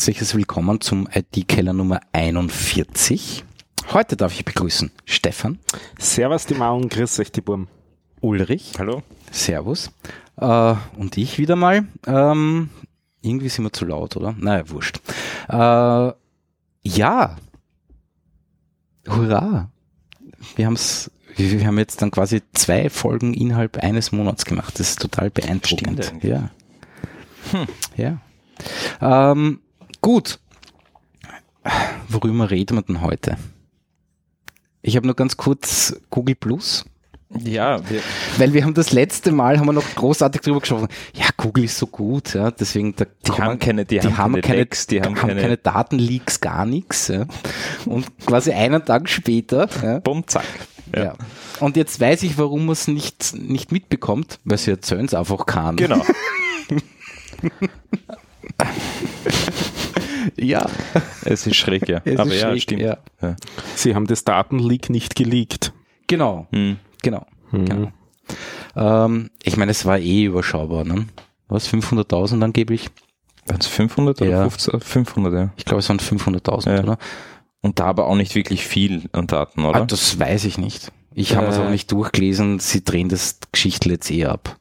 herzliches Willkommen zum IT-Keller Nummer 41. Heute darf ich begrüßen Stefan. Servus die Mau und grüß euch die Burm. Ulrich. Hallo. Servus. Äh, und ich wieder mal. Ähm, irgendwie sind wir zu laut, oder? Naja, wurscht. Äh, ja. Hurra. Wir haben's wir haben jetzt dann quasi zwei Folgen innerhalb eines Monats gemacht. Das ist total beeindruckend. Stimmt ja. Hm. Ja. Ähm, gut. Worüber reden wir denn heute? Ich habe nur ganz kurz Google Plus. Ja, wir, Weil wir haben das letzte Mal haben wir noch großartig drüber gesprochen. Ja, Google ist so gut, ja, deswegen da die haben man- keine, die, haben keine, Decks, die haben, keine, Datenleaks, gar nichts. Ja. Und quasi einen Tag später, ja, Bumm, zack. ja. Und jetzt weiß ich, warum man es nicht, nicht mitbekommt, weil sie erzählen es einfach kann. Genau. Ja, Es ist schräg, ja. es Aber ist ja, schräg, stimmt. Ja. Ja. Sie haben das Datenleak nicht geleakt. Genau, Hm. genau, Mhm. genau. Ähm, ich meine, es war eh überschaubar, ne? Was, 500.000 angeblich? Also 500 oder Ja. 50, 500, ja. Ich glaube, es waren 500.000, Ja. oder? Und da aber auch nicht wirklich viel an Daten, Ah, oder? das weiß ich nicht. Ich habe es Äh. auch nicht durchgelesen. Sie drehen das Geschichtel jetzt eh ab.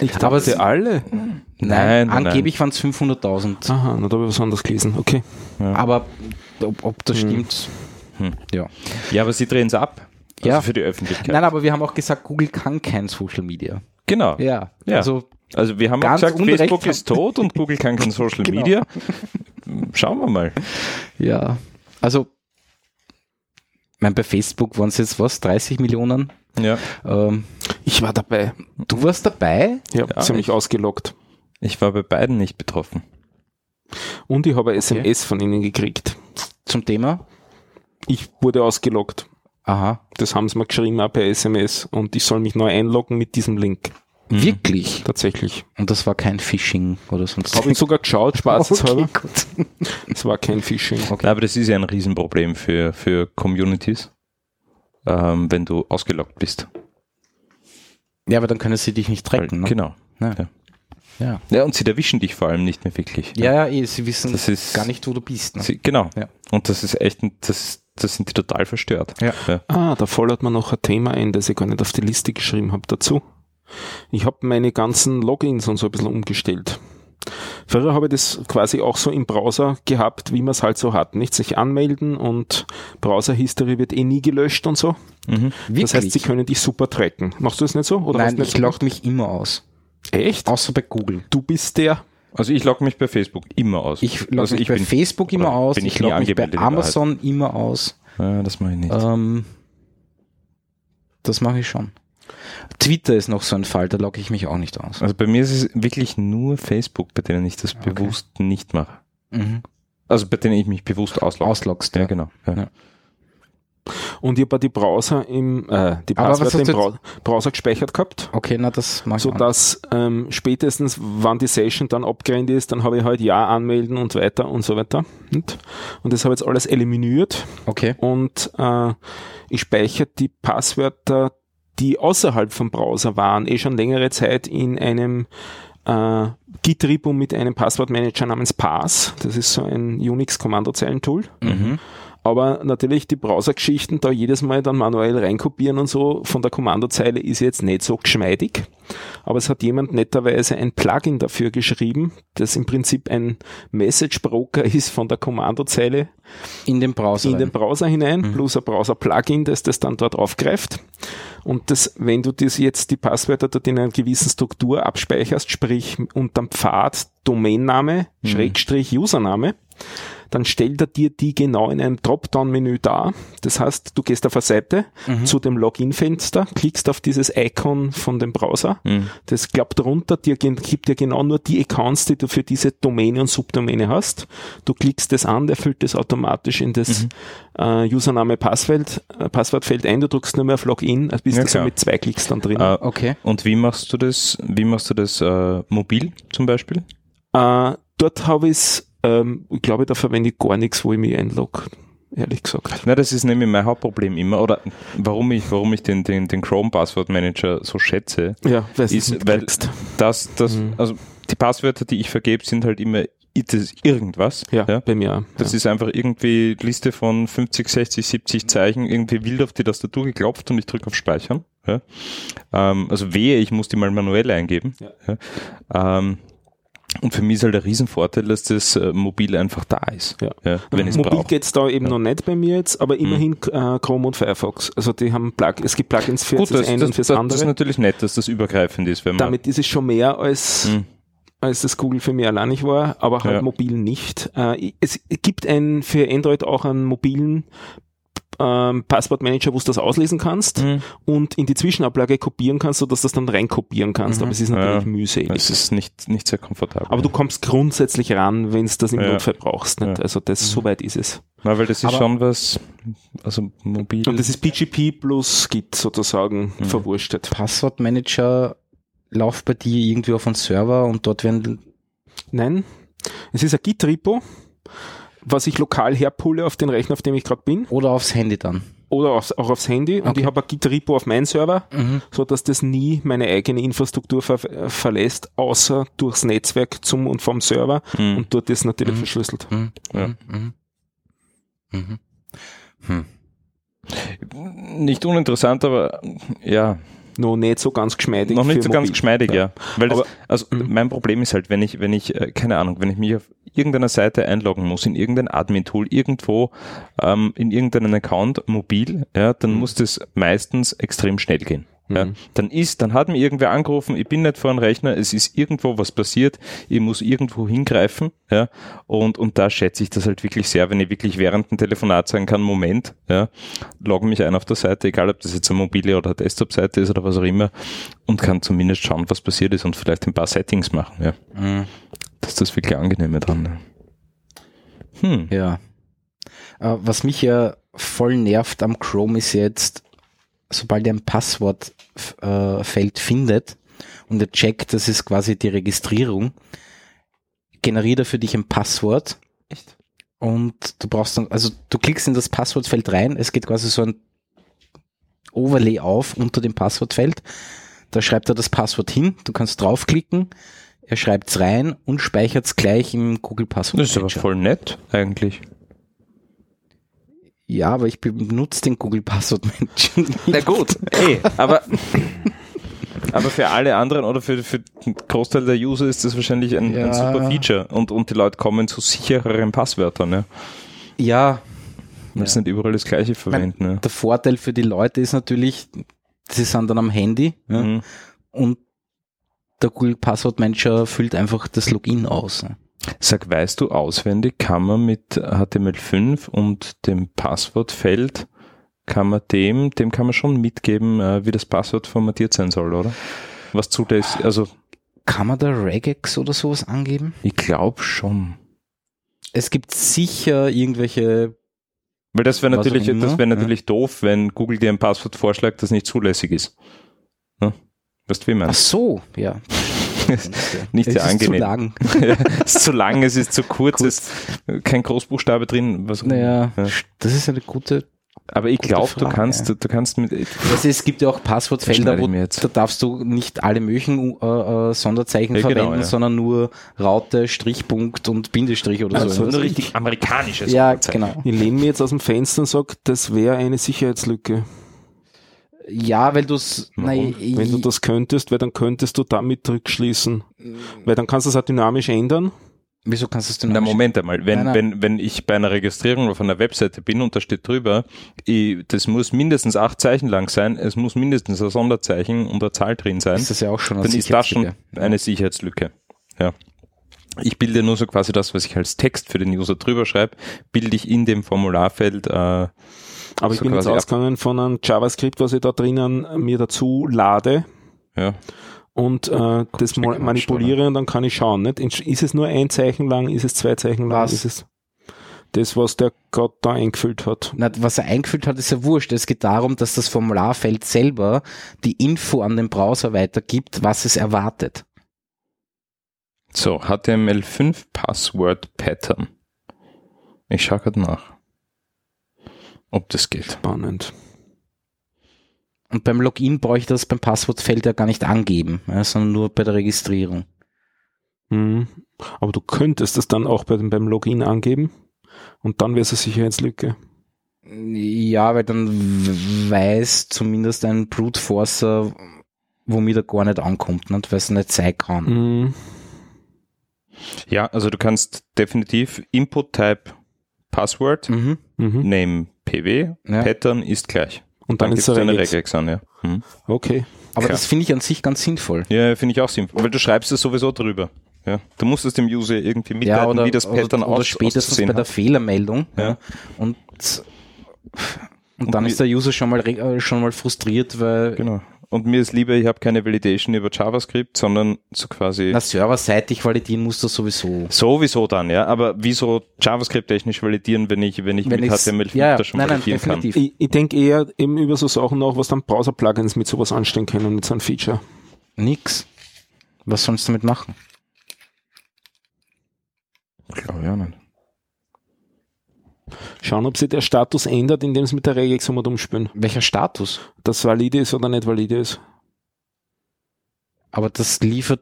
Ich dachte sie- alle. Nein, Nein, nein, angeblich waren es 500.000. Aha, da habe ich was anderes gelesen. Okay. Aber ob, ob das Hm. stimmt, Hm. ja. Ja, aber sie drehen es ab. Also Ja. für die Öffentlichkeit. Nein, aber wir haben auch gesagt, Google kann kein Social Media. Genau. Ja, Ja. also Also wir haben auch gesagt, unrecht Facebook ist tot und Google kann kein Social Genau. Media. Schauen wir mal. ja, also ich meine, bei Facebook waren es jetzt was, 30 Millionen. Ja. Ähm, Ich war dabei. du warst dabei? Ja, Ja, ziemlich ausgelockt. Ich war bei beiden nicht betroffen. Und ich habe ein SMS von ihnen gekriegt. Zum Thema? Ich wurde ausgelockt. Aha. Das haben sie mir geschrieben, auch per SMS. Und ich soll mich neu einloggen mit diesem Link. Wirklich? Tatsächlich. Und das war kein Phishing oder sonst Habe ich sogar geschaut, spaßeshalber. okay, gut. Es war kein Phishing. Okay. Aber das ist ja ein Riesenproblem für, für Communities, ähm, wenn du ausgeloggt bist. Ja, aber dann können sie dich nicht tracken. Ne? Genau. Ja. Ja. Ja. Ja, und sie erwischen dich vor allem nicht mehr wirklich. Ja, ja, eh, sie wissen Das ist- gar nicht, wo du bist. Ne? Sie, genau. Ja. Und das ist echt, ein- das, das sind die total verstört. Ja. Ah, da fordert man noch ein Thema ein, das ich gar nicht auf die Liste geschrieben habe dazu. Ich habe meine ganzen Logins und so ein bisschen umgestellt. Früher habe ich das quasi auch so im Browser gehabt, wie man es halt so hat. Nicht sich anmelden und Browser-History wird eh nie gelöscht und so. Mhm. Das heißt, sie können dich super tracken. Machst du das nicht so? Oder Nein, ich logge mich immer aus. Echt? Außer bei Google. Du bist der. Also ich logge mich bei Facebook immer aus. Ich logge also mich ich bei bin, Facebook immer aus. bin Ich ich logge mich bei. Amazon immer aus. Ja, das mache ich nicht. Ähm, das mache ich schon. Twitter ist noch so ein Fall, da logge ich mich auch nicht aus. Also bei mir ist es wirklich nur Facebook, bei denen ich das Okay. bewusst nicht mache. Mhm. Also bei denen ich mich bewusst auslogge. Ausloggst, Ja, ja. genau. Ja. Ja. Und ich habe die Browser im, äh, die Passwörter im Brau Browser gespeichert gehabt. Okay, na das mache ich so auch. dass ähm, spätestens, wann die Session dann abgerennt ist, dann habe ich halt Ja anmelden und weiter und so weiter. Und, und das habe ich jetzt alles eliminiert Okay. und äh, ich speichere die Passwörter, die außerhalb vom Browser waren, eh schon längere Zeit in einem äh, Git-Repo mit einem Passwortmanager namens Pass. Das ist so ein Unix-Kommandozeilentool. Mhm. Aber natürlich die Browsergeschichten da jedes Mal dann manuell reinkopieren und so von der Kommandozeile ist jetzt nicht so geschmeidig. Aber es hat jemand netterweise ein Plugin dafür geschrieben, das im Prinzip ein Message Broker ist von der Kommandozeile In den Browser. in den. Browser hinein, Mhm. plus ein Browser-Plugin, das das dann dort aufgreift. Und das, wenn du das jetzt die Passwörter dort in einer gewissen Struktur abspeicherst, sprich unterm Pfad Domainname, Mhm. Schrägstrich Username, dann stellt er dir die genau in einem Dropdown-Menü dar. Das heißt, du gehst auf eine Seite Mhm. zu dem Login-Fenster, klickst auf dieses Icon von dem Browser, Mhm. das klappt runter, dir gibt dir genau nur die Accounts, die du für diese Domäne und Subdomäne hast. Du klickst das an, der füllt das automatisch in das äh, Username-Passfeld, äh, Passwortfeld ein, du drückst nur mehr auf Login, also bist Ja, du so mit zwei Klicks dann drin. Äh, Okay. und wie machst du das, wie machst du das äh, mobil zum Beispiel? Äh, dort habe ich es, ähm, ich glaube, da verwende ich gar nichts, wo ich mich einlogge, ehrlich gesagt. Na, das ist nämlich mein Hauptproblem immer, oder warum ich, warum ich den, den, den Chrome Passwort Manager so schätze, Ja, ist, weil das, das, Mhm. also die Passwörter, die ich vergebe, sind halt immer irgendwas. Ja, bei mir. Das ja. ist einfach irgendwie Liste von 50, 60, 70 Zeichen, irgendwie wild auf die Tastatur geklopft und ich drücke auf Speichern. Ja. Ähm, also wehe, ich muss die mal manuell eingeben. Ja. Ja. Ähm, und für mich ist halt der Riesenvorteil, dass das äh, mobil einfach da ist. Ja. wenn ich es Mobil brauche. geht's da eben Ja. noch nicht bei mir jetzt, aber immerhin äh, Chrome und Firefox. Also die haben Plug es gibt Plugins für Gut, das das, eine das, und fürs das, das andere. ist natürlich nett, dass das übergreifend ist, wenn man. Damit ist es schon mehr als, Hm. als das Google für mich alleinig war, aber halt Ja. mobil nicht. Äh, es gibt ein, für Android auch einen mobilen ähm, Passwortmanager, wo du das auslesen kannst Hm. und in die Zwischenablage kopieren kannst, sodass du das dann reinkopieren kannst. Mhm. Aber es ist natürlich Ja. mühselig. Es ist nicht, nicht sehr komfortabel. aber du kommst grundsätzlich ran, wenn du das im Ja. Notfall brauchst. Nicht? Ja. Also das, so weit ist es. Na, weil das ist Aber- schon was, also mobil. Und das ist PGP plus Git sozusagen Mhm. verwurstet. Passwortmanager läuft bei dir irgendwie auf einen Server und dort werden Nein, es ist ein Git-Repo, was ich lokal herpulle auf den Rechner, auf dem ich gerade bin, oder aufs Handy dann. oder aufs, auch aufs Handy. Und Okay. ich habe ein Git-Repo auf meinen Server, Mhm. so dass das nie meine eigene Infrastruktur ver verlässt, außer durchs Netzwerk zum und vom Server. Hm. Und dort ist natürlich Mhm. verschlüsselt. Mhm. Ja. Mhm. Mhm. Hm. Nicht uninteressant, aber ja, Noch nicht so ganz geschmeidig. noch nicht so ganz mobil. geschmeidig, ja. Weil das, also Mhm. mein Problem ist halt, wenn ich, wenn ich, äh, keine Ahnung, wenn ich mich auf irgendeiner Seite einloggen muss, in irgendein Admin-Tool, irgendwo, ähm, in irgendeinen Account mobil, ja, dann Mhm. muss das meistens extrem schnell gehen. Ja, Mhm. dann ist, dann hat mir irgendwer angerufen, ich bin nicht vor einem Rechner, es ist irgendwo was passiert, ich muss irgendwo hingreifen, ja, und, und da schätze ich das halt wirklich sehr, wenn ich wirklich während dem Telefonat sagen kann, Moment, ja, logge mich ein auf der Seite, egal ob das jetzt eine mobile oder Desktop-Seite ist oder was auch immer, und kann zumindest schauen, was passiert ist und vielleicht ein paar Settings machen, ja. Mhm. Das ist das wirklich Angenehme dran. ne? Hm. Ja. Äh, was mich ja voll nervt am Chrome ist jetzt, sobald er ein Passwortfeld äh, findet und er checkt, das ist quasi die Registrierung, generiert er für dich ein Passwort. Echt? Und du brauchst dann, also du klickst in das Passwortfeld rein, es geht quasi so ein Overlay auf unter dem Passwortfeld. Da schreibt er das Passwort hin, du kannst draufklicken, er schreibt es rein und speichert es gleich im Google Passwort. Das ist aber voll nett, eigentlich. Ja, aber ich benutze den Google Passwort Manager. nicht. Na gut, ey, aber, aber für alle anderen oder für, für den Großteil der User ist das wahrscheinlich ein, ein Ja. super Feature und, und die Leute kommen zu sichereren Passwörtern, ne? Ja, Weil sie nicht überall das gleiche verwenden. Ne? der Vorteil für die Leute ist natürlich, sie sind dann am Handy ja, Mhm. und der Google Passwort Manager füllt einfach das Login aus. ne. Sag, weißt du auswendig, kann man mit HTML5 und dem Passwortfeld, kann man dem, dem kann man schon mitgeben, äh, wie das Passwort formatiert sein soll, oder? Was zulässig, also Kann man da Regex oder sowas angeben? ich glaube schon. Es gibt sicher irgendwelche, Weil das wäre natürlich, das wäre natürlich doof, wenn Google dir ein Passwort vorschlägt, das nicht zulässig ist. Ne? Weißt du, wie ich meine? ach so, ja. Nicht es sehr ist angenehm. zu lang. es ist zu lang, es ist zu kurz, es ist kein Großbuchstabe drin. Was, Naja, Ja. das ist eine gute, Aber ich glaube, du kannst, du, du kannst mit, also es gibt ja auch Passwortfelder, wo da darfst du nicht alle möglichen äh, äh, Sonderzeichen Ja, genau, verwenden, ja. sondern nur Raute, Strichpunkt und Bindestrich oder so. also nur richtig amerikanisches Ja, genau. Ich lehne mir jetzt aus dem Fenster und sage, das wäre eine Sicherheitslücke. Ja, weil du es, Wenn du das könntest, weil dann könntest du damit rückschließen. Weil dann kannst du es auch dynamisch ändern. wieso kannst du es denn Na, nicht? Moment einmal, wenn, Nein, nein. wenn, wenn ich bei einer Registrierung auf einer Webseite bin und da steht drüber, ich, das muss mindestens acht Zeichen lang sein, es muss mindestens ein Sonderzeichen und eine Zahl drin sein, Ist das ja auch schon eine dann ist das schon Sicherheitslücke. eine Sicherheitslücke. Ja. Ich bilde nur so quasi das, was ich als Text für den User drüber schreibe, bilde ich in dem Formularfeld, äh, Aber ich bin jetzt ausgegangen von einem JavaScript, was ich da drinnen mir dazu lade ja, und äh, das manipuliere und dann kann ich schauen. Nicht? Ist es nur ein Zeichen lang, ist es zwei Zeichen lang, Was? ist es das, was der gerade da eingefüllt hat. Na, was er eingefühlt hat, ist ja wurscht. Es geht darum, dass das Formularfeld selber die Info an den Browser weitergibt, was es erwartet. So, HTML5 Password Pattern. Ich schaue gerade nach, ob das geht. Spannend. Und beim Login brauche ich das beim Passwortfeld ja gar nicht angeben, sondern nur bei der Registrierung. Mhm. Aber du könntest das dann auch beim, beim Login angeben und dann wäre es eine Sicherheitslücke. Ja, weil dann weiß zumindest ein Brute Forcer, womit er gar nicht ankommt, nicht? weil es nicht sein kann. Mhm. Ja, also du kannst definitiv Input Type Password, Mhm. Mhm. Name PW, Ja. Pattern ist gleich. Und Dann, dann, ist er eine Regex. An, ja. Mhm. Okay. Aber Klar. das finde ich an sich ganz sinnvoll. Ja, finde ich auch sinnvoll, weil du schreibst es sowieso drüber. Ja. Du musst es dem User irgendwie mitleiten, wie das Pattern oder, oder aus, spätestens bei der hat. Fehlermeldung. Ja. Ja. Und, und Und dann ist der User schon mal, äh, schon mal frustriert, weil Genau. Und mir ist lieber, ich habe keine Validation über JavaScript, sondern so quasi na, serverseitig validieren muss das sowieso. sowieso dann, ja. Aber wieso JavaScript technisch validieren, wenn ich, wenn ich Wenn mit ich's- HTML5 ja, das schon Nein, nein, validieren kann? definitiv. Ich, ich denke eher eben über so Sachen nach, was dann Browser-Plugins mit sowas anstellen können, mit so einem Feature. Nix. Was sollst du damit machen? Ich glaube ja nicht. Schauen, ob sich der Status ändert, indem es mit der Regex um und umspülen. Welcher Status? Das valide ist oder nicht valide ist. Aber das liefert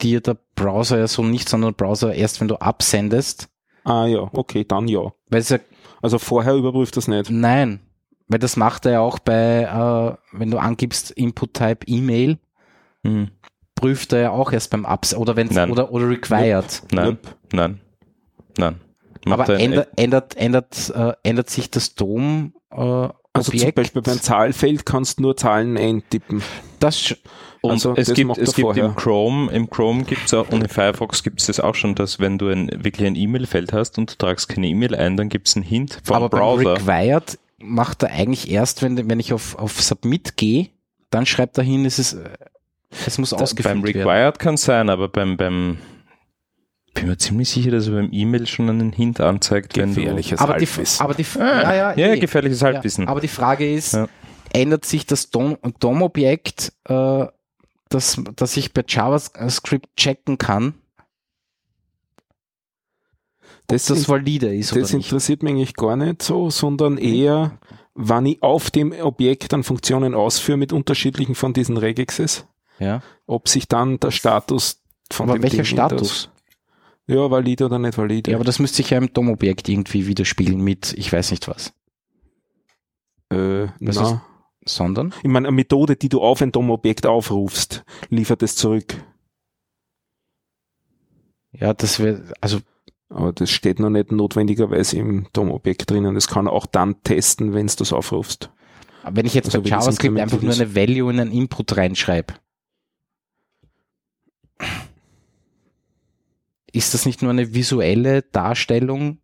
dir der Browser ja so nicht, sondern der Browser erst, wenn du absendest. Ah ja, okay, dann ja. Weil es ja, Also vorher überprüft das nicht. nein, weil das macht er ja auch bei, äh, wenn du angibst Input-Type E-Mail, Mhm. prüft er ja auch erst beim Abs oder wenn oder oder required. Nein, nein, nein. Aber ändert, ändert, ändert, äh, ändert sich das DOM äh, Also zum? Beispiel beim Zahlfeld kannst du nur Zahlen eintippen. das Und Also es das gibt, es gibt vorher. im Chrome, im Chrome gibt's auch, und im Firefox gibt es das auch schon, dass wenn du ein, wirklich ein E-Mail-Feld hast und du tragst keine E-Mail ein, dann gibt's einen Hint vom aber beim Browser. required macht er eigentlich erst, wenn, wenn ich auf, auf Submit gehe, dann schreibt er hin, es ist, äh, es muss Da- ausgefüllt beim werden. Required kann sein, aber beim, beim, bin mir ziemlich sicher, dass er beim E-Mail schon einen Hint anzeigt, wenn du, Gefährliches Aber die, aber die, ja, ja, ja, eh. gefährliches Halbwissen. Ja, aber die Frage ist, Ja. ändert sich das DOM- DOM-Objekt, äh, das, das ich bei JavaScript checken kann, Das, das valide ist das interessiert mich eigentlich gar nicht so, sondern eher, wann ich auf dem Objekt dann Funktionen ausführe mit unterschiedlichen von diesen Regexes, Ja. ob sich dann der Status von Aber dem welcher Ding. Status? Ja, valide oder nicht valide. Ja, aber das müsste sich ja im DOM-Objekt irgendwie widerspiegeln mit, ich weiß nicht was. äh, Das na. Sondern? Ich meine, eine Methode, die du auf ein DOM-Objekt aufrufst, liefert es zurück. Ja, das wäre, also, Aber das steht noch nicht notwendigerweise im DOM-Objekt drinnen. Das kann auch dann testen, wenn du das aufrufst. wenn ich jetzt Also bei JavaScript einfach nur eine Value in einen Input reinschreibe, ist das nicht nur eine visuelle Darstellung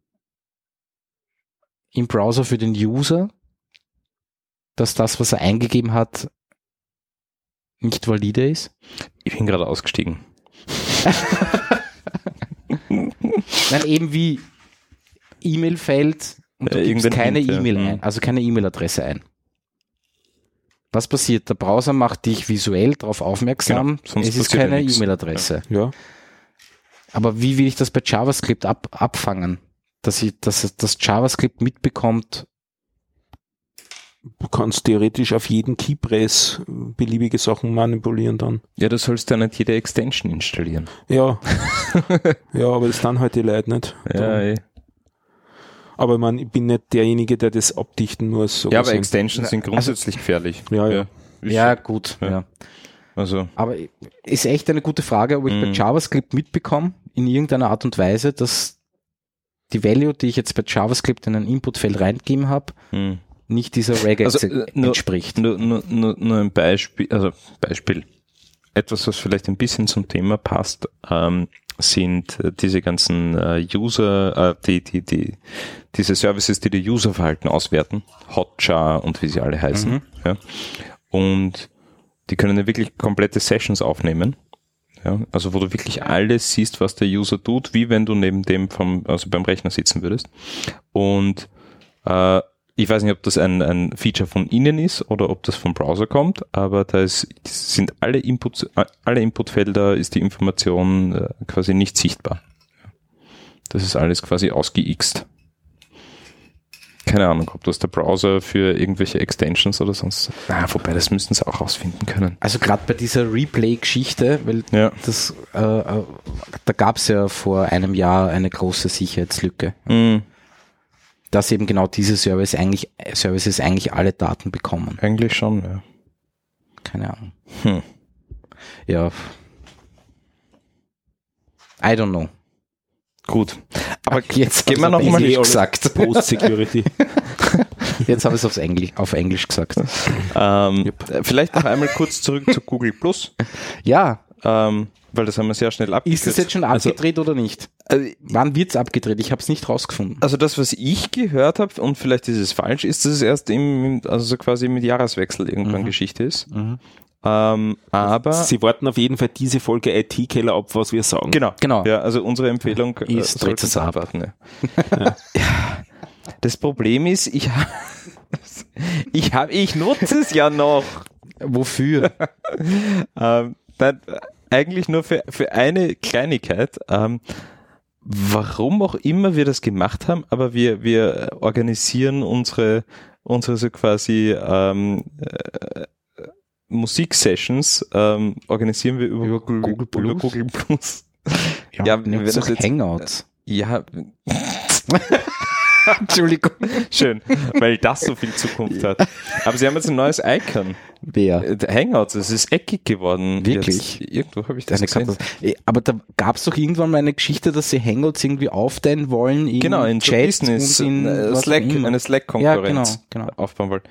im Browser für den User, dass das, was er eingegeben hat, nicht valide ist? ich bin gerade ausgestiegen. Nein, eben wie E-Mail-Feld und du Äh, gibst keine ja. E-Mail Mhm. ein, also keine E-Mail-Adresse ein. Was passiert? Der Browser macht dich visuell darauf aufmerksam, Genau, sonst es ist ja keine. E-Mail-Adresse. Ja. Aber wie will ich das bei JavaScript ab, abfangen? Dass, ich, dass das JavaScript mitbekommt, Du kannst theoretisch auf jeden Keypress beliebige Sachen manipulieren dann. Ja, du sollst ja nicht jede Extension installieren. Ja. ja, aber das dann halt die Leute nicht. Ja, eh. Aber ich, mein, ich bin nicht derjenige, der das abdichten muss. So ja aber gesehen. Extensions sind grundsätzlich gefährlich. Ja, ja. Ist- ja gut, Ja. ja. Also, Aber ist echt eine gute Frage, ob ich bei Mhm. JavaScript mitbekomme, in irgendeiner Art und Weise, dass die Value, die ich jetzt bei JavaScript in ein Inputfeld reingegeben habe, hm. nicht dieser Regex Also, äh, entspricht. Nur, nur, nur, nur ein Beispiel, also Beispiel. Etwas, was vielleicht ein bisschen zum Thema passt, ähm, sind äh, diese ganzen äh, User, äh, die, die, die, diese Services, die die Userverhalten auswerten, Hotjar und wie sie alle heißen. Mhm. Ja. Und die können ja wirklich komplette Sessions aufnehmen. Ja, also wo du wirklich alles siehst, was der User tut, wie wenn du neben dem vom, also beim Rechner sitzen würdest. Und äh, ich weiß nicht, ob das ein, ein Feature von Ihnen ist oder ob das vom Browser kommt, aber da ist, sind alle Inputs, äh, alle Inputfelder ist die Information äh, quasi nicht sichtbar. Das ist alles quasi ausgeixt. Keine Ahnung, ob das der Browser für irgendwelche Extensions oder sonst. Ah, wobei, das müssten sie auch rausfinden können. Also gerade bei dieser Replay-Geschichte, weil Ja. das, äh, äh, da gab es ja vor einem Jahr eine große Sicherheitslücke, Mhm. dass eben genau diese Service eigentlich, Services eigentlich alle Daten bekommen. Eigentlich schon, ja. Keine Ahnung. Hm. Ja. I don't know. Gut. Aber jetzt gehen wir haben noch sie mal Englisch alles gesagt. Post-Security. Jetzt habe ich es aufs Englisch, auf Englisch gesagt. ähm, äh, vielleicht noch einmal kurz zurück zu Google Plus, Ja, ähm, weil das haben wir sehr schnell abgekürzt. ist das jetzt schon Also- abgedreht oder nicht? Also, Wann wird's abgedreht? Ich habe es nicht rausgefunden. also das, was ich gehört habe, und vielleicht ist es falsch, ist, dass es erst im, also so quasi mit Jahreswechsel irgendwann Mhm. Geschichte ist. Mhm. Ähm, aber Sie warten auf jeden Fall diese Folge IT-Keller ab, was wir sagen. genau, Genau. Ja, also unsere Empfehlung äh, Ist, sollten dreht es Sie ab. abwarten. Ja. ja. Das Problem ist, ich ich habe ich nutze es ja noch. Wofür? Ähm, nein, eigentlich nur für, für eine Kleinigkeit. Ähm, warum auch immer wir das gemacht haben, aber wir, wir organisieren unsere, unsere so quasi ähm, äh, Musiksessions, ähm, organisieren wir über, Über Google, Google Plus. Über? Google Plus. Ja, Ja, nutzt das jetzt- Hangouts. Ja, Entschuldigung. schön, weil das so viel Zukunft hat. Aber sie haben jetzt ein neues Icon. Wer? Äh, Hangouts, es ist eckig geworden. Wirklich? Jetzt. Irgendwo habe ich das Eine gesehen. Katastrophe. Eh, Aber da gab es doch irgendwann mal eine Geschichte, dass sie Hangouts irgendwie aufteilen wollen in Genau, in so Chats Business, in äh, Slack, eine Slack-Konkurrenz Ja, genau, genau. aufbauen wollen.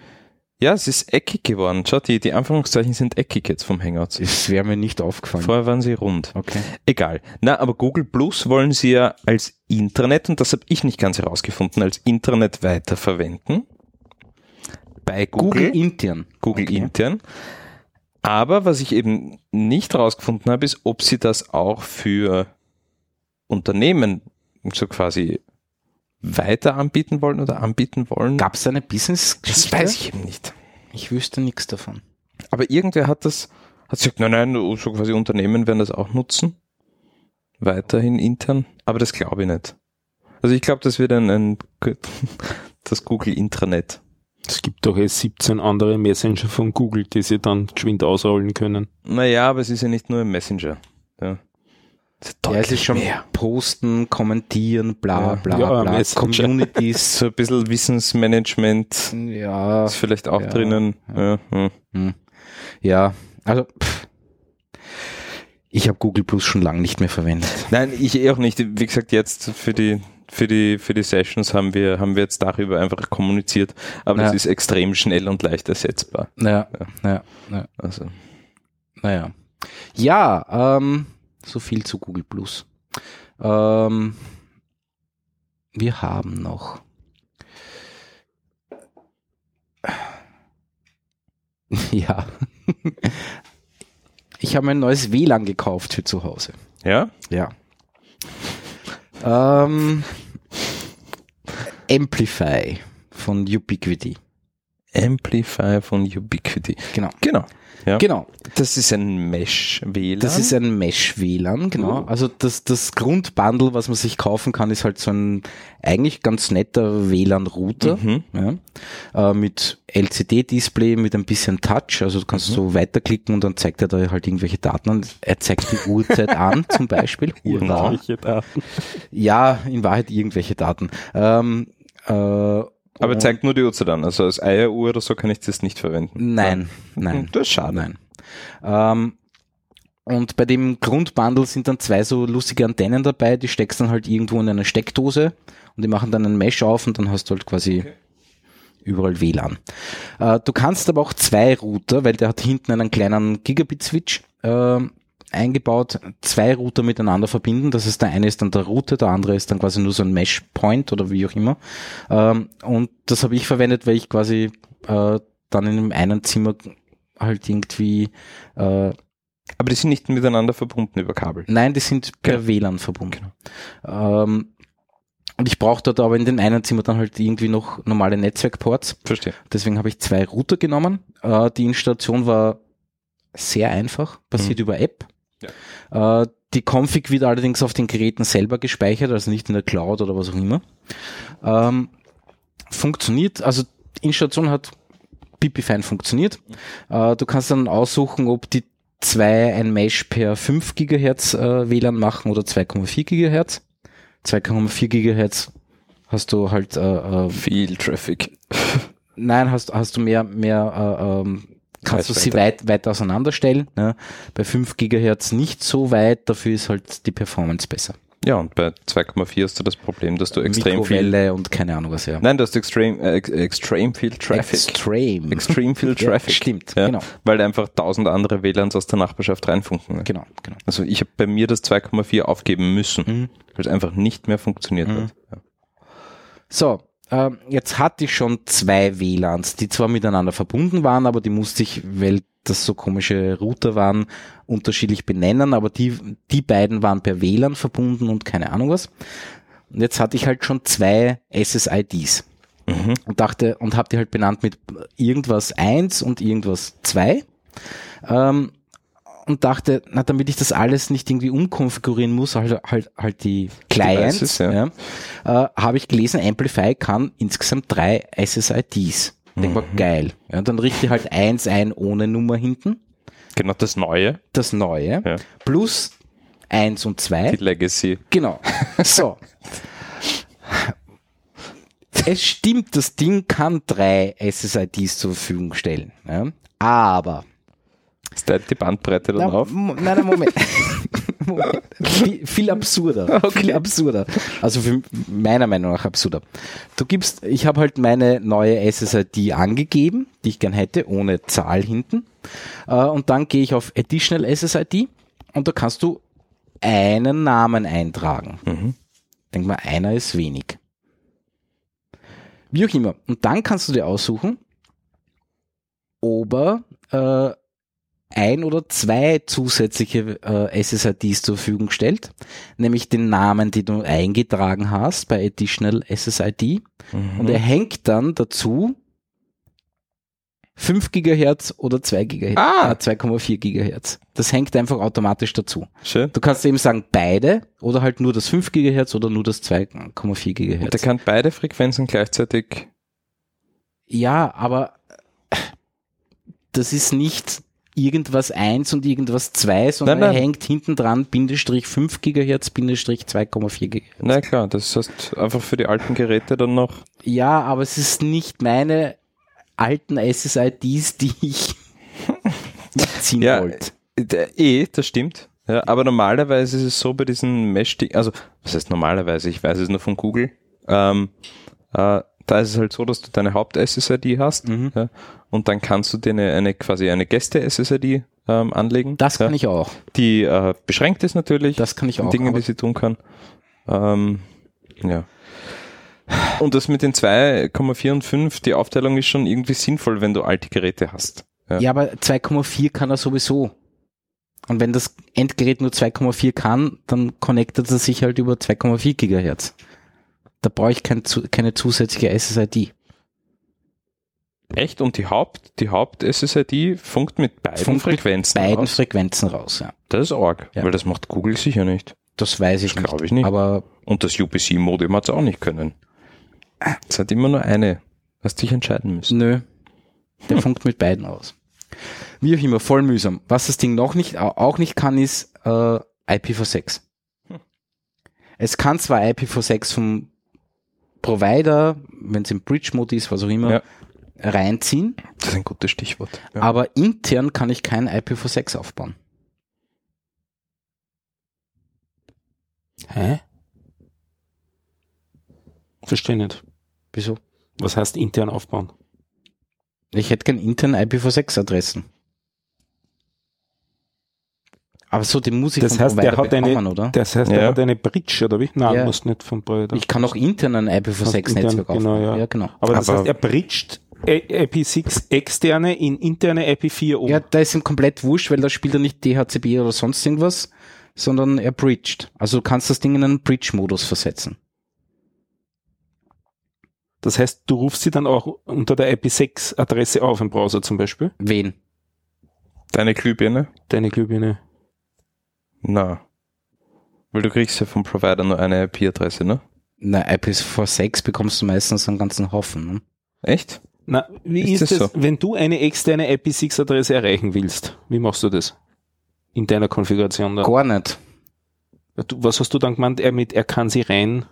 Ja, es ist eckig geworden. Schau, die, die Anführungszeichen sind eckig jetzt vom Hangouts. Das wäre mir nicht aufgefallen. Vorher waren sie rund. Okay. Egal. Na, aber Google Plus wollen sie ja als Internet, und das habe ich nicht ganz herausgefunden, als Internet weiterverwenden. Bei Google. Google intern. Google Okay. intern. Aber was ich eben nicht herausgefunden habe, ist, ob sie das auch für Unternehmen so quasi weiter anbieten wollen oder anbieten wollen. Gab es eine business das weiß ich eben nicht. Ich wüsste nichts davon. Aber irgendwer hat das, hat gesagt, nein, nein, so quasi Unternehmen werden das auch nutzen. Weiterhin intern. Aber das glaube ich nicht. Also ich glaube, das wird ein, ein das Google Intranet. Es gibt doch eh 17 andere Messenger von Google, die sie dann geschwind ausrollen können. Naja, aber es ist ja nicht nur ein Messenger. Ja, Ja, es ist schon mehr. posten, kommentieren, bla bla Ja, bla. Messenger. Communities. So ein bisschen Wissensmanagement ja, ist vielleicht auch Ja. drinnen. Ja, hm. ja, also pff. ich habe Google Plus schon lange nicht mehr verwendet. Nein, ich eh auch nicht. Wie gesagt, jetzt für die für die für die Sessions haben wir haben wir jetzt darüber einfach kommuniziert, aber das ist extrem schnell und leicht ersetzbar. Ja, ja, ja. Also Naja. Ja, ähm, so viel zu Google Plus. Ähm, wir haben noch. Ja. Ich habe ein neues WLAN gekauft für zu Hause. ja, Ja. Ähm, Amplify von Ubiquity. Amplify von Ubiquity. Genau. Genau. Ja. Genau. Das ist ein Mesh-WLAN. Das ist ein Mesh-WLAN, genau. Also das, das Grundbundle, was man sich kaufen kann, ist halt so ein eigentlich ganz netter WLAN-Router Mhm. ja, äh, mit LCD-Display, mit ein bisschen Touch. Also du kannst Mhm. so weiterklicken und dann zeigt er da halt irgendwelche Daten an. Er zeigt die Uhrzeit an, zum Beispiel. Irgendwelche Daten. Ja, in Wahrheit irgendwelche Daten. Ähm, äh, Aber und- zeigt nur die Uhrzeit an. Also als Eieruhr oder so kann ich das nicht verwenden. Nein, nein. Das ist schade. Nein. Ähm, und bei dem Grundbundle sind dann zwei so lustige Antennen dabei, die steckst dann halt irgendwo in eine Steckdose und die machen dann einen Mesh auf und dann hast du halt quasi überall WLAN. Äh, du kannst aber auch zwei Router, weil der hat hinten einen kleinen Gigabit-Switch äh, eingebaut, zwei Router miteinander verbinden. Das heißt, der eine ist dann der Router, der andere ist dann quasi nur so ein Mesh-Point oder wie auch immer. Ähm, und das habe ich verwendet, weil ich quasi äh, dann in einem einen Zimmer halt irgendwie, äh, Aber die sind nicht miteinander verbunden über Kabel. nein, die sind per Genau. WLAN verbunden. Ähm, und ich brauche dort aber in den einen Zimmer dann halt irgendwie noch normale Netzwerkports. Verstehe. Deswegen habe ich zwei Router genommen. Äh, die Installation war sehr einfach, passiert über App. Äh, die Config wird allerdings auf den Geräten selber gespeichert, also nicht in der Cloud oder was auch immer. Ähm, funktioniert, also die Installation hat pipi fein funktioniert. Äh, du kannst dann aussuchen, ob die zwei ein Mesh per 5 GHz äh, WLAN machen oder 2,4 GHz. 2,4 GHz hast du halt äh, Viel Traffic. Nein, hast, hast du mehr, mehr äh, ähm, kannst du sie weit, weit auseinanderstellen. Ne? Bei 5 GHz nicht so weit, dafür ist halt die Performance besser. Ja, und bei 2,4 hast du das Problem, dass du extrem viel. Mikrowelle und keine Ahnung was, ja. Nein, du hast extrem, äh, ex- extrem viel Traffic. Extreme. Extrem viel Ja, Traffic. stimmt, ja, genau. Weil einfach tausend andere WLANs aus der Nachbarschaft reinfunken. Genau, genau. Also ich habe bei mir das 2,4 aufgeben müssen, Mhm. weil es einfach nicht mehr funktioniert hat. Ja. So, ähm, jetzt hatte ich schon zwei WLANs, die zwar miteinander verbunden waren, aber die musste ich, weil das so komische Router waren, unterschiedlich benennen, aber die, die beiden waren per WLAN verbunden und keine Ahnung was. Und jetzt hatte ich halt schon zwei SSIDs Mhm. und dachte und habe die halt benannt mit irgendwas 1 und irgendwas 2. Ähm, und dachte, na, damit ich das alles nicht irgendwie umkonfigurieren muss, halt, halt, halt die Clients, Devices, ja. ja. äh, habe ich gelesen, Amplify kann insgesamt drei SSIDs. Denk mal, geil. Ja, dann richte ich halt eins ein ohne Nummer hinten, Genau das Neue, das neue, Ja. plus eins und zwei. die Legacy. Genau. So. es stimmt, das Ding kann drei SSIDs zur Verfügung stellen. Ja? Aber Ist da die Bandbreite Na, dann drauf? Mo- Nein, nein, Moment. Moment. Viel, viel absurder. Viel absurder. Also für meiner Meinung nach absurder. Du gibst, ich habe halt meine neue SSID angegeben, die ich gern hätte, ohne Zahl hinten. Äh, und dann gehe ich auf Additional SSID und da kannst du einen Namen eintragen. Mhm. Denk mal, einer ist wenig. Wie auch immer. Und dann kannst du dir aussuchen, ob er äh, ein oder zwei zusätzliche äh, SSIDs zur Verfügung stellt, nämlich den Namen, den du eingetragen hast bei Additional SSID und er hängt dann dazu 5 Gigahertz oder 2 Gigahertz, Ah. äh, 2,4 Gigahertz. Das hängt einfach automatisch dazu. Schön. Du kannst eben sagen beide oder halt nur das 5 Gigahertz oder nur das 2,4 Gigahertz. Der kann beide Frequenzen gleichzeitig. Ja, aber das ist nicht irgendwas 1 und irgendwas 2, sondern Nein, nein. er hängt hinten dran Bindestrich 5 Gigahertz, Bindestrich 2,4 Gigahertz. Na klar, das heißt einfach für die alten Geräte dann noch. Ja, aber es ist nicht meine alten SSIDs, die ich ziehen Ja, wollte. Eh, das stimmt. Ja, aber normalerweise ist es so bei diesen mesh also was heißt normalerweise, ich weiß es nur von Google, ähm, äh, da ist es halt so, dass du deine Haupt-SSID hast Mhm. ja, und dann kannst du dir eine, eine quasi eine Gäste-SSID ähm, anlegen. Das kann ja, ich auch. Die äh, beschränkt ist natürlich. Das kann ich auch. Dingen, aber die sie tun kann. Ähm, ja. Und das mit den 2,4 und 5, die Aufteilung ist schon irgendwie sinnvoll, wenn du alte Geräte hast. Ja. ja, aber 2,4 kann er sowieso. Und wenn das Endgerät nur 2,4 kann, dann connectet er sich halt über 2,4 Gigahertz. Da brauche ich kein, keine zusätzliche SSID. Echt? Und die Haupt, die Haupt-SSID funkt mit beiden Funkt mit Frequenzen Beiden aus? Frequenzen raus, ja. Das ist arg, Ja. weil das macht Google sicher nicht. Das weiß ich Das nicht. glaub ich nicht. Aber Und das UPC-Modem hat es auch nicht können. Es hat immer nur eine. Hast dich entscheiden müssen. nö, der funkt mit beiden aus. Wie auch immer, voll mühsam. Was das Ding noch nicht, au- auch nicht kann, ist äh, IPv6. Es kann zwar IPv6 vom Provider, wenn es im Bridge-Mode ist, was auch immer, Ja. reinziehen, Das ist ein gutes Stichwort. Ja. aber intern kann ich kein IPv6 aufbauen. Hä? Verstehe nicht. Wieso? Was heißt intern aufbauen? Ich hätte gern intern IPv6-Adressen. Aber so, den muss ich Das vom heißt, der hat eine- bekommen, oder? Das heißt, Ja. er hat eine Bridge, oder wie? Nein, Ja. muss nicht vom Provider. Ich kann auch intern ein IPv6-Netzwerk intern, aufbauen. genau, ja. ja, genau. Aber das Aber- heißt, er bridgt IP6 externe in interne IP4 um. Ja, da ist ihm komplett wurscht, weil da spielt er nicht DHCP oder sonst irgendwas, sondern er bridged. Also du kannst das Ding in einen Bridge-Modus versetzen. Das heißt, du rufst sie dann auch unter der IP6-Adresse auf im Browser zum Beispiel. Wen? Deine Glühbirne? Deine Glühbirne. Na. Weil du kriegst ja vom Provider nur eine IP-Adresse, ne? Na, IPv6 bekommst du meistens einen ganzen Haufen. Ne? Echt? Na, wie Ist ist, das es, so? wenn du eine externe IPv6-Adresse erreichen willst? Wie machst du das? In deiner Konfiguration da? Gar nicht. Du, was hast du dann gemeint? Er mit, er kann sie rein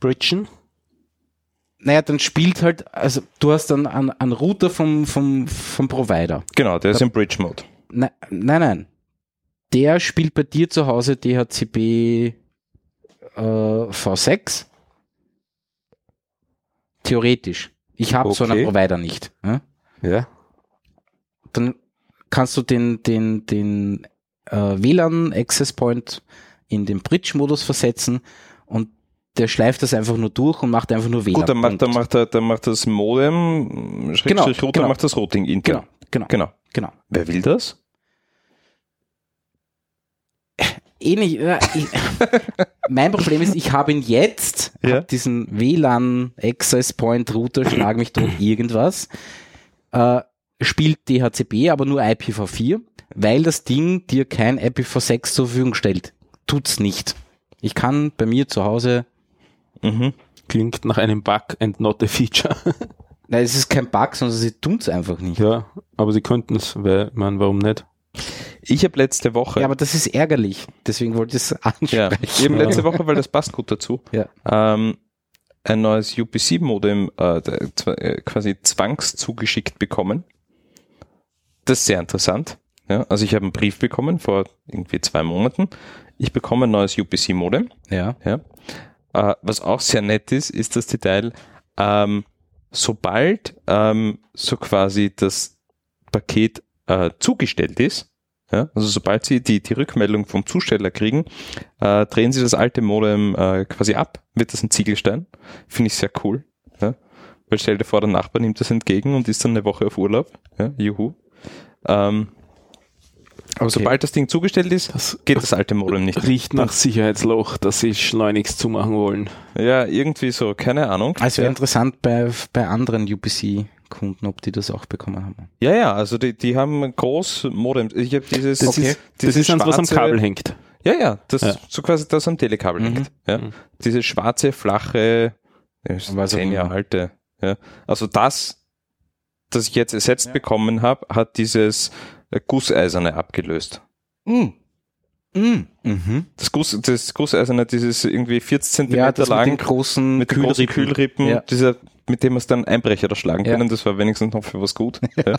bridgen? Naja, dann spielt halt, also du hast dann einen, einen Router vom, vom, vom Provider. Genau, der ist im Bridge-Mode. Nein, nein, nein. Der spielt bei dir zu Hause DHCP äh, V6. Theoretisch. Ich habe so einen Okay. Provider nicht. Ja? Ja. Dann kannst du den, den, den äh, WLAN Access Point in den Bridge-Modus versetzen und der schleift das einfach nur durch und macht einfach nur WLAN. Gut, dann macht, dann macht, er, dann macht das Modem, Schrägstrich Router, genau. macht das Routing intern. Genau, genau, Genau. genau. Wer will das? Eh nicht. Ja, ich, mein Problem ist, ich habe ihn jetzt, Ja. hab diesen WLAN Access Point Router, schlag mich tot irgendwas, äh, spielt DHCP, aber nur IPv4, weil das Ding dir kein IPv6 zur Verfügung stellt. Tut's nicht. Ich kann bei mir zu Hause, Mhm. Klingt nach einem Bug and not a feature. nein, es ist kein Bug, sondern sie tun's einfach nicht. ja, aber sie könnten es, weil, man, warum nicht? Ich habe letzte Woche, Ja, aber das ist ärgerlich. Deswegen wollte ich es ja, ansprechen. eben letzte Woche, weil das passt gut dazu, Ja. ähm, ein neues UPC-Modem äh, äh, quasi zwangszugeschickt bekommen. Das ist sehr interessant. Ja, also ich habe einen Brief bekommen vor irgendwie zwei Monaten. Ich bekomme ein neues UPC-Modem. Ja. Ja. Äh, was auch sehr nett ist, ist das Detail, ähm, sobald ähm, so quasi das Paket äh, zugestellt ist, ja, also sobald Sie die, die Rückmeldung vom Zusteller kriegen, äh, drehen Sie das alte Modem äh, quasi ab, wird das ein Ziegelstein. Finde ich sehr cool. Ja. Weil stell dir vor, der Nachbar nimmt das entgegen und ist dann eine Woche auf Urlaub. Ja, juhu. Ähm, aber Okay. sobald das Ding zugestellt ist, Das geht das alte Modem nicht. riecht nach Sicherheitsloch, dass sie schleunigst zumachen wollen. Ja, irgendwie so, keine Ahnung. Also wäre ja. interessant bei, bei anderen UPC-Kunden, ob die das auch bekommen haben. Ja, ja, also die, die haben groß Modem. Ich habe dieses, Das dieses, ist, das dieses ist eins, was am schwarze- Kabel hängt. Ja, ja, das Ja. so quasi das am Telekabel Mhm. hängt. Ja. Mhm. Diese schwarze, flache, ja, zehn Jahre alte. Ja. Also das, das ich jetzt ersetzt bekommen habe, hat dieses äh, Gusseiserne abgelöst. Mm. Mm. Mhm. Das, Guss, das Gusseiserne, dieses irgendwie 14 Ja, Zentimeter das mit den lang, großen mit den großen Kühlrippen. Kühlrippen, Ja. dieser, mit dem wir es dann Einbrecher da schlagen Ja. können, das war wenigstens noch für was gut. Ja.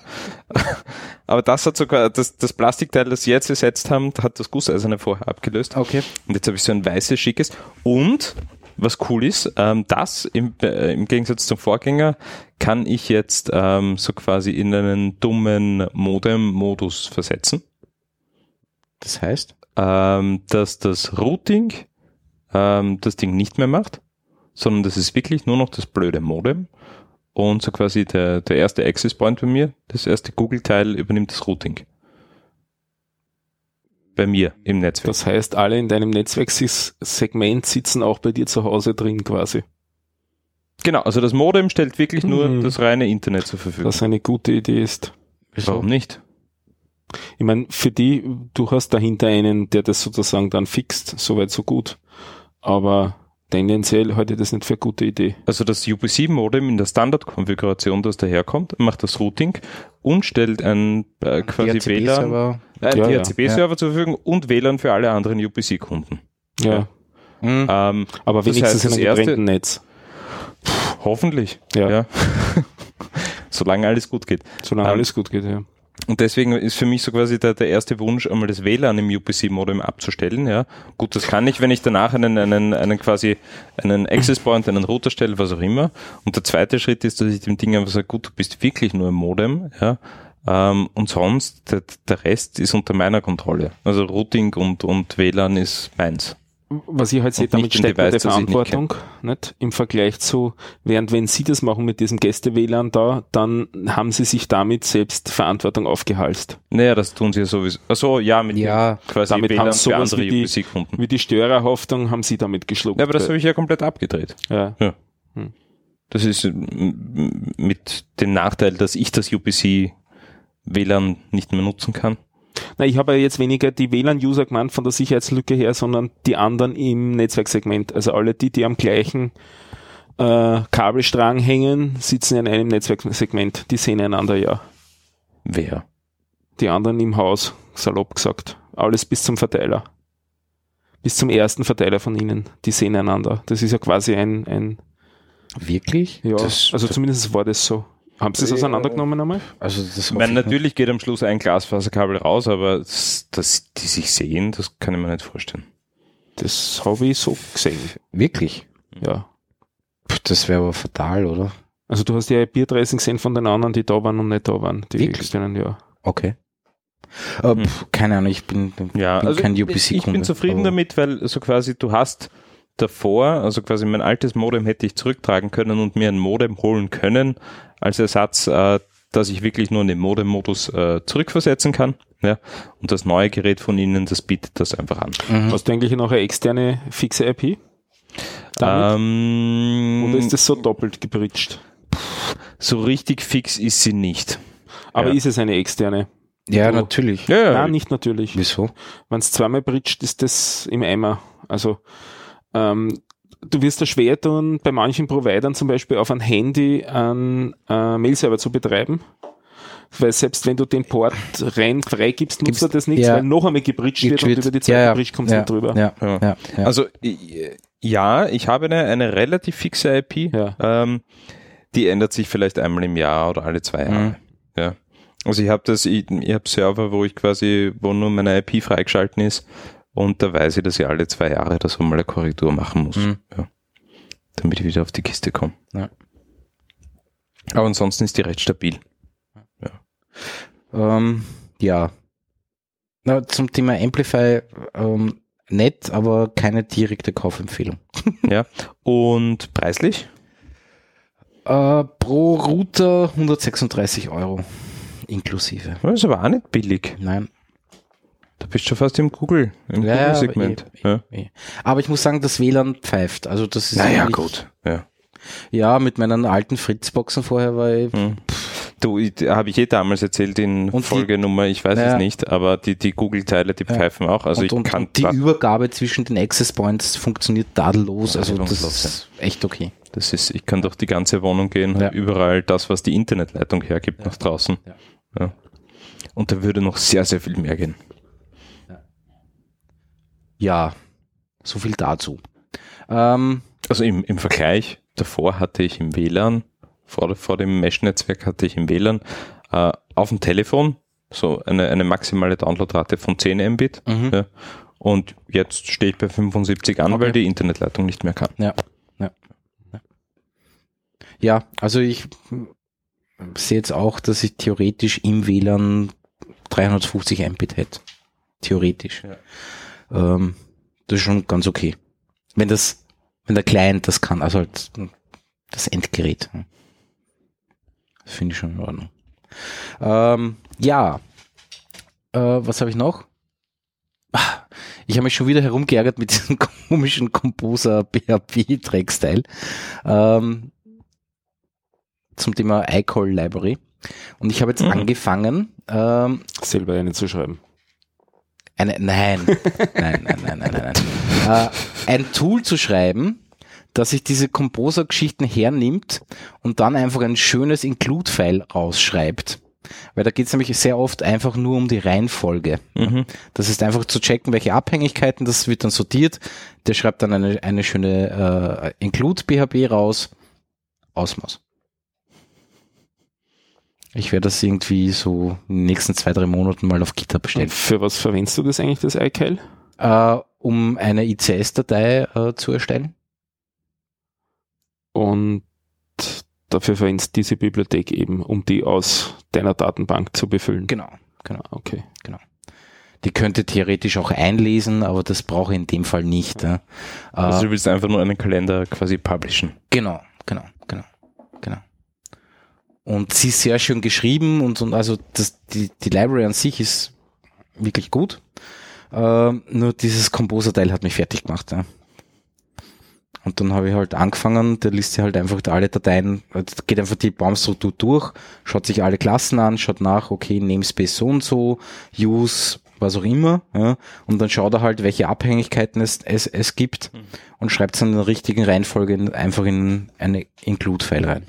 Aber das hat sogar, das, das Plastikteil, das sie jetzt ersetzt haben, hat das Gusseiserne vorher abgelöst. Okay. Und jetzt habe ich so ein weißes, schickes. Und, was cool ist, ähm, das im, äh, im Gegensatz zum Vorgänger kann ich jetzt ähm, so quasi in einen dummen Modem-Modus versetzen Das heißt? ähm, dass das Routing ähm, das Ding nicht mehr macht, sondern das ist wirklich nur noch das blöde Modem und so quasi der, der erste Access Point bei mir, das erste Google-Teil übernimmt das Routing. Bei mir im Netzwerk. Das heißt, alle in deinem Netzwerksegment sitzen auch bei dir zu Hause drin quasi. genau, also das Modem stellt wirklich nur Mhm. das reine Internet zur Verfügung. Was eine gute Idee ist. Warum nicht? Ich meine, für die, du hast dahinter einen, der das sozusagen dann fixt, soweit so gut. Aber tendenziell halte ich das nicht für eine gute Idee. Also das UPC-Modem in der Standardkonfiguration, das daherkommt, macht das Routing und stellt ein äh, quasi WLAN, DHCP-Server. äh, Ja, ja. DHCP-Server zur Verfügung und WLAN für alle anderen UPC-Kunden. Ja. Mhm. Ähm, Aber Das wenigstens heißt, das in einem erste- Netz. Hoffentlich. Ja. Ja. Solange alles gut geht. Solange Ähm, alles gut geht, ja. Und deswegen ist für mich so quasi der, der erste Wunsch, einmal das WLAN im UPC-Modem abzustellen. Ja, gut, das kann ich, wenn ich danach einen, einen, einen quasi einen Access Point, einen Router stelle, was auch immer. Und der zweite Schritt ist, dass ich dem Ding einfach sage, gut, du bist wirklich nur im Modem. Ja, ähm, und sonst der, der Rest ist unter meiner Kontrolle. Also Routing und und WLAN ist meins. Was ich halt sehe, damit steckt Device, das nicht Verantwortung, nicht, Im Vergleich zu, während wenn Sie das machen mit diesem Gäste-WLAN da, dann haben Sie sich damit selbst Verantwortung aufgehalst. Naja, das tun sie ja sowieso. Also ja, mit Ja, quasi damit WLAN haben für sowas andere wie die- UPC-Kunden. Wie die Störerhaftung haben Sie damit geschluckt. Ja, aber das habe ich ja komplett abgedreht. ja. Das ist m- m- mit dem Nachteil, dass ich das UPC WLAN nicht mehr nutzen kann. Na, ich habe ja jetzt weniger die WLAN-User gemeint von der Sicherheitslücke her, sondern die anderen im Netzwerksegment. Also alle die, die am gleichen äh, Kabelstrang hängen, sitzen in einem Netzwerksegment. Die sehen einander ja. Wer? Die anderen im Haus, salopp gesagt. Alles bis zum Verteiler. Bis zum ersten Verteiler von ihnen. Die sehen einander. Das ist ja quasi ein, ein Wirklich? ja, Das- also zumindest war das so. Haben Sie es Ja. auseinandergenommen einmal? Also das Ich meine, ich nicht. natürlich geht am Schluss ein Glasfaserkabel raus, aber das, dass die sich sehen, das kann ich mir nicht vorstellen. Das habe ich so gesehen. Wirklich? Ja. Das wäre aber fatal, oder? Also du hast ja Biertressen gesehen von den anderen, die da waren und nicht da waren. Die Wirklich? externen, ja. Okay. Äh, Hm. keine Ahnung, ich bin, Ja, bin also kein ich, UPC-Kunde. ich bin zufrieden damit, weil so quasi du hast davor, also quasi mein altes Modem hätte ich zurücktragen können und mir ein Modem holen können als Ersatz, äh, dass ich wirklich nur in den Modem-Modus äh, zurückversetzen kann. Ja, und das neue Gerät von Ihnen, das bietet das einfach an. Mhm. Hast du eigentlich noch eine externe fixe IP? Damit? Ähm, Oder ist das so doppelt gebridged? so richtig fix ist sie nicht. Aber Ja. ist es eine externe? Ja, du- natürlich. Ja, Nein, nicht natürlich. Wieso? Wenn es zweimal bridged, ist das im Eimer. Also ähm, du wirst da schwer tun, bei manchen Providern zum Beispiel auf ein Handy einen äh, Mail-Server zu betreiben. Weil selbst wenn du den Port rein freigibst, nutzt er das nicht, ja. weil noch einmal gebridged wird und über die zweite ja, ja, Bridge kommst ja, du nicht drüber. Ja, Ja. ja, ja. Also ja, ich habe eine, eine relativ fixe IP. Ja. Ähm, die ändert sich vielleicht einmal im Jahr oder alle zwei Jahre. Mhm. Ja. Also ich habe das, ich, ich habe Server, wo ich quasi, wo nur meine IP freigeschalten ist und da weiß ich, dass ich alle zwei Jahre da so mal eine Korrektur machen muss. Mhm. Ja. Damit ich wieder auf die Kiste komme. Ja. Aber ansonsten ist die recht stabil. Ähm, ja. Na, zum Thema Amplify ähm, nett, aber keine direkte Kaufempfehlung. Und preislich? Äh, pro Router 136 Euro inklusive. Das ist aber auch nicht billig. Nein. Da bist du schon fast im Google, im Ja, ja, Google-Segment. aber eh, Aber ich muss sagen, das WLAN pfeift. Also das ist Naja, gut. Ja. Ja, mit meinen alten Fritzboxen vorher war ich, Hm. Du, habe ich eh damals erzählt in Und Folgenummer, ich weiß Ja. es nicht, aber die, die Google-Teile, die Ja. pfeifen auch. Also und, ich und, kann und die Übergabe zwischen den Access Points funktioniert tadellos. Also das ist echt okay. das ist, ich kann durch die ganze Wohnung gehen, Ja. überall das, was die Internetleitung hergibt, nach draußen. Ja. Ja. Und da würde noch sehr, sehr viel mehr gehen. Ja, so viel dazu. Ähm, Also im, im Vergleich, davor hatte ich im WLAN, vor, vor dem Mesh-Netzwerk hatte ich im WLAN äh, auf dem Telefon so eine, eine maximale Downloadrate von 10 Mbit. mhm. Ja. Und jetzt stehe ich bei 75 an, Okay. weil die Internetleitung nicht mehr kann. Ja, ja. ja. Ja, also ich sehe jetzt auch, dass ich theoretisch im WLAN 350 Mbit hätte. Theoretisch. Ähm, das ist schon ganz okay. Wenn das, wenn der Client das kann, also halt das Endgerät. Das finde ich schon in Ordnung. Ähm, ja. Äh, was habe ich noch? Ah, Ich habe mich schon wieder herumgeärgert mit diesem komischen Composer PHP Dreckstyle ähm, zum Thema iCall Library. Und ich habe jetzt Mhm. angefangen, ähm, Selber eine zu schreiben. Eine, nein, nein, nein, nein, nein, nein, nein. Äh, ein Tool zu schreiben, das sich diese Composer-Geschichten hernimmt und dann einfach ein schönes Include-File rausschreibt. Weil da geht es nämlich sehr oft einfach nur um die Reihenfolge. Mhm. Das ist einfach zu checken, welche Abhängigkeiten, das wird dann sortiert. Der schreibt dann eine, eine schöne äh, Include PHP raus. Ausmaß. Ich werde das irgendwie so in den nächsten zwei, drei Monaten mal auf GitHub Und stellen. für was verwendest du das eigentlich, das iCal? Äh, um eine ICS-Datei äh, zu erstellen. Und dafür verwendest du diese Bibliothek eben, um die aus deiner Datenbank zu befüllen. Genau, genau. Okay. Die könnte theoretisch auch einlesen, aber das brauche ich in dem Fall nicht. Ja. Äh, Also du willst einfach nur einen Kalender quasi publishen. Genau, genau, genau, genau. Und sie ist sehr schön geschrieben und, und also das, die, die Library an sich ist wirklich gut. Ähm, nur dieses Composer-Teil hat mich fertig gemacht. Ja. Und dann habe ich halt angefangen, der liest sich halt einfach alle Dateien, also geht einfach die Baumstruktur durch, schaut sich alle Klassen an, schaut nach, okay, Namespace so und so, Use was auch immer, ja, und dann schaut er halt, welche Abhängigkeiten es, es, es gibt Mhm. und schreibt es in der richtigen Reihenfolge in, einfach in eine Include-File rein.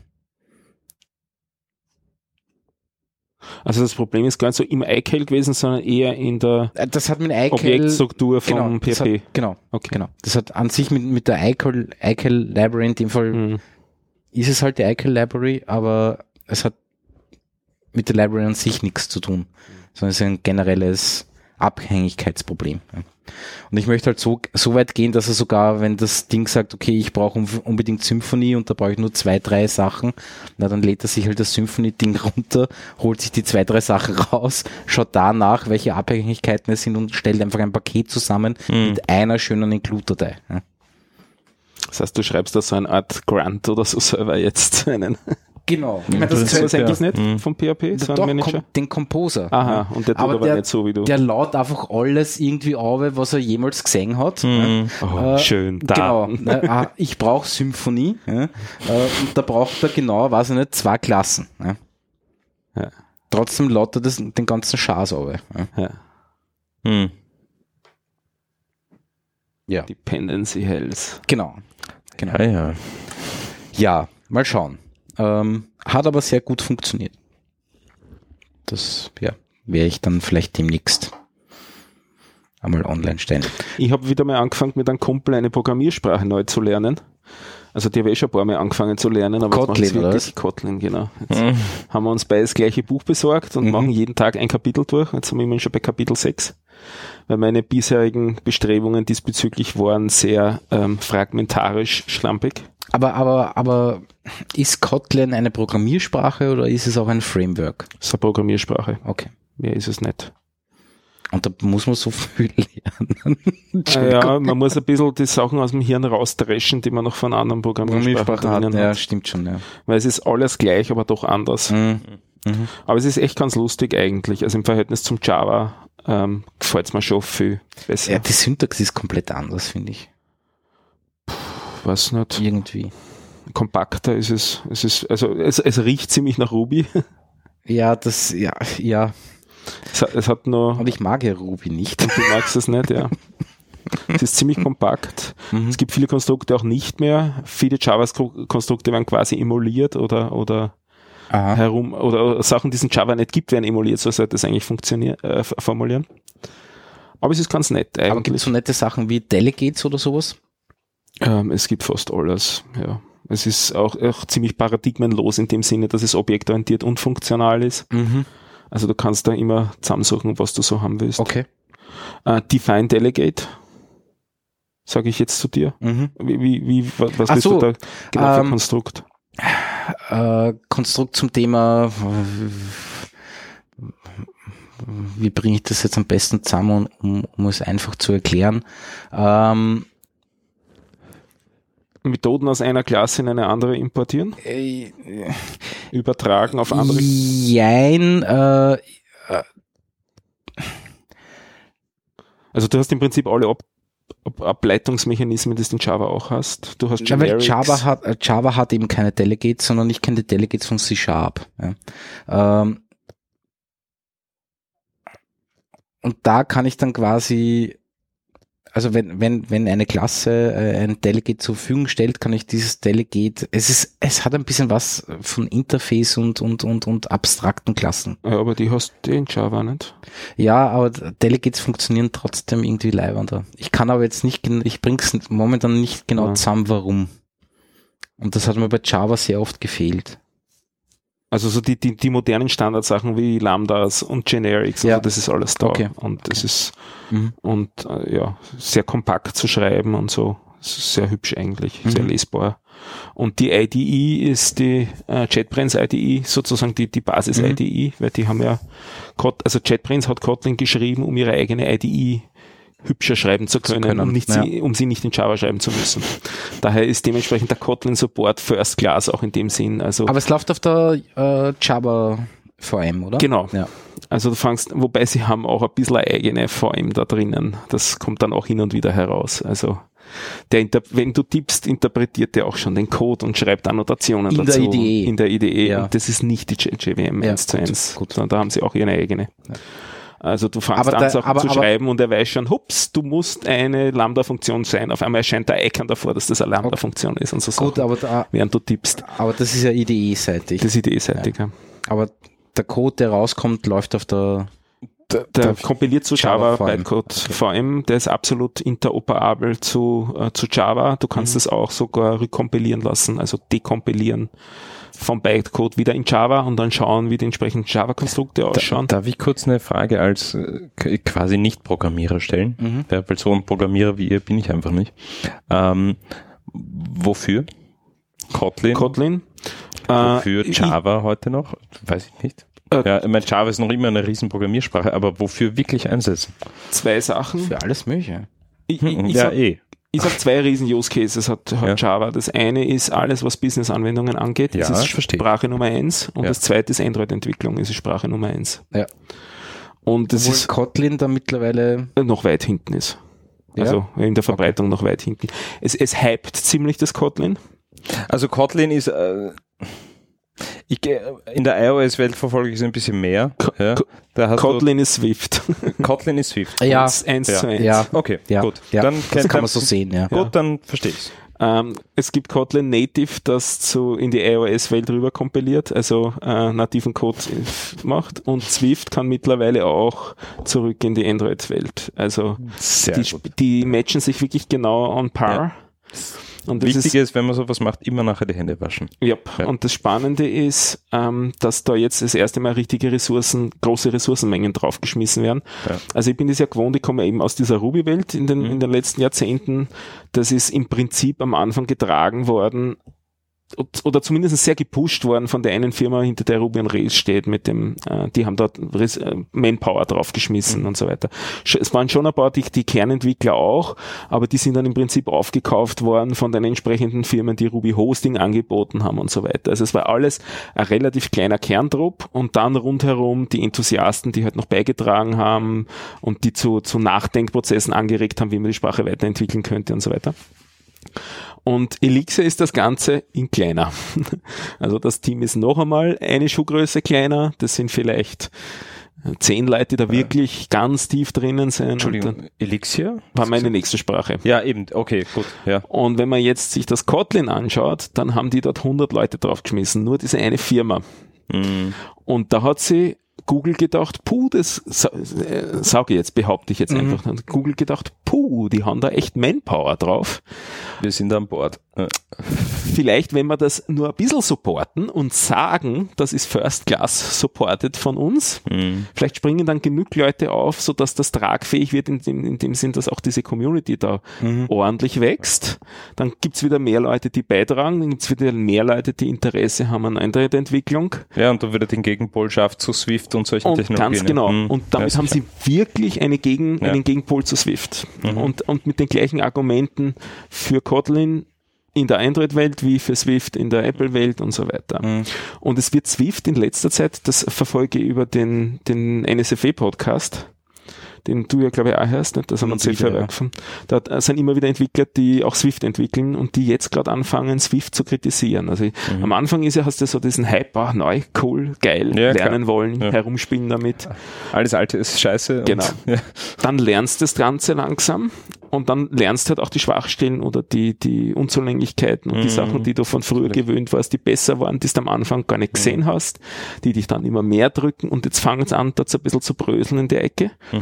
Also das Problem ist gar nicht so im iCal gewesen, sondern eher in der Äh, Das hat mit iCal, Objektstruktur genau, vom das PHP. hat, genau, Okay. genau. Das hat an sich mit, mit der iCal, iCal Library, in dem Fall Mhm. ist es halt die iCal Library, aber es hat mit der Library an sich nichts zu tun, sondern es ist ein generelles Abhängigkeitsproblem. Und ich möchte halt so, so weit gehen, dass er sogar, wenn das Ding sagt, okay, ich brauche un- unbedingt Symphony und da brauche ich nur zwei, drei Sachen, na dann lädt er sich halt das Symphony-Ding runter, holt sich die zwei, drei Sachen raus, schaut danach, welche Abhängigkeiten es sind und stellt einfach ein Paket zusammen Mhm. mit einer schönen Include-Datei. Das heißt, du schreibst da so eine Art Grant oder so selber jetzt einen. Genau. Ich meine, das Das ist eigentlich nicht Mhm. vom PHP, so ein Doch, Manager? kom den Composer. Aha, und der tut Aber aber, der- nicht so wie du. Der laut einfach alles irgendwie auf, was er jemals gesehen hat. Mhm. oh, äh, schön, Genau. Daten. Ne, ah, ich brauche Symphonie. Äh, Und da braucht er genau, weiß ich nicht, zwei Klassen. Ja. Ja. Trotzdem laut er das, den ganzen Schaß auf. Ja. Ja. Mhm. ja. Dependency Hells. Genau. genau. Ja, ja. Ja, mal schauen. Ähm, hat aber sehr gut funktioniert. Das ja, werde ich dann vielleicht demnächst einmal online stellen. Ich habe wieder mal angefangen, mit einem Kumpel eine Programmiersprache neu zu lernen. Also die habe ich schon ein paar Mal angefangen zu lernen, aber jetzt Kotlin, machen wir oder wirklich Kotlin, genau. Jetzt Mhm. haben wir uns beide das gleiche Buch besorgt und Mhm. machen jeden Tag ein Kapitel durch. Jetzt sind wir schon bei Kapitel 6. Weil meine bisherigen Bestrebungen diesbezüglich waren sehr ähm, fragmentarisch schlampig. Aber, aber, aber ist Kotlin eine Programmiersprache oder ist es auch ein Framework? Das ist eine Programmiersprache. Okay. Mehr ist es nicht. Und da muss man so viel lernen. Äh, ja, man muss ein bisschen die Sachen aus dem Hirn rausdreschen, die man noch von anderen Programmiersprachen Programmiersprache hat. Ja, hat. stimmt schon, ja. Weil es ist alles gleich, aber doch anders. Mhm. Mhm. Aber es ist echt ganz lustig eigentlich. Also im Verhältnis zum Java ähm, gefällt es mir schon viel besser. Ja, die Syntax ist komplett anders, finde ich. weiß nicht. Irgendwie. Kompakter ist es. Es ist, also es, es riecht ziemlich nach Ruby. Ja, das, ja, ja. Es hat, es hat nur, Und ich mag ja Ruby nicht. du magst es nicht, ja. Es ist ziemlich kompakt. Mhm. Es gibt viele Konstrukte auch nicht mehr. Viele Java-Konstrukte werden quasi emuliert oder, oder Aha. herum, oder Sachen, die es in Java nicht gibt, werden emuliert. So sollte es eigentlich funktionieren, äh, formulieren. Aber es ist ganz nett Aber gibt eigentlich. es so nette Sachen wie Delegates oder sowas? Ähm, es gibt fast alles, ja. Es ist auch, auch ziemlich paradigmenlos in dem Sinne, dass es objektorientiert und funktional ist. Mhm. Also du kannst da immer zusammensuchen, was du so haben willst. Okay. Äh, Define Delegate, sage ich jetzt zu dir. Mhm. Wie, wie, wie wa- was Ach bist so, du da genau für ähm, Konstrukt? Äh, Konstrukt zum Thema, wie bringe ich das jetzt am besten zusammen, um, um es einfach zu erklären? Ähm, Methoden aus einer Klasse in eine andere importieren, äh, übertragen auf andere. Jein, äh, Also du hast im Prinzip alle Ab Ableitungsmechanismen, die du in Java auch hast. Du hast Ja, weil Generics. Java hat, äh, Java hat eben keine Delegates, sondern ich kenne die Delegates von C Sharp. Ja. Ähm, und da kann ich dann quasi, also wenn, wenn, wenn eine Klasse äh, ein Delegate zur Verfügung stellt, kann ich dieses Delegate, es ist, es hat ein bisschen was von Interface und, und, und, und abstrakten Klassen. ja, aber die hast du in Java nicht. Ja, aber Delegates funktionieren trotzdem irgendwie leibender. Ich kann aber jetzt nicht, ich bring's momentan nicht genau Ja. zusammen, warum. Und das hat mir bei Java sehr oft gefehlt. Also so die, die, die modernen Standardsachen wie Lambdas und Generics, Ja. also das ist alles da. Okay. Und das ist Mhm. und äh, ja, sehr kompakt zu schreiben und so. Sehr hübsch eigentlich, sehr Mhm. lesbar. Und die IDE ist die äh, JetBrains IDE, sozusagen die, die Basis Mhm. IDE, weil die haben ja, also JetBrains hat Kotlin geschrieben, um ihre eigene IDE hübscher schreiben zu können, können, um, nicht ja. sie, um sie nicht in Java schreiben zu müssen. Daher ist dementsprechend der Kotlin Support First Class auch in dem Sinn. Also Aber es läuft auf der äh, Java VM, oder? Genau. Ja. Also du fangst, wobei sie haben auch ein bisschen eine eigene VM da drinnen. Das kommt dann auch hin und wieder heraus. Also der, wenn du tippst, interpretiert der auch schon den Code und schreibt Annotationen In der dazu. IDE. In der IDE. Ja. Und das ist nicht die JVM Ja, 1 zu gut, 1, gut. da haben sie auch ihre eigene. Also du fängst Aber an, Sachen aber- zu aber- schreiben und er weiß schon, hups, du musst eine Lambda-Funktion sein. Auf einmal erscheint der Icon davor, dass das eine Lambda-Funktion ist und so Gut, Sachen, aber, da, während du tippst. aber das ist ja IDE-seitig. Das ist idee-seitig. Ja. Aber der Code, der rauskommt, läuft auf der. Der, der kompiliert zu Java Java, VM. Bytecode VM, der ist absolut interoperabel zu, äh, zu Java. Du kannst Mhm. es auch sogar rekompilieren lassen, also dekompilieren vom Bytecode wieder in Java und dann schauen, wie die entsprechenden Java-Konstrukte Da, ausschauen. darf ich kurz eine Frage als äh, quasi Nicht-Programmierer stellen? Mhm. Ja, weil so ein Programmierer wie ihr bin ich einfach nicht. Ähm, wofür? Kotlin? Kotlin. Wofür Äh, Java heute noch? Weiß ich nicht. Äh, ja, ich meine, Java ist noch immer eine riesen Programmiersprache, aber wofür wirklich einsetzen? Zwei Sachen. Für alles Mögliche. Ich, ich, ich ja, sag, eh. Ich sag zwei riesen Use Cases hat, hat Java. Das eine ist alles, was Business-Anwendungen angeht. Das Ja, ist. Sprache Nummer eins. Und Ja. das zweite ist Android-Entwicklung. Das ist Sprache Nummer eins. Ja. Und das Obwohl ist Kotlin da mittlerweile. noch weit hinten ist. Ja? Also in der Verbreitung noch weit hinten. Es, es hypt ziemlich das Kotlin. Also Kotlin ist, äh, ich, in der iOS-Welt verfolge ich es ein bisschen mehr. Ja. Da hast Kotlin ist Swift. Kotlin ist Swift. Ja, Eins, eins Ja. zu eins. ja, Okay, ja, gut. ja. Dann das kennt kann man so sehen, ja. Gut, dann verstehe ich's. Ähm, es gibt Kotlin Native, das zu, in die iOS-Welt rüber kompiliert, also äh, nativen Code macht. Und Swift kann mittlerweile auch zurück in die Android-Welt. Also Sehr die, die matchen sich wirklich genau on par. Und das Wichtig ist, ist, wenn man sowas macht, immer nachher die Hände waschen. Yep. Ja. Und das Spannende ist, ähm, dass da jetzt das erste Mal richtige Ressourcen, große Ressourcenmengen draufgeschmissen werden. Ja. Also ich bin das ja gewohnt, ich komme eben aus dieser Ruby-Welt in den, Mhm. in den letzten Jahrzehnten. Das ist im Prinzip am Anfang getragen worden oder zumindest sehr gepusht worden von der einen Firma, hinter der Ruby on Rails steht, mit dem, äh, die haben dort Res äh, Manpower draufgeschmissen Mhm. und so weiter. Es waren schon ein paar, die, die Kernentwickler auch, aber die sind dann im Prinzip aufgekauft worden von den entsprechenden Firmen, die Ruby Hosting angeboten haben und so weiter. Also es war alles ein relativ kleiner Kerntrupp und dann rundherum die Enthusiasten, die halt noch beigetragen haben und die zu, zu Nachdenkprozessen angeregt haben, wie man die Sprache weiterentwickeln könnte und so weiter. Und Elixir ist das Ganze in kleiner. Also das Team ist noch einmal eine Schuhgröße kleiner. Das sind vielleicht zehn Leute, die da wirklich ganz tief drinnen sind. Entschuldigung, Elixir? war meine nächste Sprache. Ja, eben, okay, gut, ja. Und wenn man jetzt sich das Kotlin anschaut, dann haben die dort 100 Leute draufgeschmissen. Nur diese eine Firma. Mhm. Und da hat sie Google gedacht, puh, das sa äh, sage ich jetzt, behaupte ich jetzt Mhm. einfach. Google gedacht, puh, die haben da echt Manpower drauf. Wir sind an Bord. Ja. Vielleicht, wenn wir das nur ein bisschen supporten und sagen, das ist First Class supported von uns, Mhm. vielleicht springen dann genug Leute auf, sodass das tragfähig wird, in dem, in dem Sinn, dass auch diese Community da Mhm. ordentlich wächst. Dann gibt's wieder mehr Leute, die beitragen, dann gibt's wieder mehr Leute, die Interesse haben an Android-Entwicklung. ja, und da wieder den Gegenpol schafft zu Swift und solchen Und Technologien. ganz genau. Mhm. Und damit Ja, haben sie wirklich eine Gegen, Ja. einen Gegenpol zu Swift. Mhm. Und, und mit den gleichen Argumenten für Kotlin in der Android-Welt wie für Swift in der Apple-Welt und so weiter. Mhm. Und es wird Swift in letzter Zeit, das verfolge ich über den, den NSFW-Podcast, den du ja, glaube ich, auch hörst, nicht? Das haben wir Safe ja. Da sind immer wieder Entwickler, die auch Swift entwickeln und die jetzt gerade anfangen, Swift zu kritisieren. Also Mhm. am Anfang ist ja, hast du so diesen Hype, ah, neu, cool, geil, Ja, klar. lernen wollen, Ja. herumspielen damit. Alles Alte ist scheiße. Genau. Und. Dann lernst du das Ganze langsam und dann lernst du halt auch die Schwachstellen oder die, die Unzulänglichkeiten und die Mhm. Sachen, die du von früher gewöhnt warst, die besser waren, die du am Anfang gar nicht gesehen Mhm. hast, die dich dann immer mehr drücken und jetzt fangen sie an, dort so ein bisschen zu bröseln in der Ecke. Mhm.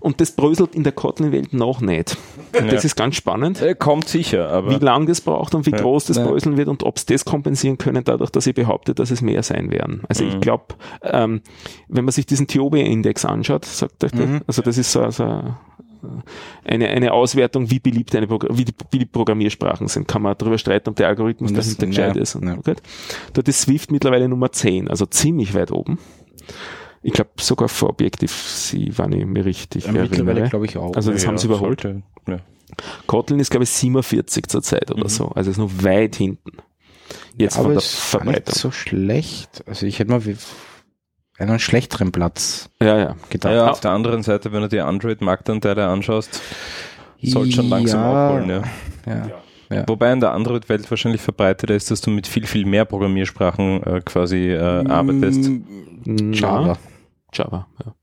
Und das bröselt in der Kotlin-Welt noch nicht. Das Ja. ist ganz spannend. Äh, Kommt sicher, aber Wie lang das braucht und wie Ja. groß das Ja. Bröseln wird und ob es das kompensieren können, dadurch, dass ich behaupte, dass es mehr sein werden. Also ich Mhm. glaube, ähm, wenn man sich diesen TOB-Index anschaut, sagt euch das, Mhm. also das ist so, so eine, eine Auswertung, wie beliebt eine Progr wie, die, wie die Programmiersprachen sind. Kann man darüber streiten, ob der Algorithmus das- dahinter gescheit ja, ist. Und, ja. gut. Dort ist Swift mittlerweile Nummer 10, also ziemlich weit oben. Ich glaube sogar vor Objective-C, wenn ich mir richtig Ja, mittlerweile erinnere. glaube ich auch. Also das ja, haben sie überholt. sollte- Ja. Kotlin ist glaube ich 47 zurzeit oder Mhm. so, also ist noch weit hinten. Jetzt aber von der es ist gar nicht Verbreitung. so schlecht. Also ich hätte mal wie einen schlechteren Platz Ja, ja. gedacht. Ja, auf der anderen Seite, wenn du dir Android-Marktanteile anschaust, sollte schon langsam Ja, aufholen. Ja. Ja. Ja. Wobei in der Android-Welt wahrscheinlich verbreiteter ist, dass du mit viel, viel mehr Programmiersprachen äh, quasi äh, arbeitest. Mm, Java. Java, ja.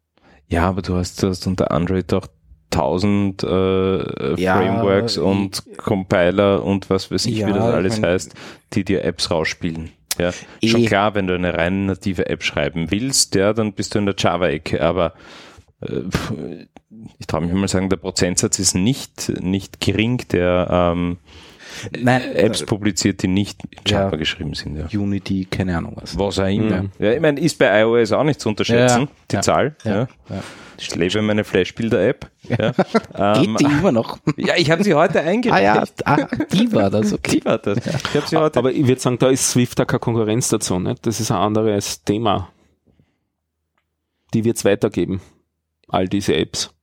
Ja, aber du hast, du hast unter Android doch tausend äh, Ja, Frameworks äh, und Compiler und was weiß ich, Ja, wie das ich alles mein- heißt, die dir Apps rausspielen. Ja, Eh. schon klar, wenn du eine rein native App schreiben willst, ja, dann bist du in der Java-Ecke, aber äh, ich traue mich mal sagen, der Prozentsatz ist nicht, nicht gering, der ähm, Nein, Apps publiziert, die nicht in Ja. Java geschrieben sind. Ja. Unity, keine Ahnung was. Was auch immer. Mhm. Ja, ich meine, ist bei iOS auch nicht zu unterschätzen, Ja, die ja, Zahl. Ja. ja. Ich lebe meine Flashbilder-App. Ja. Geht Ähm, die immer noch? ja, ich habe sie heute ah eingerichtet. ja, ah, die war das, okay. Die war das. Ich habe sie heute. Aber ich würde sagen, da ist Swift auch keine Konkurrenz dazu. Nicht? Das ist ein anderes Thema. Die wird es weitergeben. All diese Apps.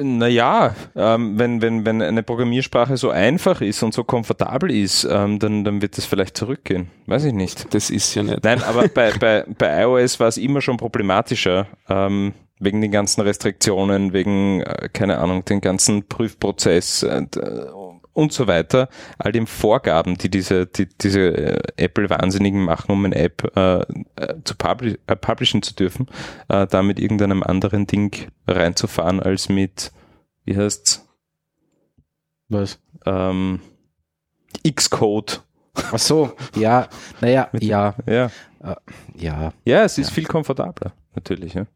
Naja, ähm, wenn, wenn, wenn eine Programmiersprache so einfach ist und so komfortabel ist, ähm, dann, dann wird es vielleicht zurückgehen. Weiß ich nicht. Das ist ja nicht. Nein, aber bei, bei, bei iOS war es immer schon problematischer, ähm, wegen den ganzen Restriktionen, wegen, äh, keine Ahnung, den ganzen Prüfprozess äh, und so weiter, all den Vorgaben, die diese, die, diese äh, Apple-Wahnsinnigen machen, um eine App äh, äh, zu publi äh, publishen zu dürfen, äh, da mit irgendeinem anderen Ding reinzufahren, als mit, wie heißt's, Was? ähm, Xcode. Ach so, ja, naja, ja, Ja. ja. ja, es ist viel komfortabler, natürlich. Ja.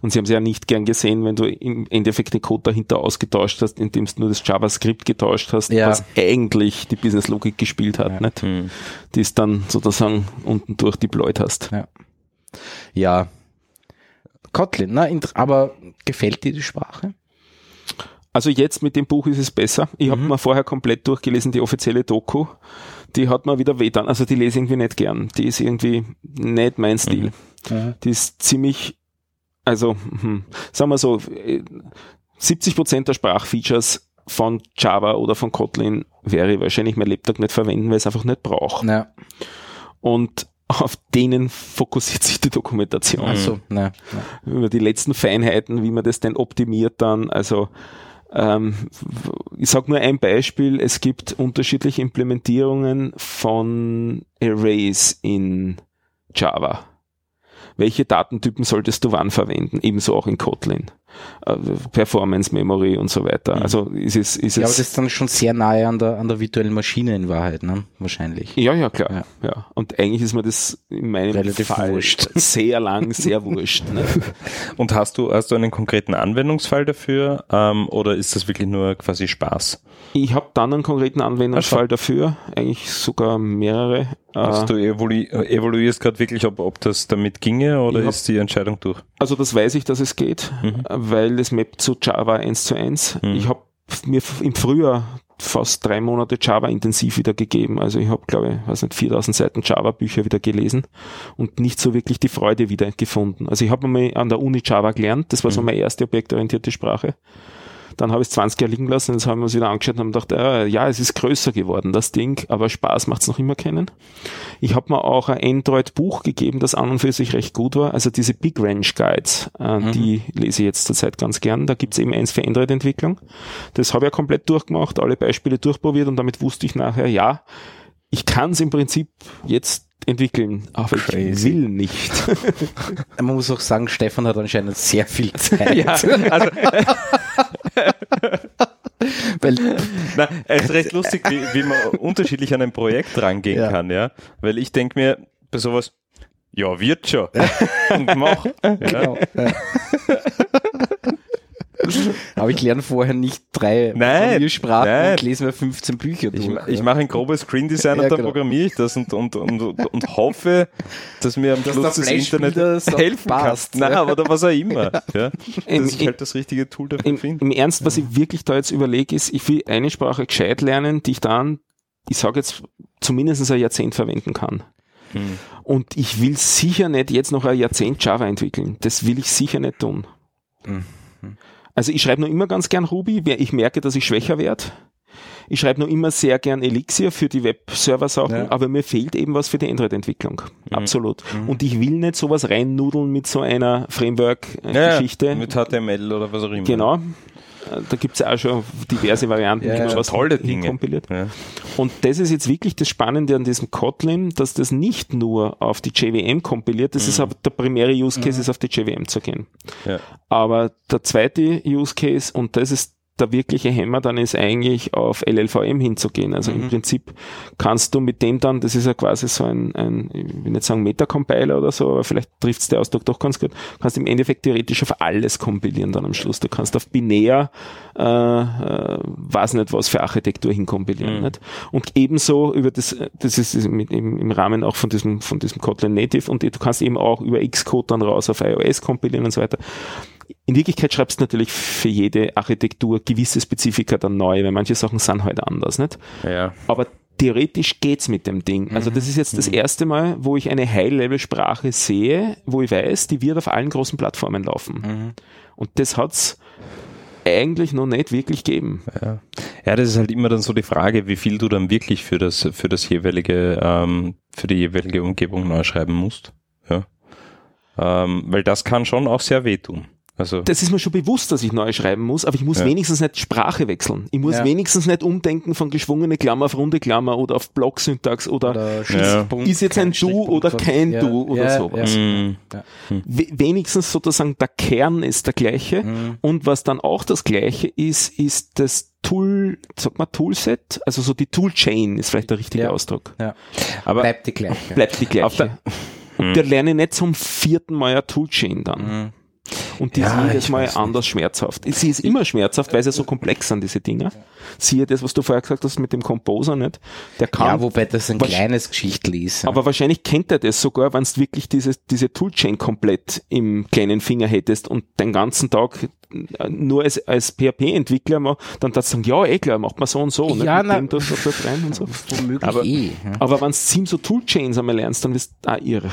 Und sie haben es ja nicht gern gesehen, wenn du im Endeffekt den Code dahinter ausgetauscht hast, indem du nur das JavaScript getauscht hast, Ja. was eigentlich die Business-Logik gespielt hat, Ja. nicht? Hm. Die es dann sozusagen unten durch deployed hast. Ja. Kotlin, na, aber gefällt dir die Sprache? Also jetzt mit dem Buch ist es besser. Ich habe Mhm. mir vorher komplett durchgelesen, die offizielle Doku. Die hat mir wieder wehtan. Also die lese ich irgendwie nicht gern. Die ist irgendwie nicht mein Stil. Die ist ziemlich, also hm, sagen wir so, äh, 70 Prozent der Sprachfeatures von Java oder von Kotlin wäre ich wahrscheinlich mein Lebtag nicht verwenden, weil ich es einfach nicht brauche. Na, Und auf denen fokussiert sich die Dokumentation. ach so, na. Über die letzten Feinheiten, wie man das denn optimiert dann. Also ähm, ich sage nur ein Beispiel. Es gibt unterschiedliche Implementierungen von Arrays in Java. Welche Datentypen solltest du wann verwenden? Ebenso auch in Kotlin. Äh, Performance Memory und so weiter. Mhm. Also ist es, ist Ja, aber es das ist dann schon sehr nahe an der, an der virtuellen Maschine in Wahrheit, ne? Wahrscheinlich. Ja, ja, klar. Ja. Ja. Und eigentlich ist mir das in meinem Relativ Fall wurscht. sehr lang, sehr wurscht. Ne? Und hast du, hast du einen konkreten Anwendungsfall dafür ähm, oder ist das wirklich nur quasi Spaß? Ich habe dann einen konkreten Anwendungsfall dafür, eigentlich sogar mehrere. Also du evolu evaluierst gerade wirklich, ob, ob das damit ginge oder hab- ist die Entscheidung durch? also das weiß ich, dass es geht, Mhm. Weil es mappt zu Java 1 zu 1. Mhm. Ich habe mir im Frühjahr fast drei Monate Java intensiv wieder gegeben. Also ich habe, glaube ich, weiß nicht, 4000 Seiten Java-Bücher wieder gelesen und nicht so wirklich die Freude wieder gefunden. Also ich habe mal an der Uni Java gelernt, das war so Mhm. meine erste objektorientierte Sprache. Dann habe ich es 20 Jahre liegen lassen, jetzt haben wir uns wieder angeschaut und haben gedacht, äh, ja, es ist größer geworden, das Ding, aber Spaß macht es noch immer kennen. Ich habe mir auch ein Android-Buch gegeben, das an und für sich recht gut war. Also diese Big Range Guides, äh, Mhm. die lese ich jetzt zurzeit ganz gern. Da gibt's eben eins für Android-Entwicklung. Das habe ich ja komplett durchgemacht, alle Beispiele durchprobiert und damit wusste ich nachher, ja, ich kann es im Prinzip jetzt entwickeln, aber ich Crazy. will nicht. Man muss auch sagen, Stefan hat anscheinend sehr viel Zeit. Ja, also Weil, na, es ist recht lustig, wie, wie man unterschiedlich an ein Projekt rangehen Ja. kann, ja. Weil ich denke mir bei sowas, ja, wird schon. Und mach. Ja. genau. Aber ich lerne vorher nicht drei Programmiersprachen nein. und lese mir 15 Bücher durch. Ich, ich mache ein grobes Screen Design Ja, und dann genau. programmiere ich das und, und, und, und hoffe, dass mir am Dass Schluss das Internet helfen passt, kann. Nein, ja. aber da was auch immer. Ja. Dass ich halt das richtige Tool dafür Im, finde. Im Ernst, was ich wirklich da jetzt überlege, ist, ich will eine Sprache gescheit lernen, die ich dann, ich sage jetzt, zumindest ein Jahrzehnt verwenden kann. Hm. Und ich will sicher nicht jetzt noch ein Jahrzehnt Java entwickeln. Das will ich sicher nicht tun. Mhm. Also ich schreibe noch immer ganz gern Ruby, ich merke, dass ich schwächer werde. Ich schreibe noch immer sehr gern Elixir für die Web-Server-Sachen, Ja. aber mir fehlt eben was für die Android-Entwicklung. Mhm. Absolut. Mhm. Und ich will nicht sowas reinnudeln mit so einer Framework-Geschichte. Ja, mit HTML oder was auch immer. Genau. Da gibt's ja auch schon diverse Varianten, Ja, ja, was tolle Dinge. kompiliert. Ja. Und das ist jetzt wirklich das Spannende an diesem Kotlin, dass das nicht nur auf die JVM kompiliert, das ist aber der primäre Use Case, ist auf die JVM zu gehen. Ja. Aber der zweite Use Case, und das ist der wirkliche Hammer, dann ist eigentlich auf LLVM hinzugehen. Also im Prinzip kannst du mit dem dann, das ist ja quasi so ein, ein ich will nicht sagen Metacompiler oder so, aber vielleicht trifft es der Ausdruck doch ganz gut, kannst im Endeffekt theoretisch auf alles kompilieren dann am Schluss. Du kannst auf binär, äh, äh, weiß nicht was für Architektur hinkompilieren. Nicht? Und ebenso über das, das ist mit, im, im Rahmen auch von diesem, von diesem Kotlin Native und du kannst eben auch über Xcode dann raus auf iOS kompilieren und so weiter. In Wirklichkeit schreibst du natürlich für jede Architektur gewisse Spezifika dann neu, weil manche Sachen sind halt anders, nicht? Ja. Aber theoretisch geht's mit dem Ding. Also das ist jetzt das erste Mal, wo ich eine High-Level-Sprache sehe, wo ich weiß, die wird auf allen großen Plattformen laufen. Und das hat's eigentlich noch nicht wirklich gegeben. Ja. ja, das ist halt immer dann so die Frage, wie viel du dann wirklich für das, für das jeweilige, ähm, für die jeweilige Umgebung neu schreiben musst. Ja. Ähm, weil das kann schon auch sehr wehtun. Also, Das ist mir schon bewusst, dass ich neu schreiben muss, aber ich muss Ja. wenigstens nicht Sprache wechseln. Ich muss Ja. wenigstens nicht umdenken von geschwungene Klammer auf runde Klammer oder auf Blocksyntax oder, Oder ist jetzt ein Du oder kein ja, Du oder ja, sowas. Ja. We- wenigstens sozusagen der Kern ist der gleiche. Mhm. Und was dann auch das gleiche ist, ist das Tool, sag mal Toolset, also so die Toolchain ist vielleicht der richtige Ja. Ausdruck. Ja. aber Bleibt die gleiche. Bleibt die Auf gleiche. der- Und wir lernen nicht zum vierten Mal eine Toolchain dann. Und die Ja, ist jedes Mal weiß nicht. anders schmerzhaft. Sie ist immer schmerzhaft, weil sie so komplex sind, diese Dinger. Siehe das, was du vorher gesagt hast mit dem Composer, nicht? Der kann Ja, wobei das ein kleines Geschichtli ist. ja. Aber wahrscheinlich kennt er das sogar, wenn du wirklich diese, diese Toolchain komplett im kleinen Finger hättest und den ganzen Tag äh, nur als, als PHP-Entwickler mal, dann darfst du sagen, ja, eh klar, macht man so und so. nicht? Ja, Mit na- du dort rein und so. womöglich aber- eh. Ja. Aber wenn du sieben so Toolchains einmal lernst, dann wirst du auch irre.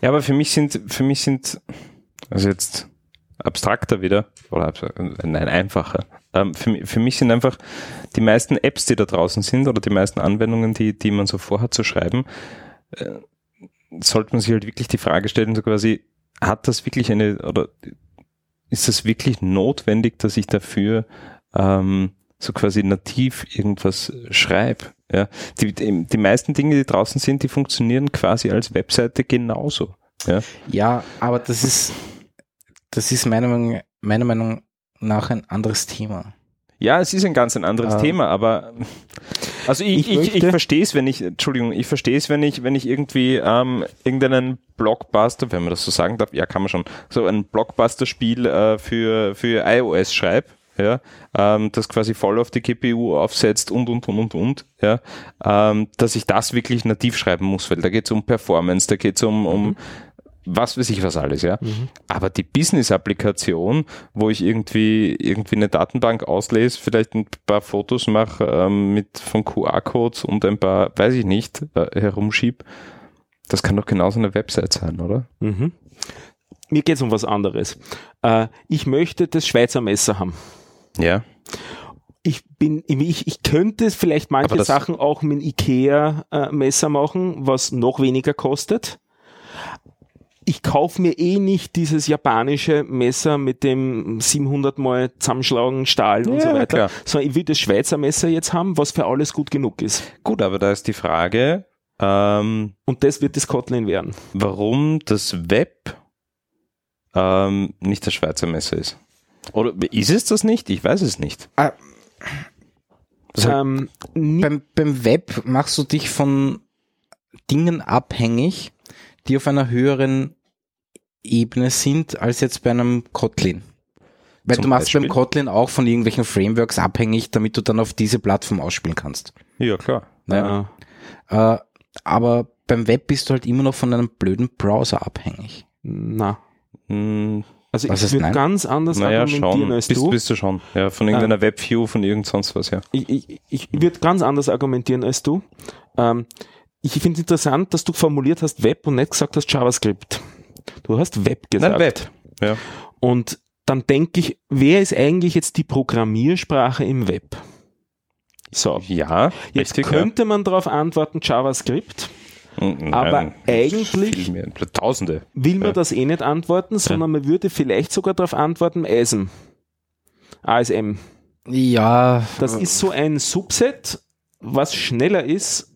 Ja, aber für mich sind, für mich sind, also jetzt abstrakter wieder, oder nein, einfacher. Ähm, für, für mich sind einfach die meisten Apps, die da draußen sind, oder die meisten Anwendungen, die, die man so vorhat zu schreiben, äh, sollte man sich halt wirklich die Frage stellen, so quasi, hat das wirklich eine, oder ist das wirklich notwendig, dass ich dafür ähm, so quasi nativ irgendwas schreibe? Ja, die, die, die meisten Dinge, die draußen sind, die funktionieren quasi als Webseite genauso. Ja. Ja, aber das ist, das ist meiner Meinung, meiner Meinung nach ein anderes Thema. Ja, es ist ein ganz ein anderes Ah. Thema, aber also ich, Ich ich, ich, verstehe es, wenn ich, Entschuldigung, ich verstehe es, wenn ich, wenn ich irgendwie ähm, irgendeinen Blockbuster, wenn man das so sagen darf, ja, kann man schon, so ein Blockbuster-Spiel äh, für, für iOS schreibe, ja, ähm, das quasi voll auf die GPU aufsetzt und und und und und, ja, ähm, dass ich das wirklich nativ schreiben muss, weil da geht es um Performance, da geht es um, um was weiß ich was alles, ja. Aber die Business-Applikation, wo ich irgendwie irgendwie eine Datenbank auslese, vielleicht ein paar Fotos mache ähm, mit von QR-Codes und ein paar, weiß ich nicht, äh, herumschieb, das kann doch genauso eine Website sein, oder? Mhm. Mir geht's um was anderes. Äh, ich möchte das Schweizer Messer haben. Ja. ich bin, ich, ich könnte vielleicht manche Sachen auch mit Ikea-Messer machen, was noch weniger kostet. Ich kaufe mir eh nicht dieses japanische Messer mit dem 700 mal zusammenschlagen Stahl und Ja, so weiter, klar. sondern ich will das Schweizer Messer jetzt haben, was für alles gut genug ist. Gut, aber da ist die Frage, ähm, Und das wird das Kotlin werden. warum das Web ähm, nicht das Schweizer Messer ist. Oder ist es das nicht? Ich weiß es nicht. Ah, Ähm, beim, beim Web machst du dich von Dingen abhängig, die auf einer höheren Ebene sind, als jetzt bei einem Kotlin. Weil Zum du machst beim Beispiel? Kotlin auch von irgendwelchen Frameworks abhängig, damit du dann auf diese Plattform ausspielen kannst. ja, klar. Ja. Äh, aber beim Web bist du halt immer noch von einem blöden Browser abhängig. na. Hm, Also Was ich ist würde ganz anders naja, argumentieren schon. als Bist, du. bist du schon. Ja, von irgendeiner Webview, von irgend sonst was, ja. ich, ich, ich würde ganz anders argumentieren als du. Ähm, ich finde es interessant, dass du formuliert hast Web und nicht gesagt hast JavaScript. Du hast Web gesagt. Nein, Web. Ja. Und dann denke ich, wer ist eigentlich jetzt die Programmiersprache im Web? So, Ja, jetzt richtig, könnte man darauf antworten JavaScript. ja. Nein, aber eigentlich- mehr, Tausende. Will man Ja. das eh nicht antworten, sondern man würde vielleicht sogar darauf antworten ASM. ASM. Ja, Das ist so ein Subset, was schneller ist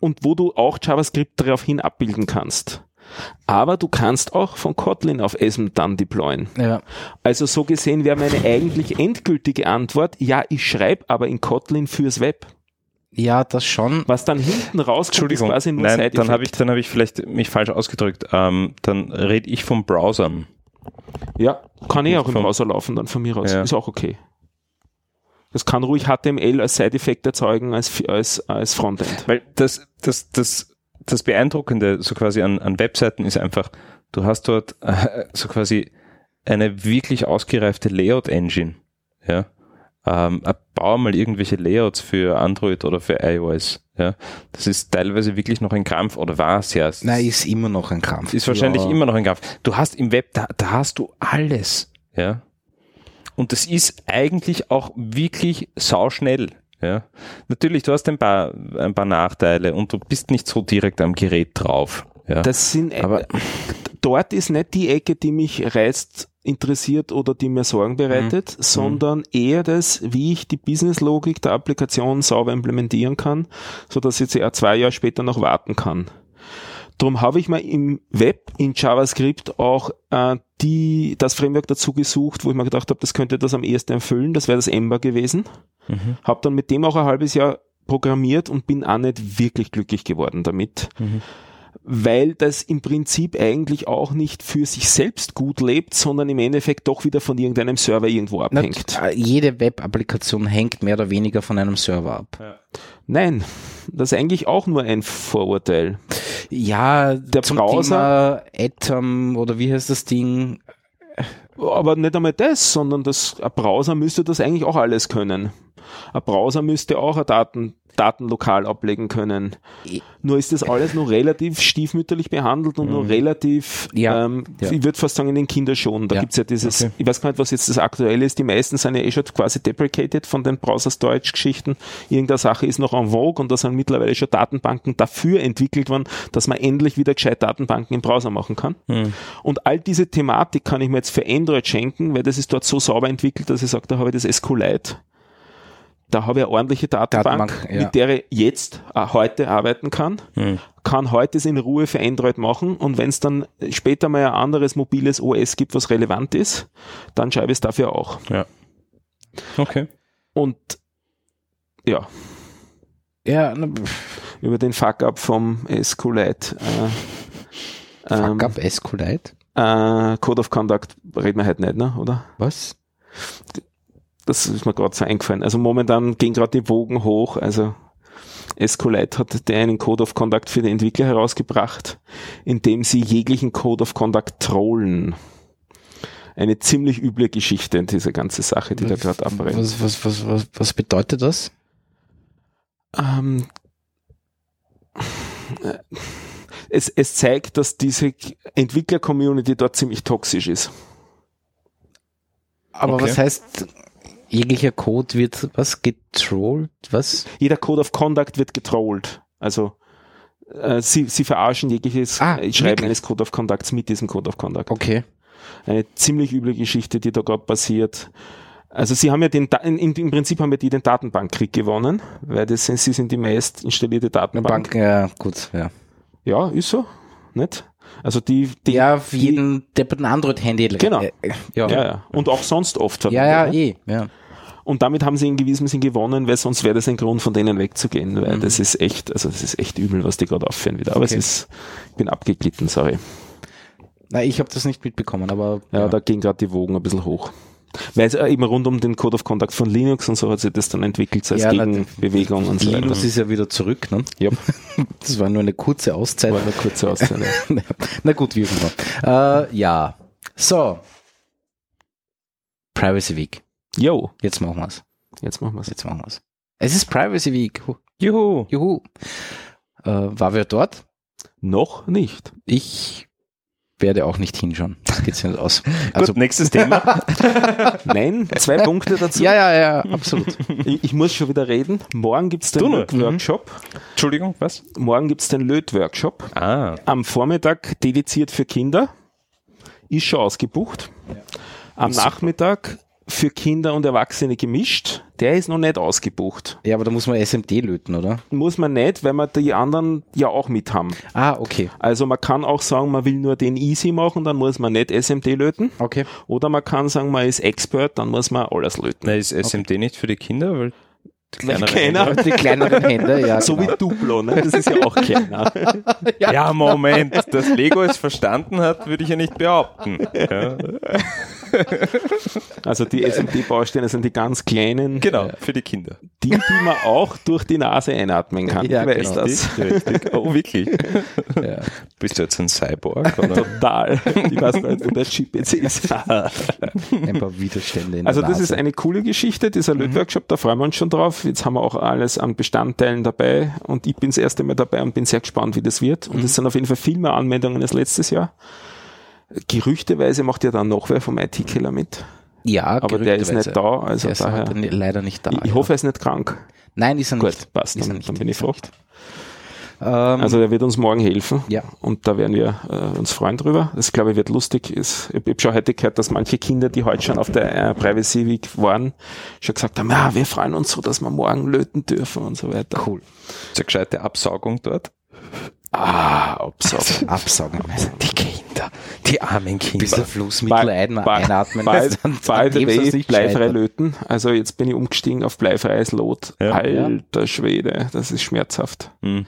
und wo du auch JavaScript daraufhin abbilden kannst. Aber du kannst auch von Kotlin auf ESM dann deployen. ja. Also so gesehen wäre meine eigentlich endgültige Antwort, ja, ich schreibe aber in Kotlin fürs Web. ja, das schon. Was dann hinten rauskommt, ist Entschuldigung, quasi nur nein, dann habe ich, dann habe ich vielleicht mich falsch ausgedrückt. Ähm, dann rede ich vom Browsern. Ja, kann eh auch im Vom- Browser laufen, dann von mir aus. Ja. Ist auch okay. Das kann ruhig HTML als Side-Effekt erzeugen, als, als, als Frontend. Weil das, das, das, das Beeindruckende so quasi an, an Webseiten ist einfach, du hast dort äh, so quasi eine wirklich ausgereifte Layout-Engine. Ja. Ähm, äh, bau mal irgendwelche Layouts für Android oder für iOS. Ja. Das ist teilweise wirklich noch ein Krampf oder war sehr. Nein, ist immer noch ein Krampf. ist wahrscheinlich ja. immer noch ein Krampf. Du hast im Web, da, da hast du alles. Ja. Und das ist eigentlich auch wirklich sauschnell. Ja. Natürlich, du hast ein paar, ein paar Nachteile und du bist nicht so direkt am Gerät drauf. Ja. Das sind, Aber- dort ist nicht die Ecke, die mich reizt, interessiert oder die mir Sorgen bereitet, sondern eher das, wie ich die Businesslogik der Applikation sauber implementieren kann, so dass ich jetzt eher zwei Jahre später noch warten kann. Darum habe ich mir im Web, in JavaScript auch äh, die, das Framework dazu gesucht, wo ich mir gedacht habe, das könnte das am ehesten erfüllen. Das wäre das Ember gewesen. Mhm. Habe dann mit dem auch ein halbes Jahr programmiert und bin auch nicht wirklich glücklich geworden damit Mhm. weil das im Prinzip eigentlich auch nicht für sich selbst gut lebt, sondern im Endeffekt doch wieder von irgendeinem Server irgendwo abhängt. äh, jede Web-Applikation hängt mehr oder weniger von einem Server ab. Nein, das ist eigentlich auch nur ein Vorurteil. Ja, Der zum Browser- Thema Atom oder wie heißt das Ding? Aber nicht einmal das, sondern das, ein Browser müsste das eigentlich auch alles können. Ein Browser müsste auch eine Daten, Daten lokal ablegen können. Nur ist das alles nur relativ stiefmütterlich behandelt und nur relativ, Ja, ähm, ja. ich würde fast sagen, in den Kinderschuhen. Da Ja, gibt's ja dieses, okay. ich weiß gar nicht, was jetzt das Aktuelle ist. Die meisten sind ja eh schon quasi deprecated von den Browser-Storage-Geschichten. Irgendeine Sache ist noch en vogue und da sind mittlerweile schon Datenbanken dafür entwickelt worden, dass man endlich wieder gescheit Datenbanken im Browser machen kann. Und all diese Thematik kann ich mir jetzt für Android schenken, weil das ist dort so sauber entwickelt, dass ich sage, da habe ich das SQLite. Da habe ich eine ordentliche Datenbank, Datenbank, ja. mit der ich jetzt, äh, heute arbeiten kann, kann heute es in Ruhe für Android machen und wenn es dann später mal ein anderes mobiles OS gibt, was relevant ist, dann schreibe ich es dafür auch. Ja. Okay. Und ja, Ja, na, über den Fuck-up vom SQLite. Äh, ähm, Fuck up Escolite? Äh, Code of Conduct reden wir heute nicht, ne? oder? Was? Das ist mir gerade so eingefallen. Also momentan gehen gerade die Wogen hoch. Also Escolite hat der einen Code of Conduct für die Entwickler herausgebracht, in dem sie jeglichen Code of Conduct trollen. Eine ziemlich üble Geschichte, diese ganze Sache, die da gerade abbrennt. Was, was, was, was, was bedeutet das? Ähm, äh, es, es zeigt, dass diese Entwickler-Community dort ziemlich toxisch ist. Aber Okay. was heißt, jeglicher Code wird, was, getrollt? Was? Jeder Code of Conduct wird getrollt. Also äh, sie, sie verarschen jegliches Ah, Schreiben wirklich? eines Code of Conducts mit diesem Code of Conduct. Okay. Eine ziemlich üble Geschichte, die da gerade passiert. Also sie haben ja den, im Prinzip haben ja die den Datenbankkrieg gewonnen, weil das sind, sie sind die meist installierte Datenbank. Bank, ja, gut, ja. Ja, ist so, nicht? Also die, die ja, die, jeden depperten Android-Handy. Genau. Äh, äh, ja. ja, ja. Und auch sonst oft. Ja, ja, verwendet, ne? eh, ja. Und damit haben sie in gewissem Sinn gewonnen, weil sonst wäre das ein Grund, von denen wegzugehen, weil das ist echt, also das ist echt übel, was die gerade aufführen wieder. Aber Okay. es ist, ich bin abgeglitten, sorry. Nein, ich habe das nicht mitbekommen, aber Ja, da gehen gerade die Wogen ein bisschen hoch. Weil es eben rund um den Code of Conduct von Linux und so hat sich das dann entwickelt, so als Ja, Gegenbewegung und so weiter. Linux ist ja wieder zurück, ne? Ja, Das war nur eine kurze Auszeit. war eine kurze Auszeit. ja. Na gut, wie auch immer. Äh, ja. So. Privacy Week. Jo, Jetzt machen wir's. jetzt machen wir's. Jetzt machen wir's. Es ist Privacy Week. Hu- Juhu. Juhu. Äh, war wer dort? Noch nicht. Ich werde auch nicht hinschauen. Das geht sich nicht aus. Also, Gut, nächstes Thema. Nein, zwei Punkte dazu. ja, ja, ja, absolut. Ich, ich muss schon wieder reden. Morgen gibt's den Du nur. Löt-Workshop. Entschuldigung, was? Morgen gibt's den Löt-Workshop. Ah. Am Vormittag dediziert für Kinder. Ist schon ausgebucht. Am Nachmittag für Kinder und Erwachsene gemischt. Der ist noch nicht ausgebucht. Ja, aber da muss man SMD löten, oder? Muss man nicht, weil wir die anderen ja auch mit haben. Ah, okay. Also man kann auch sagen, man will nur den easy machen, dann muss man nicht SMD löten. Okay. Oder man kann sagen, man ist Expert, dann muss man alles löten. Na, ist SMD nicht für die Kinder? Weil kleineren keiner- Hände- Die kleineren Hände, ja. So genau. wie Duplo, ne? Das ist ja auch kleiner. Ja, Moment, dass Lego es verstanden hat, würde ich ja nicht behaupten. Ja, Also die SMD-Bausteine sind die ganz kleinen, genau, für die Kinder. Die, die man auch durch die Nase einatmen kann. Ja, ich weiß genau. das. Richtig, richtig. Oh, wirklich? Ja. Bist du jetzt ein Cyborg? Oder? Total. Ich weiß gar nicht, wo der Chip jetzt ist. Ein paar Widerstände in Also das ist Nase. eine coole Geschichte, dieser Lötworkshop, da freuen wir uns schon drauf. Jetzt haben wir auch alles an Bestandteilen dabei und ich bin das erste Mal dabei und bin sehr gespannt, wie das wird. Und es sind auf jeden Fall viel mehr Anmeldungen als letztes Jahr. Gerüchteweise macht ja dann noch wer vom IT-Killer mit. Ja, Aber der ist nicht da, also der ist daher. ni- leider nicht da. Ich, ja. hoffe, er ist nicht krank. Nein, ist er Gut, nicht. passt, Ist er dann, nicht. dann bin ich er froh. Ähm, Also der wird uns morgen helfen. Ja. Und da werden wir äh, uns freuen drüber. Das glaube ich wird lustig. Ist, ich habe schon heute gehört, dass manche Kinder, die heute schon auf der äh, Privacy Week waren, schon gesagt haben, ja, wir freuen uns so, dass wir morgen löten dürfen und so weiter. cool. Ist eine gescheite Absaugung dort? Ah, absaugen. Absaugen. Die Kinder, die armen Kinder. Bis der Flussmittel ein, einatmen by, lässt, dann, by dann the hebst du way, bleifrei löten. Also jetzt bin ich umgestiegen auf bleifreies Lot. Ja. Alter Schwede, das ist schmerzhaft. Hm.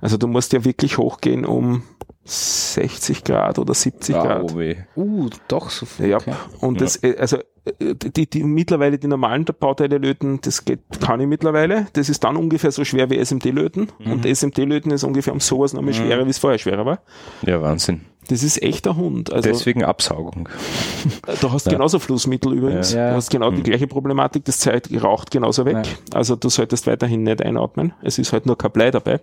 Also du musst ja wirklich hochgehen um 60 Grad oder 70 Ah, Grad. oh weh. Uh, doch so viel. Ja, okay. und das, äh, also äh, die, die mittlerweile die normalen Bauteile löten, das geht, kann ich mittlerweile. Das ist dann ungefähr so schwer wie SMD löten. Mhm. Und SMD löten ist ungefähr um sowas noch mal schwerer, wie es vorher schwerer war. Ja, Wahnsinn. Das ist echt ein Hund. Also Deswegen Absaugung. du hast genauso Flussmittel übrigens. Ja. Du hast genau die gleiche Problematik. Das Zeit raucht genauso weg. Ja. Also du solltest weiterhin nicht einatmen. Es ist halt nur kein Blei dabei.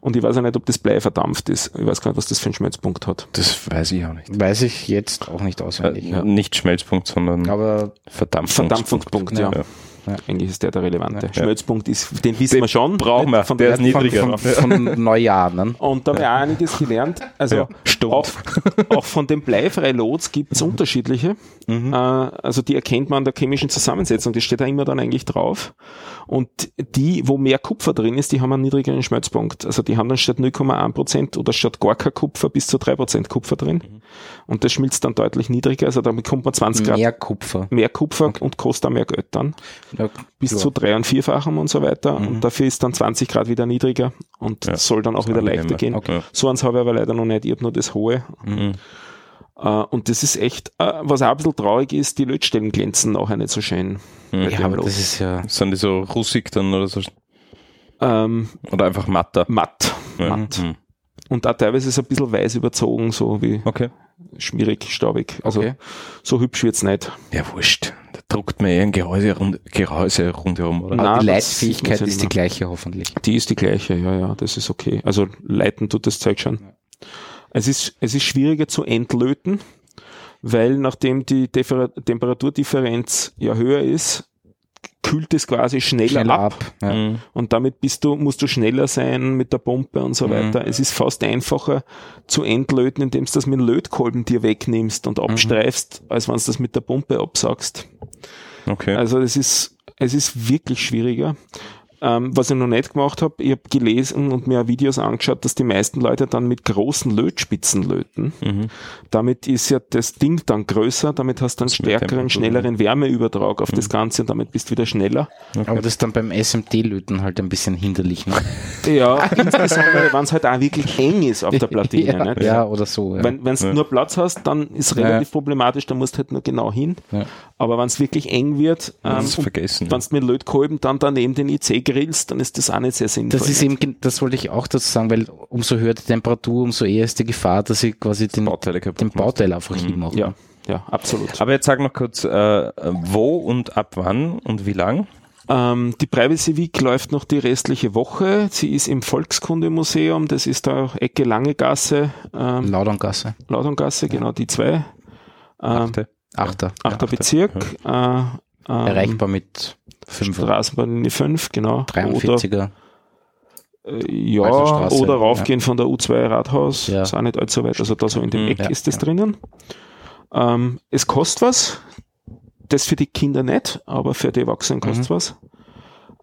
Und ich weiß auch nicht, ob das Blei verdampft ist. Ich weiß gar nicht, was das für einen Schmelzpunkt hat. Das weiß ich auch nicht. Weiß ich jetzt auch nicht auswendig. Äh, Nicht Schmelzpunkt, sondern Aber Verdampfungspunkt. Verdampfungspunkt, ja. Ja. Eigentlich ist der der relevante. Schmelzpunkt ist, den wissen wir schon. brauchen wir. Von Der der ist von, niedriger. von, von Neujahr, ne? Und da habe ich auch einiges gelernt. Also Ja, auch, auch von den Bleifrei-Lots gibt es unterschiedliche. Mhm. Äh, also die erkennt man an der chemischen Zusammensetzung. Das steht da immer dann eigentlich drauf. Und die, wo mehr Kupfer drin ist, die haben einen niedrigeren Schmelzpunkt. Also die haben dann statt 0,1 Prozent oder statt gar kein Kupfer bis zu 3 Prozent Kupfer drin. Mhm. Und das schmilzt dann deutlich niedriger. Also damit kommt man 20 Grad Mehr Kupfer. mehr Kupfer und kostet auch mehr Geld dann. Ja, bis ja. zu drei- und vierfachen und so weiter. Mhm. Und dafür ist dann 20 Grad wieder niedriger und Ja, soll dann auch wieder leichter gehen. Okay. So eins habe ich aber leider noch nicht. Ich habe nur das hohe. Mhm. Äh, und das ist echt, äh, was auch ein bisschen traurig ist, die Lötstellen glänzen nachher nicht so schön. Mhm. Ja, aber das ist ja. Sind die so russig dann oder so? ähm, Oder einfach matter? matt. Ja. matt. Mhm. Und auch teilweise ist es ein bisschen weiß überzogen, so wie Okay. Schmierig, staubig. Also Okay. so hübsch wird's nicht. Ja, wurscht. Da druckt man eher ein Gehäuse, rund, Gehäuse rundherum, oder? Aber die Leitfähigkeit ist die gleiche hoffentlich. Die ist die gleiche, ja, ja, das ist okay. Also leiten tut das Zeug schon. Es ist, es ist schwieriger zu entlöten, weil nachdem die Defer Temperaturdifferenz ja höher ist, kühlt es quasi schneller, Schneller ab. ab. Ja. Mhm. Und damit bist du, musst du schneller sein mit der Pumpe und so Mhm. weiter. Es ist fast einfacher zu entlöten, indem du das mit dem Lötkolben dir wegnimmst und abstreifst, als wenn du das mit der Pumpe absaugst. Okay. Also es ist, es ist wirklich schwieriger. Ähm, was ich noch nicht gemacht habe, ich habe gelesen und mir Videos angeschaut, dass die meisten Leute dann mit großen Lötspitzen löten. Mhm. Damit ist ja das Ding dann größer, damit hast du einen stärkeren, schnelleren Wärmeübertrag auf das Ganze und damit bist du wieder schneller. Aber das ist dann beim SMD-Löten halt ein bisschen hinderlich. Ne? Ja, insbesondere wenn es halt auch wirklich eng ist auf der Platine. ja, nicht? ja, oder so. Ja. Wenn du nur Platz hast, dann ist relativ problematisch, da musst du halt nur genau hin. Aber wenn es wirklich eng wird, ähm, wenn du mit Lötkolben dann daneben den IC grillst, dann ist das auch nicht sehr sinnvoll. Das ist eben, das wollte ich auch dazu sagen, weil umso höher die Temperatur, umso eher ist die Gefahr, dass sie quasi den, Bauteile kaputt den macht. Bauteil einfach hinmachen. ja, ja, absolut. Aber jetzt sag noch kurz, äh, wo und ab wann und wie lang? Ähm, die Privacy Week läuft noch die restliche Woche. Sie ist im Volkskundemuseum, das ist da Ecke Lange Gasse, ähm, Lauderngasse, Lauderngasse, genau die zwei. Ähm, Achte. Achter. achter Bezirk. Äh, ähm, Erreichbar mit 5 Straßenbahnlinie 5, genau. 43er. Oder, äh, ja, Walserstraße, oder raufgehen von der U2 Rathaus. Ja. Ist auch nicht allzu weit. Also da so in dem Mhm. Eck Ja, ist das ja. drinnen. Ähm, es kostet was. das für die Kinder nicht, aber für die Erwachsenen kostet Mhm. was.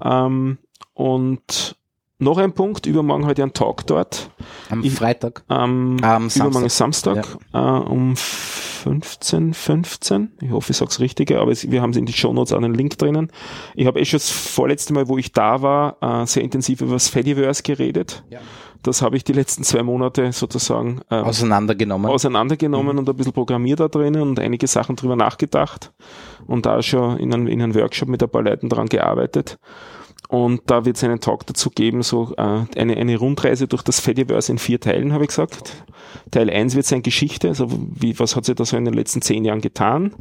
Ähm, und noch ein Punkt, übermorgen heute ein Talk dort. Am Ich- Freitag. Ähm, Am übermorgen ist Samstag. Samstag äh, um 15, 15. Ich hoffe, ich sag's richtige, aber es, wir haben in die Shownotes auch einen Link drinnen. Ich habe eh schon das vorletzte Mal, wo ich da war, äh, sehr intensiv über das Fediverse geredet. Ja. Das habe ich die letzten zwei Monate sozusagen äh, Auseinandergenommen. auseinandergenommen Mhm. und ein bisschen programmiert da drinnen und einige Sachen drüber nachgedacht und da schon in einem, in einem Workshop mit ein paar Leuten dran gearbeitet. Und da wird es einen Talk dazu geben, so äh, eine, eine Rundreise durch das Fediverse in vier Teilen, habe ich gesagt. Teil 1 wird sein Geschichte, also wie, was hat sich da so in den letzten zehn Jahren getan.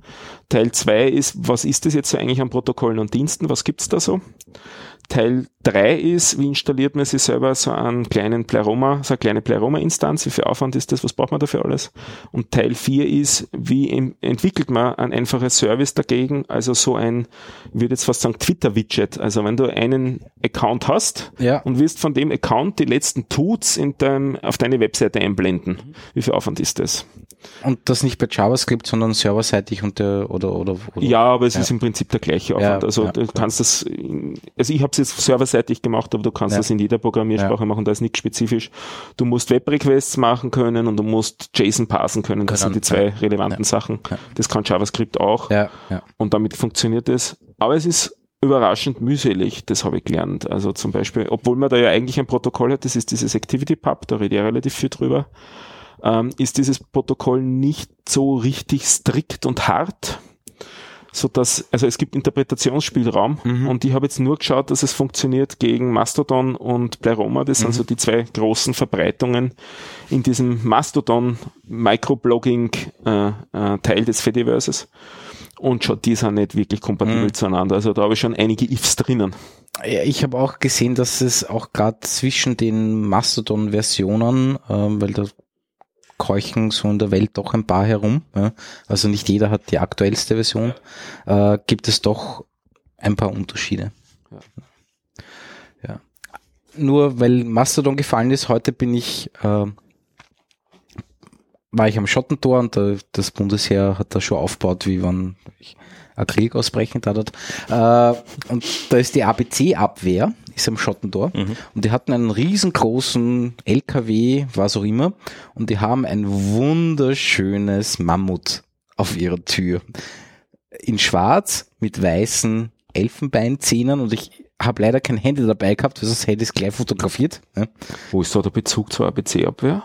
Teil 2 ist, was ist das jetzt so eigentlich an Protokollen und Diensten, was gibt's da so? Teil 3 ist, wie installiert man sich selber so einen kleinen Pleroma, so eine kleine Pleroma-Instanz, wie viel Aufwand ist das, was braucht man dafür alles? Und Teil 4 ist, wie entwickelt man ein einfaches Service dagegen, also so ein, ich würde jetzt fast sagen, Twitter-Widget. Also wenn du einen Account hast ja. und willst von dem Account die letzten Tuts in dein, auf deine Webseite einblenden, wie viel Aufwand ist das? Und das nicht bei JavaScript, sondern serverseitig und der, oder, oder, oder Ja, aber es Ja. ist im Prinzip der gleiche Aufwand. Ja, also ja, du klar. kannst das, also ich habe es jetzt serverseitig gemacht, aber du kannst Ja. das in jeder Programmiersprache machen, da ist nichts spezifisch. Du musst Web-Requests machen können und du musst JSON parsen können. Das Können, sind die zwei ja. relevanten Sachen. Ja. Das kann JavaScript auch Ja, ja. und damit funktioniert es. Aber es ist überraschend mühselig, das habe ich gelernt. Also zum Beispiel, obwohl man da ja eigentlich ein Protokoll hat, das ist dieses ActivityPub, da rede ich ja relativ viel drüber, ähm, ist dieses Protokoll nicht so richtig strikt und hart, so dass, also es gibt Interpretationsspielraum Mhm. und ich habe jetzt nur geschaut, dass es funktioniert gegen Mastodon und Pleroma, das sind so die zwei großen Verbreitungen in diesem Mastodon Microblogging äh, äh, Teil des Fediverses. Und schon die sind nicht wirklich kompatibel Mhm. zueinander. Also da habe ich schon einige Ifs drinnen. Ja, Ich habe auch gesehen, dass es auch gerade zwischen den Mastodon-Versionen, ähm, weil da keuchen so in der Welt doch ein paar herum, ja, also nicht jeder hat die aktuellste Version, äh, gibt es doch ein paar Unterschiede. Ja. Ja. Nur weil Mastodon gefallen ist, heute bin ich, äh, war ich am Schottentor und da, das Bundesheer hat da schon aufgebaut, wie wann ein Krieg ausbrechen dort. Äh, und da ist die ABC-Abwehr, ist am Schottentor. Und die hatten einen riesengroßen LKW, was auch immer. Und die haben ein wunderschönes Mammut auf ihrer Tür. In schwarz mit weißen Elfenbeinzähnen und ich habe leider kein Handy dabei gehabt, weil sonst hätte ich es gleich fotografiert. Ja. Wo ist da der Bezug zur ABC-Abwehr?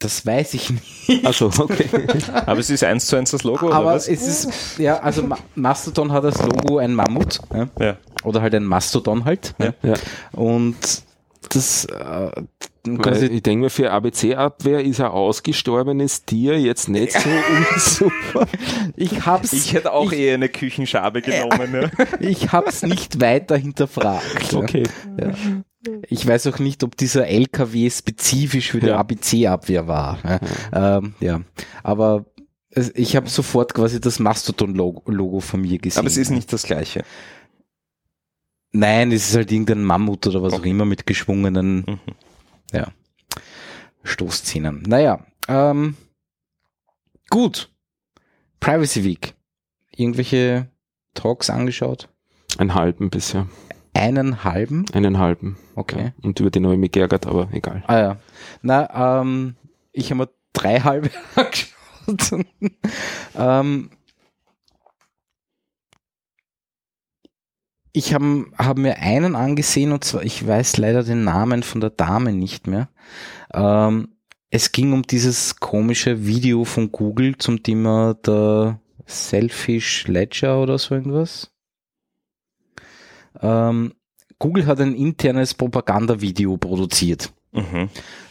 Das weiß ich nicht. Also, okay. Aber es ist eins zu eins das Logo, oder Aber was? es ist, ja, also Ma Mastodon hat als Logo ein Mammut. Ja. Ja. Oder halt ein Mastodon halt. Ja. ja. Und das äh, quasi, ich denke mir, für ABC-Abwehr ist ein ausgestorbenes Tier jetzt nicht so super. ich hab's, Ich hätte auch eher eine Küchenschabe genommen. Ja. ich hab's nicht weiter hinterfragt. Okay. Ja. Ich weiß auch nicht, ob dieser LKW spezifisch für die Ja. ABC-Abwehr war. Ja. Ähm, ja. Aber ich habe sofort quasi das Mastodon-Logo Logo von mir gesehen. Aber es ist nicht das Gleiche. Nein, es ist halt irgendein Mammut oder was auch immer mit geschwungenen Mhm. ja, Stoßzähnen. Naja, ähm, gut. Privacy Week. Irgendwelche Talks angeschaut? Einen halben bisher. Einen halben? Einen halben. Okay. Ja. Und über den habe ich mich geärgert, aber egal. Ah ja. Na, ähm, ich habe mir drei halbe angeschaut. ähm, ich habe hab mir einen angesehen und zwar, ich weiß leider den Namen von der Dame nicht mehr. Ähm, es ging um dieses komische Video von Google zum Thema der Selfish Ledger oder so irgendwas. Ähm, Google hat ein internes Propagandavideo produziert Mhm.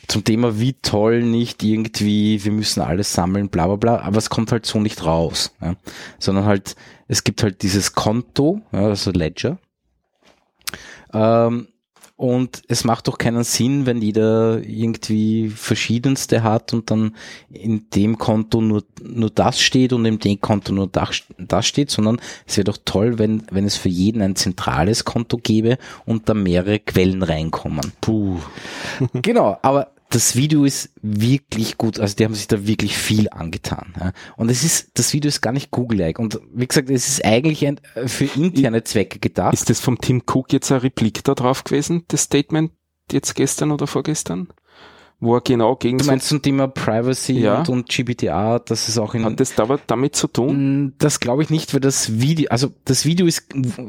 zum Thema, wie toll nicht irgendwie, wir müssen alles sammeln, bla bla bla, aber es kommt halt so nicht raus, ja. sondern halt, es gibt halt dieses Konto, ja, also Ledger, ähm, und es macht doch keinen Sinn, wenn jeder irgendwie verschiedenste hat und dann in dem Konto nur, nur das steht und in dem Konto nur das, das steht, sondern es wäre doch toll, wenn, wenn es für jeden ein zentrales Konto gäbe und da mehrere Quellen reinkommen. Puh. Genau, aber das Video ist wirklich gut, also die haben sich da wirklich viel angetan. Ja. Und es ist, das Video ist gar nicht Google-like. Und wie gesagt, es ist eigentlich ein, für interne Zwecke gedacht. Ist das vom Tim Cook jetzt ein Replik da drauf gewesen, das Statement jetzt gestern oder vorgestern? Wo er genau gegen du meinst zum Thema Privacy Ja. und, und GDPR, das ist auch in hat das da, damit zu tun? Mm, Das glaube ich nicht, weil das Video, also das Video ist,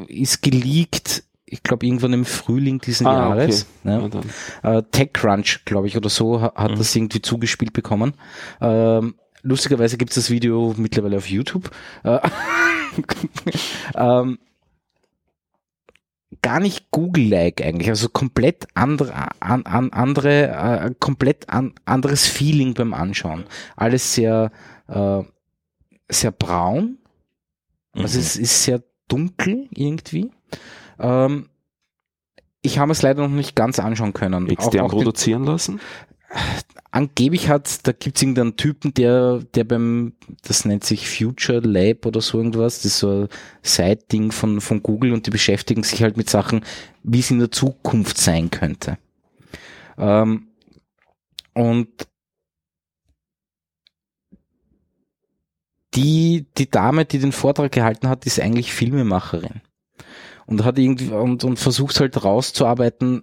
ist geleakt, ich glaube irgendwann im Frühling diesen Ah, Jahres. Ja, Ja. dann. Äh, TechCrunch, glaube ich, oder so, ha- hat das irgendwie zugespielt bekommen. Ähm, lustigerweise gibt es das Video mittlerweile auf YouTube. Äh, ähm, gar nicht Google-like eigentlich, also komplett andere, an, an, andere, äh, komplett an, anderes Feeling beim Anschauen. Alles sehr, äh, sehr braun, also Mhm. es ist sehr dunkel irgendwie. Ähm, ich habe es leider noch nicht ganz anschauen können. Extern Auch- auch den- produzieren lassen? angeblich hat, da gibt es irgendeinen Typen, der, der beim, das nennt sich Future Lab oder so irgendwas, das ist so ein Side-Ding von, von Google und die beschäftigen sich halt mit Sachen, wie es in der Zukunft sein könnte. Ähm, und die, die Dame, die den Vortrag gehalten hat, ist eigentlich Filmemacherin. Und hat irgendwie, und, und versucht halt rauszuarbeiten,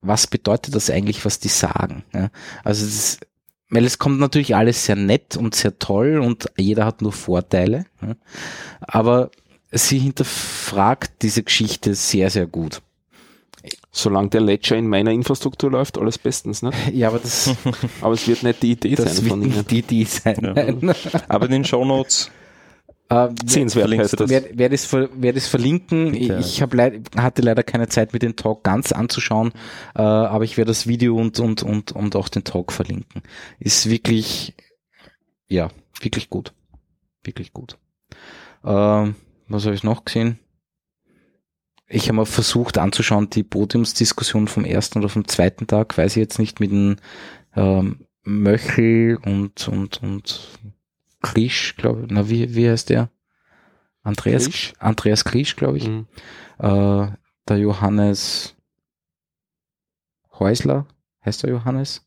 was bedeutet das eigentlich, was die sagen. Ja? Also das ist, weil es kommt natürlich alles sehr nett und sehr toll und jeder hat nur Vorteile. Ja? Aber sie hinterfragt diese Geschichte sehr, sehr gut. Solange der Ledger in meiner Infrastruktur läuft, alles bestens, ne? Ja, aber das, Aber es wird nicht die Idee das sein wird von Ihnen. nicht die Idee sein. Ja. Aber in den Shownotes Äh, Sehenswert heißt das. Wer, wer, das, ver- wer das verlinken, Bitte. ich hab leid, hatte leider keine Zeit, mir den Talk ganz anzuschauen, äh, aber ich werde das Video und, und, und, und auch den Talk verlinken. Ist wirklich, ja, wirklich gut. Wirklich gut. Ähm, was habe ich noch gesehen? Ich habe mal versucht anzuschauen, die Podiumsdiskussion vom ersten oder vom zweiten Tag, weiß ich jetzt nicht, mit dem ähm, Möchel und, und, und Krisch, glaube ich. Na, wie, wie heißt der? Andreas Krisch? Andreas Krisch, glaube ich. Mhm. Äh, der Johannes Häusler, heißt der Johannes?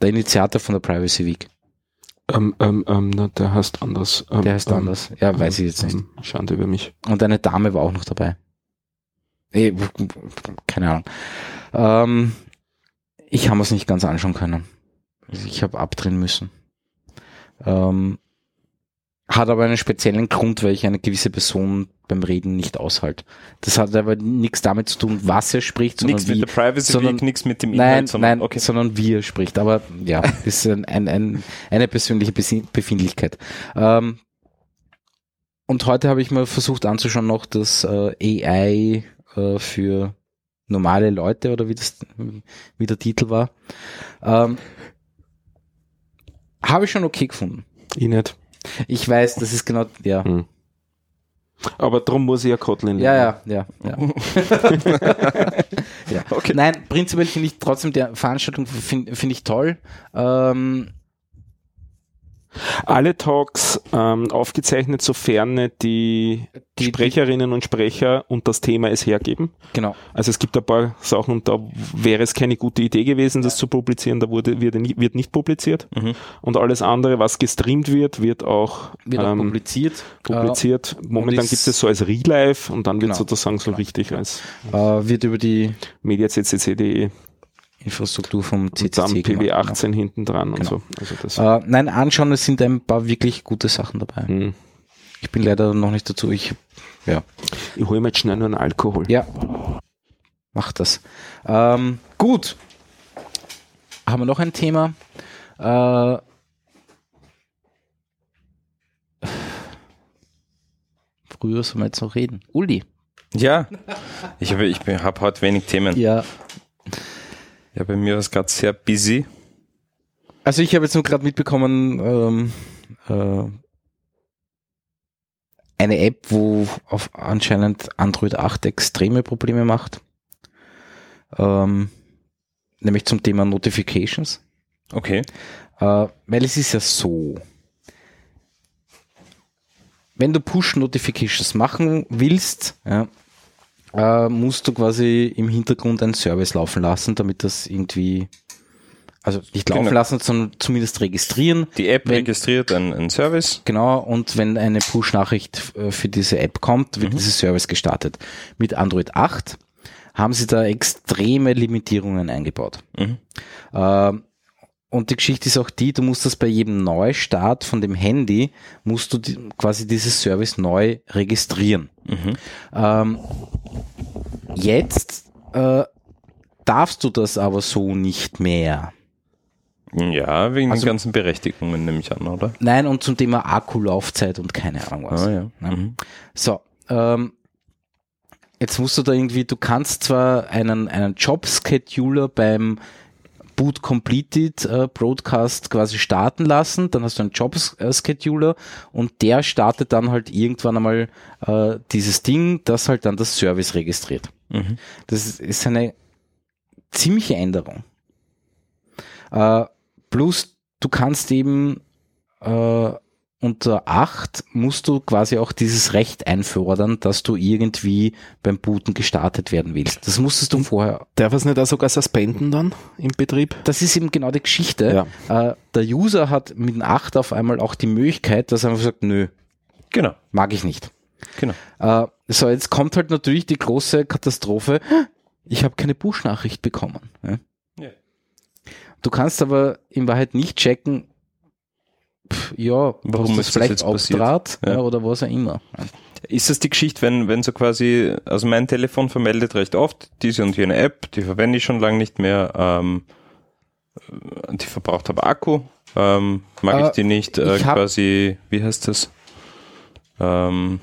Der Initiator von der Privacy Week. Ähm, ähm, ähm, na, der heißt anders. Ähm, Der heißt ähm, anders. Ja, weiß ich jetzt nicht. ähm, Schande über mich. Und eine Dame war auch noch dabei. Eh, keine Ahnung. Ähm, ich habe es nicht ganz anschauen können. Also Ich habe abdrehen müssen. Ähm, hat aber einen speziellen Grund, weil ich eine gewisse Person beim Reden nicht aushalte. Das hat aber nichts damit zu tun, was er spricht, sondern nichts wie, mit der Privacy sondern- Week, nichts mit dem Nein, Inhalt, sondern nein, okay. sondern wie er spricht. Aber ja, das ist ein, ein, ein, eine persönliche Befindlichkeit. Ähm, und heute habe ich mal versucht anzuschauen noch das äh, AI äh, für normale Leute oder wie das wie der Titel war. Ähm, habe ich schon okay gefunden. Ich nicht. Ich weiß, das ist genau, ja. Hm. Aber drum muss ich ja Kotlin Ja, ja, ja, ja. ja. Okay. Nein, prinzipiell finde ich trotzdem die Veranstaltung finde find ich toll. Ähm, Alle Talks ähm, aufgezeichnet, sofern die, Die- Sprecherinnen und Sprecher und das Thema es hergeben. genau. Also es gibt ein paar Sachen und da wäre es keine gute Idee gewesen, das zu publizieren. Da wurde, wird, wird nicht publiziert. Mhm. Und alles andere, was gestreamt wird, wird auch, Wird auch ähm, publiziert. publiziert. Momentan ist- gibt es so als Relive und dann wird Genau. sozusagen so richtig als Äh, wird über die mediaccc.de Infrastruktur vom und dann CCC gemacht, PB18 hinten dran und Genau. so. Also das. Äh, nein, anschauen, es sind ein paar wirklich gute Sachen dabei. hm. Ich bin leider noch nicht dazu. Ich, ja, Ich hole mir jetzt schnell nur einen Alkohol. ja, mach das. Ähm, gut. Haben wir noch ein Thema? Äh, früher soll man jetzt noch reden. Uli. Ja, ich habe ich hab heute wenig Themen. Ja. Ja, bei mir war es gerade sehr busy. Also ich habe jetzt nur gerade mitbekommen, ähm, äh, eine App, wo auf anscheinend Android 8 extreme Probleme macht. Ähm, nämlich zum Thema Notifications. Okay. Äh, weil es ist ja so, wenn du Push-Notifications machen willst, ja, äh, musst du quasi im Hintergrund einen Service laufen lassen, damit das irgendwie Also nicht laufen Genau. lassen, sondern zumindest registrieren. Die App Wenn- registriert einen, einen Service. Genau, und wenn eine Push-Nachricht äh, für diese App kommt, wird dieser Service gestartet. Mit Android 8 haben sie da extreme Limitierungen eingebaut. Mhm. Ähm, und die Geschichte ist auch die, du musst das bei jedem Neustart von dem Handy, musst du die, quasi dieses Service neu registrieren. Mhm. Ähm, jetzt äh, darfst du das aber so nicht mehr. Ja, wegen Also- den ganzen Berechtigungen nehme ich an, oder? Nein, und zum Thema Akkulaufzeit und keine Ahnung was. Ah, ja. Ja. Mhm. So, ähm, jetzt musst du da irgendwie, du kannst zwar einen, einen Job-Scheduler beim Boot Completed äh, Broadcast quasi starten lassen, dann hast du einen Job-Scheduler und der startet dann halt irgendwann einmal äh, dieses Ding, das halt dann das Service registriert. Mhm. Das ist, ist eine ziemliche Änderung. Äh, plus, du kannst eben äh, unter 8 musst du quasi auch dieses Recht einfordern, dass du irgendwie beim Booten gestartet werden willst. Das musstest du vorher. Darf es nicht auch sogar suspenden dann im Betrieb? Das ist eben genau die Geschichte. Äh, der User hat mit dem 8 auf einmal auch die Möglichkeit, dass er einfach sagt, nö, Genau, mag ich nicht. genau. Äh, so, jetzt kommt halt natürlich die große Katastrophe. Ich habe keine Push-Nachricht bekommen. Ja? Ja. Du kannst aber in Wahrheit nicht checken, pff, ja, Warum ist das vielleicht jetzt passiert? Aufdraht Ja. oder was auch immer. Ist das die Geschichte, wenn, wenn so quasi, also mein Telefon vermeldet recht oft diese und jene App, die verwende ich schon lange nicht mehr, ähm, äh, die verbraucht aber Akku, ähm, mag Äh, ich die nicht, äh, quasi, wie heißt das? Ähm,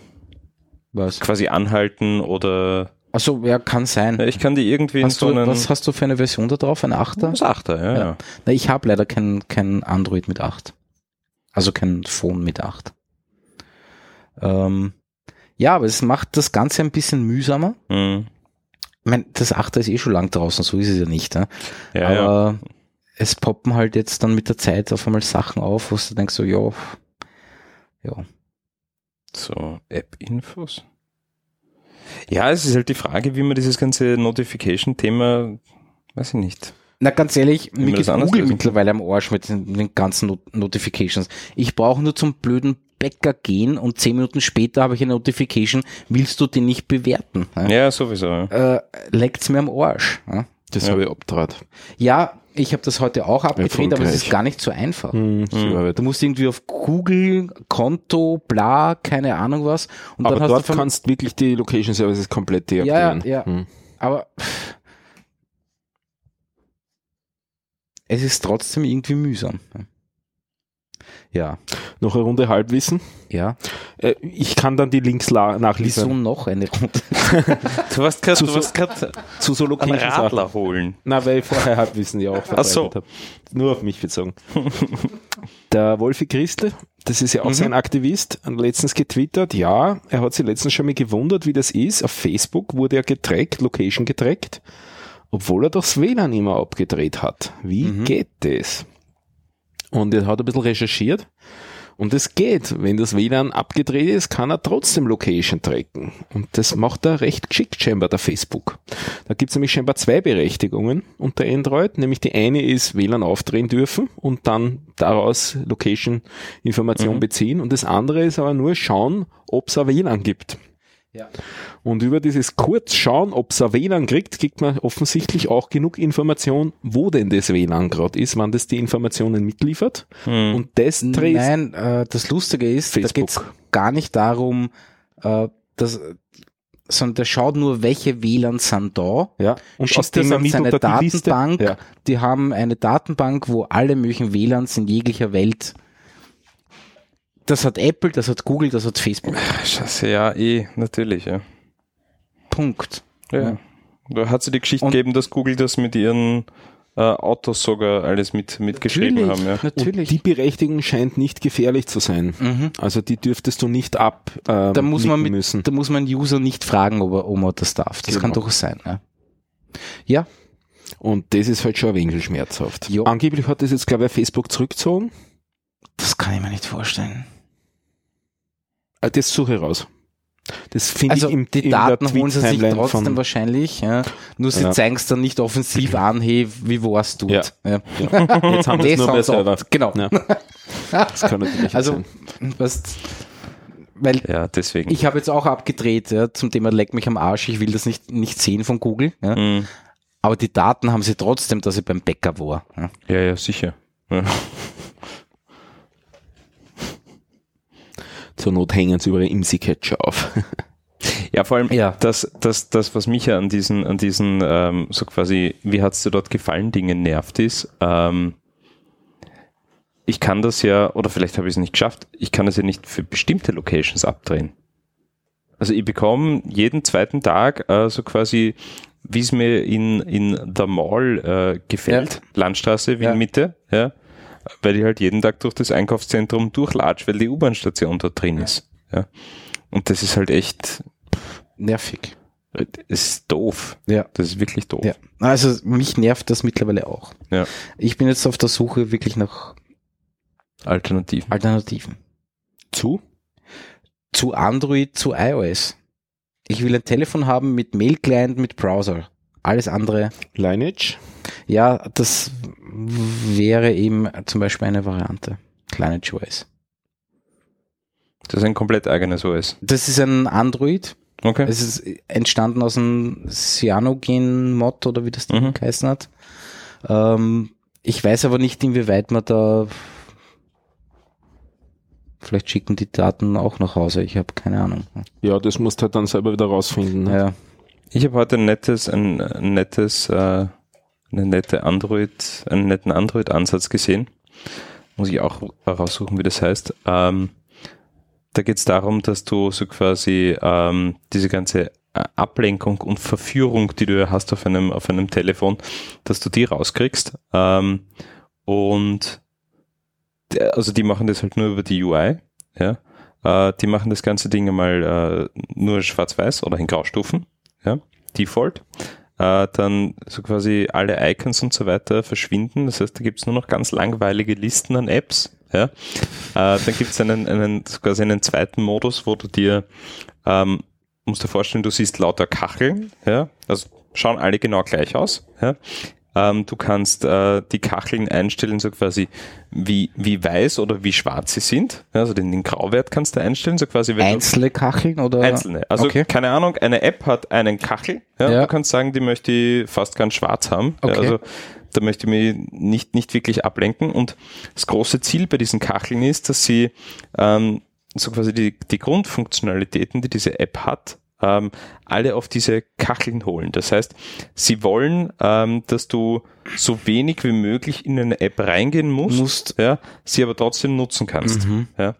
Was? quasi anhalten oder Also, ja, kann sein. ich kann die irgendwie in Hast so du, was hast du für eine Version da drauf? Eine 8er? das Achter, ja, ja. Ja. Na, ich habe leider kein, kein Android mit 8. Also kein Phone mit 8. Ähm, ja, aber es macht das Ganze ein bisschen mühsamer. Mhm. Ich mein, das 8er ist eh schon lang draußen, so ist es ja nicht. Ja? Ja, ja. aber es poppen halt jetzt dann mit der Zeit auf einmal Sachen auf, wo du denkst so, ja, ja. So, App-Infos. Ja, es ist halt die Frage, wie man dieses ganze Notification-Thema, weiß ich nicht. Na, ganz ehrlich, mir geht Google lösen? mittlerweile am Arsch mit den, den ganzen Not Notifications. Ich brauche nur zum blöden Bäcker gehen und zehn Minuten später habe ich eine Notification, willst du die nicht bewerten? Ja? Ja, sowieso. Ja. Äh, leckt's mir am Arsch. Ja, Das Ja. habe ich abtrat. ja ich habe das heute auch abgedreht, aber es ist gar nicht so einfach. Hm, Hm. Du musst irgendwie auf Google, Konto, bla, keine Ahnung was. Und Aber dann hast dort du kannst wirklich die Location Services komplett ja, deaktivieren. ja. Hm. Aber pff, es ist trotzdem irgendwie mühsam. Ja, Noch eine Runde Halbwissen. ja. Äh, ich kann dann die Links la- Wieso noch eine Runde? Du warst gerade Zu du so- warst Zu so einen Location Sachen. Radler holen. Na, weil ich vorher Halbwissen ja auch verbreitet so. habe. Nur auf mich bezogen. Der Wolfi Christel, das ist ja auch Mhm. sein Aktivist, hat letztens getwittert, ja, er hat sich letztens schon mal gewundert, wie das ist. Auf Facebook wurde er getrackt, Location getrackt, obwohl er doch das WLAN immer abgedreht hat. Wie Mhm. geht das? Und er hat ein bisschen recherchiert. Und es geht. Wenn das WLAN abgedreht ist, kann er trotzdem Location tracken. Und das macht er recht geschickt scheinbar, der Facebook. Da gibt es nämlich scheinbar zwei Berechtigungen unter Android. Nämlich die eine ist WLAN aufdrehen dürfen und dann daraus Location-Information Mhm. beziehen. Und das andere ist aber nur schauen, ob es ein WLAN gibt. Ja. Und über dieses kurz schauen, ob es ein WLAN kriegt, kriegt man offensichtlich auch genug Information, wo denn das WLAN gerade ist, wann das die Informationen mitliefert. Hm. Und das dreht Nein, äh, das Lustige ist, da Facebook. geht's gar nicht darum, äh, dass, sondern der schaut nur, welche WLAN sind da, ja, und aus schickt an mit seine unter die. Datenbank. Ja. Die haben eine Datenbank, wo alle möglichen WLANs in jeglicher Welt das hat Apple, das hat Google, das hat Facebook. Scheiße, ja, eh, natürlich, ja. Punkt. ja. Ja. Da hat sie die Geschichte Und- gegeben, dass Google das mit ihren äh, Autos sogar alles mit, mitgeschrieben haben, ja. Und natürlich. die Berechtigung scheint nicht gefährlich zu sein. mhm. Also die dürftest du nicht ab ähm, Da muss man mit, müssen. da muss man einen User nicht fragen, ob er, ob er das darf. Das Genau. kann durchaus sein. Ja. ja, Und das ist halt schon ein wenig schmerzhaft. Jo. Angeblich hat das jetzt, glaube ich, Facebook zurückgezogen. das kann ich mir nicht vorstellen. Äh, Das suche ich raus. Das finde Also ich im, die der Daten holen sie sich trotzdem von- wahrscheinlich, ja. Nur sie Ja. zeigen es dann nicht offensiv an, hey, wie war's tut. Ja. Ja. Jetzt haben sie es nur bei auch. Genau. Das kann natürlich Also, sein. was, weil Ja, deswegen. ich habe jetzt auch abgedreht ja, zum Thema leck mich am Arsch, ich will das nicht, nicht sehen von Google. Ja. Mhm. Aber die Daten haben sie trotzdem, dass ich beim Bäcker war. Ja. Ja, ja, sicher. Ja. Zur Not hängen sie über ihre IMSI-Catcher auf. Ja, vor allem Ja. das, das, das, was mich ja an diesen, an diesen, ähm, so quasi, wie hat's dir dort gefallen, Dingen nervt ist, ähm, ich kann das ja, oder vielleicht habe ich es nicht geschafft, ich kann das ja nicht für bestimmte Locations abdrehen. Also ich bekomme jeden zweiten Tag äh, so quasi, wie es mir in, in der Mall äh, gefällt, Landstraße, Ja. Mitte, ja, weil ich halt jeden Tag durch das Einkaufszentrum durchlatsch, weil die U-Bahn-Station dort drin ist. Ja. Und das ist halt echt, Nervig. es ist doof. Ja. Das ist wirklich doof. Ja. Also mich nervt das mittlerweile auch. Ja. Ich bin jetzt auf der Suche wirklich nach Alternativen. Alternativen. Zu? Zu Android, zu iOS. Ich will ein Telefon haben mit Mail-Client, mit Browser. Alles andere. Lineage? Ja, das wäre eben zum Beispiel eine Variante. Kleine OS. Das ist ein komplett eigenes OS. Das ist ein Android. Okay. Es ist entstanden aus einem Cyanogen-Mod oder wie das Ding Mhm. geheißen hat. Ähm, ich weiß aber nicht, inwieweit man da vielleicht schicken die Daten auch nach Hause. Ich habe keine Ahnung. Ja, das musst du halt dann selber wieder rausfinden. Ne? Ja. Ich habe heute ein nettes, ein, ein nettes, äh, eine nette Android, einen netten Android-Ansatz gesehen. Muss ich auch raussuchen, wie das heißt. Ähm, da geht es darum, dass du so quasi ähm, diese ganze äh, Ablenkung und Verführung, die du hast auf einem, auf einem Telefon, dass du die rauskriegst. Ähm, und der, also die machen das halt nur über die UI, ja. Äh, die machen das ganze Ding einmal äh, nur schwarz-weiß oder in Graustufen, ja, Default. Äh, dann so quasi alle Icons und so weiter verschwinden. Das heißt, da gibt's nur noch ganz langweilige Listen an Apps. Ja. Äh, dann gibt's einen, einen, quasi einen zweiten Modus, wo du dir, ähm, musst dir vorstellen, du siehst lauter Kacheln, ja, also schauen alle genau gleich aus, ja. Ähm, du kannst äh, die Kacheln einstellen, so quasi wie, wie weiß oder wie schwarz sie sind. Ja, also den, den Grauwert kannst du einstellen, so quasi wenn Einzelne Kacheln oder? Einzelne. Also Okay. keine Ahnung, eine App hat einen Kachel. Ja, Ja. Du kannst sagen, die möchte ich fast ganz schwarz haben. Ja, Okay. also da möchte ich mich nicht, nicht wirklich ablenken. Und das große Ziel bei diesen Kacheln ist, dass sie ähm, so quasi die, die Grundfunktionalitäten, die diese App hat, ähm, alle auf diese Kacheln holen. Das heißt, sie wollen, ähm, dass du so wenig wie möglich in eine App reingehen musst, Musst. ja, sie aber trotzdem nutzen kannst. Mhm. Ja.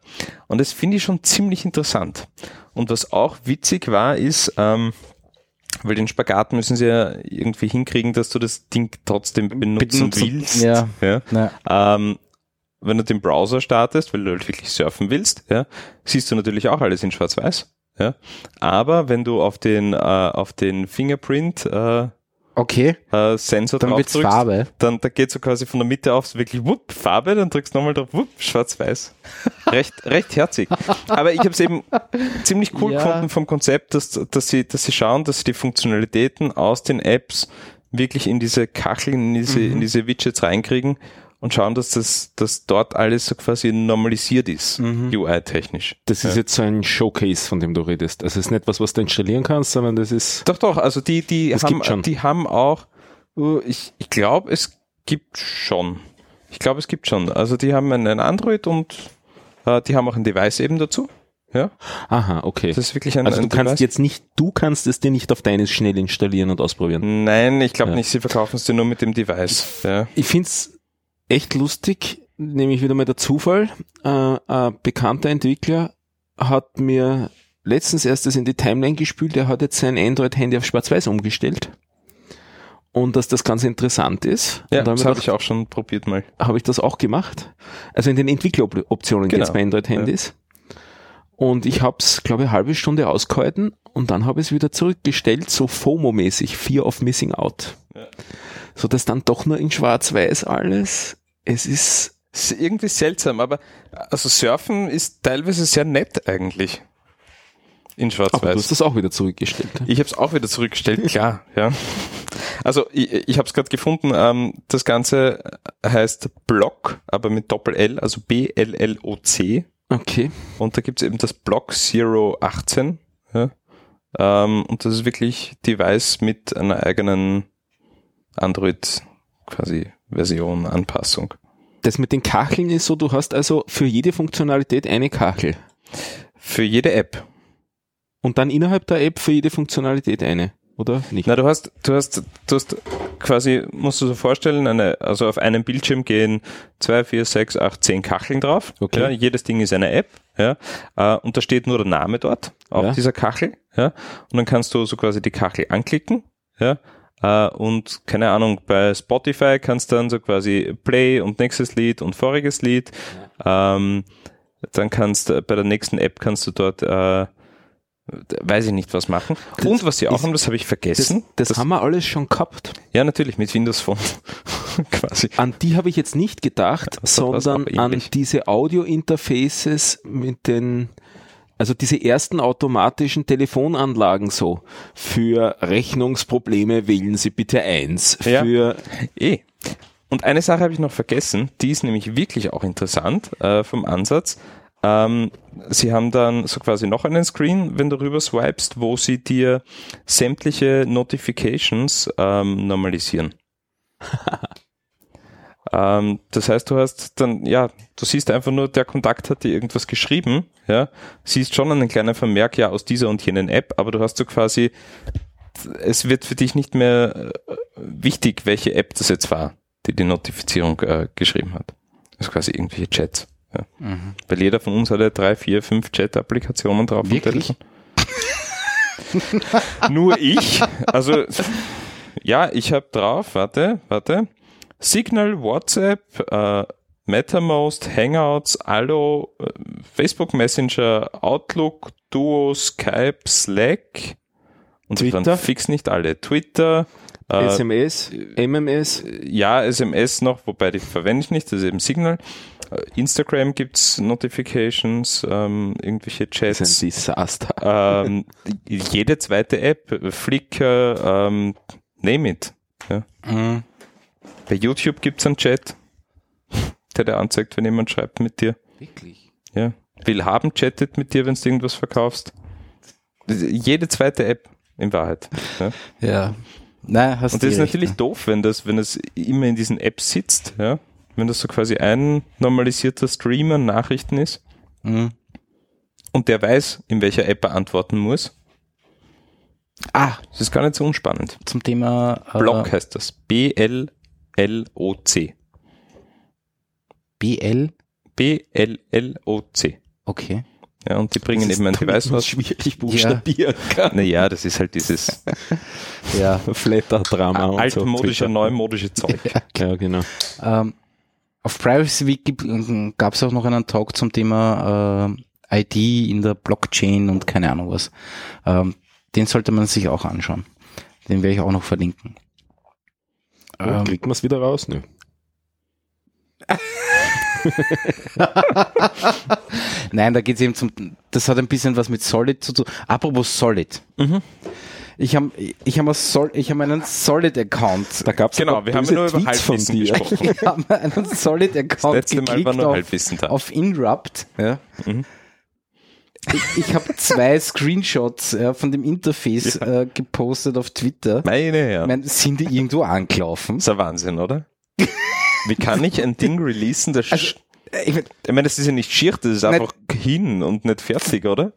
Und das finde ich schon ziemlich interessant. Und was auch witzig war, ist, ähm, weil den Spagat müssen sie ja irgendwie hinkriegen, dass du das Ding trotzdem benutzen, Benutzen, willst. ja. Ja. Na, Ähm, wenn du den Browser startest, weil du halt wirklich surfen willst, ja, siehst du natürlich auch alles in Schwarz-Weiß. Ja. Aber wenn du auf den, äh, auf den Fingerprint äh, okay, äh, Sensor dann drauf wird's drückst, Farbe. dann da geht so quasi von der Mitte auf so wirklich wupp, Farbe, dann drückst du nochmal drauf, wupp, schwarz-weiß. recht, recht herzig. Aber ich habe es eben ziemlich cool Ja. gefunden vom Konzept, dass, dass, sie, dass sie schauen, dass sie die Funktionalitäten aus den Apps wirklich in diese Kacheln, in diese, Mhm. in diese Widgets reinkriegen und schauen, dass das, dass dort alles so quasi normalisiert ist, Mhm. UI-technisch. Das ist jetzt so ein Showcase, von dem du redest. Also es ist nicht was, was du installieren kannst, sondern das ist. Doch, doch, also die, die Es haben, die haben auch, uh, ich, ich glaube, es gibt schon. Ich glaube, es gibt schon. Also die haben einen Android und äh, die haben auch ein Device eben dazu. Ja, Aha, okay. das ist wirklich ein, Also ein du kannst Device. jetzt nicht, du kannst es dir nicht auf deines schnell installieren und ausprobieren. Nein, ich glaube Ja. nicht, sie verkaufen es dir nur mit dem Device. Ja. Ich find's echt lustig, nämlich wieder mal der Zufall. Äh, ein bekannter Entwickler hat mir letztens erst das in die Timeline gespült, er hat jetzt sein Android-Handy auf Schwarz-Weiß umgestellt. Und dass das ganz interessant ist. Ja, das habe ich auch schon probiert mal. habe ich das auch gemacht. Also in den Entwickleroptionen Genau. geht's bei Android-Handys. Und ich habe es, glaube ich, eine halbe Stunde ausgehalten und dann habe ich es wieder zurückgestellt, so FOMO-mäßig, Fear of Missing Out. Ja. So dass dann doch nur in Schwarz-Weiß alles. Es ist, irgendwie seltsam, aber also Surfen ist teilweise sehr nett eigentlich. In Aber du schwarz-weiß. hast das auch wieder zurückgestellt. Ich habe es auch wieder zurückgestellt, klar, ja. Also ich, ich habe es gerade gefunden, ähm, das Ganze heißt Block, aber mit Doppel-L, also B-L-L-O-C. Okay. Und da gibt's eben das Block Zero 18. Ja. Ähm, und das ist wirklich Device mit einer eigenen Android quasi Version, Anpassung. Das mit den Kacheln ist so, du hast also für jede Funktionalität eine Kachel. Für jede App. Und dann innerhalb der App für jede Funktionalität eine. Oder nicht? Na, du hast, du hast, du hast quasi, musst du so vorstellen, eine, also auf einem Bildschirm gehen zwei, vier, sechs, acht, zehn Kacheln drauf. Okay. Ja, jedes Ding ist eine App, ja, äh, und da steht nur der Name dort auf Ja. dieser Kachel, ja, und dann kannst du so quasi die Kachel anklicken, ja, äh, und keine Ahnung, bei Spotify kannst du dann so quasi Play und nächstes Lied und voriges Lied, ähm, dann kannst du bei der nächsten App kannst du dort äh, weiß ich nicht was machen. Und was sie auch ist- haben, das habe ich das, vergessen. das, haben wir alles schon gehabt. Ja, natürlich, mit Windows Phone. Quasi. An die habe ich jetzt nicht gedacht, das sondern an diese Audio-Interfaces mit den, also diese ersten automatischen Telefonanlagen so. Für Rechnungsprobleme wählen Sie bitte eins. Ja. Für, Eh. Und eine Sache habe ich noch vergessen, die ist nämlich wirklich auch interessant äh, vom Ansatz. Ähm, sie haben dann so quasi noch einen Screen, wenn du rüber swipest, wo sie dir sämtliche Notifications ähm, normalisieren. ähm, das heißt, du hast dann, ja, du siehst einfach nur, der Kontakt hat dir irgendwas geschrieben, ja, siehst schon einen kleinen Vermerk, ja, aus dieser und jenen App, aber du hast so quasi, es wird für dich nicht mehr äh, wichtig, welche App das jetzt war, die die Notifizierung äh, geschrieben hat. Also quasi irgendwelche Chats. Ja. Mhm. Weil jeder von uns hat ja drei, vier, fünf Chat-Applikationen drauf. Wirklich? Nur ich. Also, ja, ich habe drauf, warte, warte. Signal, WhatsApp, äh, MetaMost, Hangouts, Allo, äh, Facebook Messenger, Outlook, Duo, Skype, Slack. Und Twitter? fix nicht alle. Twitter, äh, SMS, MMS. ja, SMS noch, wobei die verwende ich nicht, das ist eben Signal. Äh, Instagram gibt's Notifications, ähm, irgendwelche Das ist Chats. ein Desaster. ähm, jede zweite App, äh, Flickr, ähm, name it. Ja. Mhm. Bei YouTube gibt's einen Chat, der dir anzeigt, wenn jemand schreibt mit dir. Wirklich? Ja. Willhaben chattet mit dir, wenn du irgendwas verkaufst. Jede zweite App, in Wahrheit. Ja. Ja. Nein, hast Und das ist recht, natürlich ja. doof, wenn das, wenn das immer in diesen Apps sitzt, ja. Wenn das so quasi ein normalisierter Stream an Nachrichten ist Mhm. und der weiß, in welcher App er antworten muss. Ah, Das ist gar nicht so unspannend. zum Thema äh, Block heißt das. B-L-L-O-C. BL. B-L-L-O-C. Okay. Ja, und die bringen eben ein Device raus. schwierig buchstabieren kann. Naja, das ist halt dieses Ja. Flatter-Drama und so. altmodische, Twitter. neumodische Zeug. Ja, genau. Ähm, auf Privacy Week gab es auch noch einen Talk zum Thema äh, ID in der Blockchain und keine Ahnung was. Ähm, den sollte man sich auch anschauen. Den werde ich auch noch verlinken. Oh, Ähm, kriegt man es wieder raus? Nö. Nein, da geht es eben zum, das hat ein bisschen was mit Solid zu tun. Apropos Solid. Mhm. Ich habe ich hab einen Sol- ich hab einen Solid-Account. Da gab's Genau, aber wir haben nur über Tweets Halbwissen gesprochen. Ich habe einen Solid-Account letzte Mal war geklickt nur auf, Halbwissen da. auf Inrupt. Ja. Mhm. Ich, ich habe zwei Screenshots ja, von dem Interface äh, gepostet auf Twitter. Meine Ich Herren. mein, sind die irgendwo angelaufen? Das ist ein Wahnsinn, oder? Wie kann ich ein Ding releasen, das Also, sch- Ich mein, ich meine, das ist ja nicht schier, das ist Nein. einfach hin und nicht fertig, oder?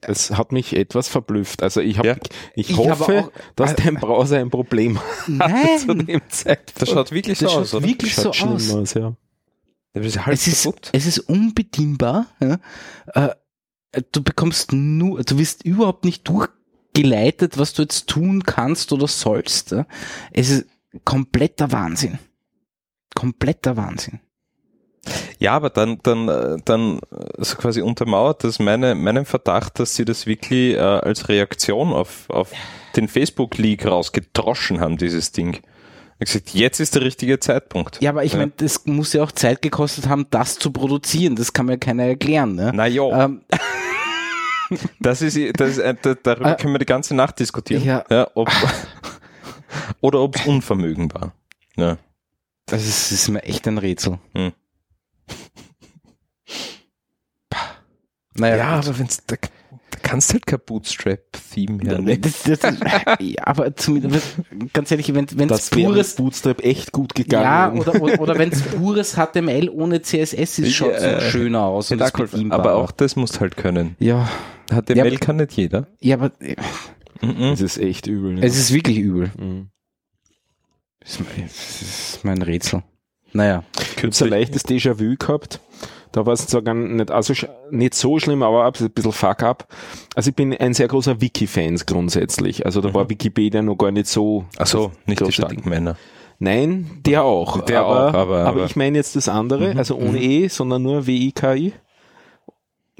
Das hat mich etwas verblüfft. Also ich, hab, Ja. ich, Ich hoffe, auch- dass dein Browser ein Problem hat zu nein, dem Zeitpunkt. Das schaut wirklich das so schaut aus, oder? wirklich so aus. aus, ja. Ist halb Es ist, es ist unbedienbar. Ja. Äh, du bekommst nur, du wirst überhaupt nicht durchgeleitet, was du jetzt tun kannst oder sollst. Ja. Es ist kompletter Wahnsinn. Kompletter Wahnsinn. Ja, aber dann, dann, äh, dann äh, so quasi untermauert das meine, meinen Verdacht, dass sie das wirklich äh, als Reaktion auf, auf den Facebook-Leak rausgedroschen haben, dieses Ding. Ich gesagt, jetzt ist der richtige Zeitpunkt. Ja, aber ich Ja. meine, das muss ja auch Zeit gekostet haben, das zu produzieren. Das kann mir keiner erklären. Ne? Na ja, Ähm, Das ist, das ist, äh, da- darüber Ah. können wir die ganze Nacht diskutieren. Ja. ob, oder ob es Unvermögen war. Ja. Das ist, ist mir echt ein Rätsel. Hm. Naja, Ja, aber wenn's, da, da kannst du halt kein Bootstrap-Theme Ja, hernehmen. das, das, ja, aber zumindest, ganz ehrlich, wenn es pures, Bootstrap echt gut ja, gegangen. oder, oder, oder wenn es pures HTML ohne CSS ist, schaut es Ja, schöner aus und ist bedienbar. aber auch das musst halt können. ja, HTML Ja, kann nicht jeder. ja, aber äh. Das ist echt übel. es ist wirklich übel. Mhm. Das ist mein- Rätsel. Naja, Ich habe so ein leichtes Déjà-vu gehabt. Da war es zwar gar nicht, also nicht so schlimm, aber ein bisschen fuck up. Also ich bin ein sehr großer Wiki-Fan grundsätzlich. Also da war Wikipedia noch gar nicht so. Achso, nicht die starken. Männer. Nein, der auch. Der aber, auch, aber- aber- ich meine jetzt das andere, Mhm, also ohne E, sondern nur W-I-K-I.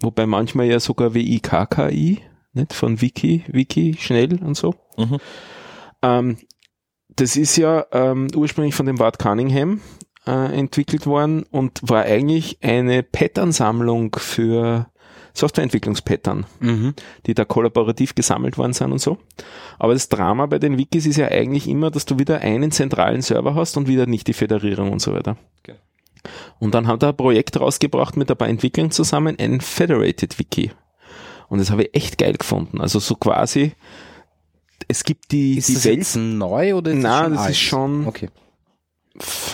Wobei manchmal ja sogar W-I-K-K-I, nicht? Von Wiki, Wiki, schnell und so. Mhm. Ähm, das ist ja ähm, ursprünglich von dem Wart Cunningham äh, entwickelt worden und war eigentlich eine Pattern-Sammlung für Softwareentwicklungspattern, mhm. die da kollaborativ gesammelt worden sind und so. Aber das Drama bei den Wikis ist ja eigentlich immer, dass du wieder einen zentralen Server hast und wieder nicht die Föderierung und so weiter. Genau. Und dann hat er ein Projekt rausgebracht mit ein paar Entwicklern zusammen, ein Federated Wiki. Und das habe ich echt geil gefunden. Also so quasi, es gibt die, ist die das Welt, jetzt neu oder ist Nein, das, schon das ist schon- Okay.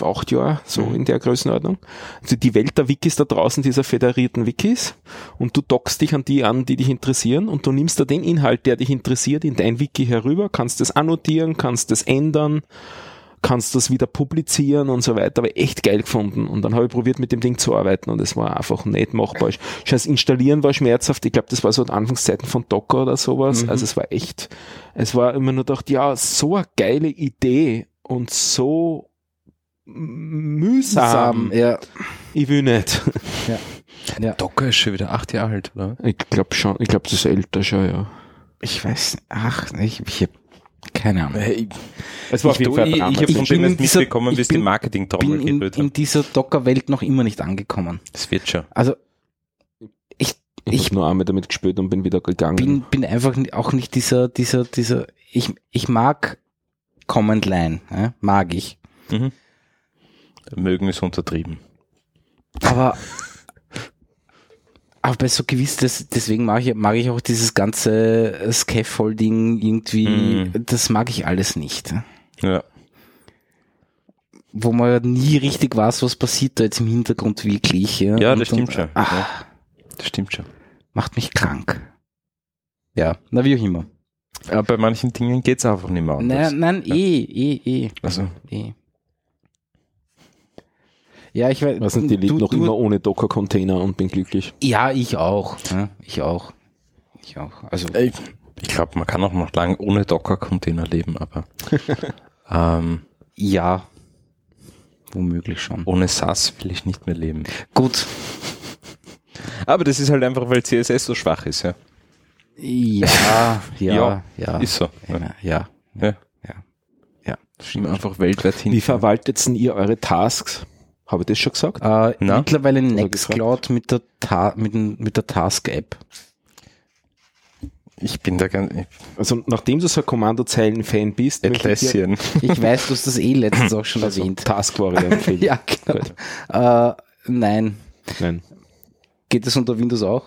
Acht Jahre, so Mhm. in der Größenordnung. Also die Welt der Wikis da draußen, dieser föderierten Wikis, und du dockst dich an die an, die dich interessieren, und du nimmst da den Inhalt, der dich interessiert, in dein Wiki herüber, kannst das annotieren, kannst das ändern, kannst das wieder publizieren und so weiter, aber echt geil gefunden. Und dann habe ich probiert, mit dem Ding zu arbeiten und es war einfach nicht machbar. Das Installieren war schmerzhaft. Ich glaube, das war so Anfangszeiten von Docker oder sowas. Mhm. Also es war echt, es war immer nur gedacht, ja, so eine geile Idee und so mühsam. ja. Ich will nicht. ja. Docker ist schon wieder acht Jahre alt, oder? Ich glaube schon, ich glaube, das ist älter schon, ja. Ich weiß, ach, ich, ich hab keine Ahnung. Ich, Es war ich, auf jeden Fall ich, ich habe Ich von bin dem jetzt dieser- mitbekommen, ich wie es die bin- Marketing-Trommel bin in, gerührt haben. in dieser Docker-Welt noch immer nicht angekommen. Das wird schon. Also ich, ich ich habe nur einmal damit gespielt und bin wieder gegangen. bin, bin einfach auch nicht dieser, dieser, dieser, ich, ich mag Command Line, ja, mag ich. Mhm. Mögen ist untertrieben. Aber, aber bei so gewiss, das, deswegen mag ich, mag ich auch dieses ganze Scaffolding irgendwie, Mhm. das mag ich alles nicht. Ja. Wo man nie richtig weiß, was passiert da jetzt im Hintergrund wirklich. Ja, Ja, das stimmt schon. Ah, Ja. Das stimmt schon. Macht mich krank. Ja, na wie auch immer. Aber bei manchen Dingen geht's einfach nicht mehr anders. Nein, nein, eh, eh, eh, Also, eh. Ja, ich weiß. weiß nicht, die lebt noch du- immer ohne Docker-Container und bin glücklich. Ja, ich auch. Ja, ich auch. Ich auch. Also, ich, ich glaube, man kann auch noch lange ohne Docker-Container leben, aber ähm, ja. Womöglich schon. ohne SAS will ich nicht mehr leben. Gut. Aber das ist halt einfach, weil CSS so schwach ist, ja. Ja, ja, ja. ja. Ist so. Ja, ja. Ja. Ja. Ja. Schieben einfach weltweit hin. Wie verwaltet denn ihr eure Tasks? Habe ich das schon gesagt? Äh, Na? mittlerweile Nextcloud mit der, Ta mit, mit der Task-App. Ich bin da ganz Also nachdem du so ein Kommandozeilen-Fan bist, möchte ich dir Atlassian. Ich weiß, du hast das eh letztens auch schon also erwähnt. Task-Variante. Ja, genau. Gut. Äh, nein. Nein. Geht das unter Windows auch?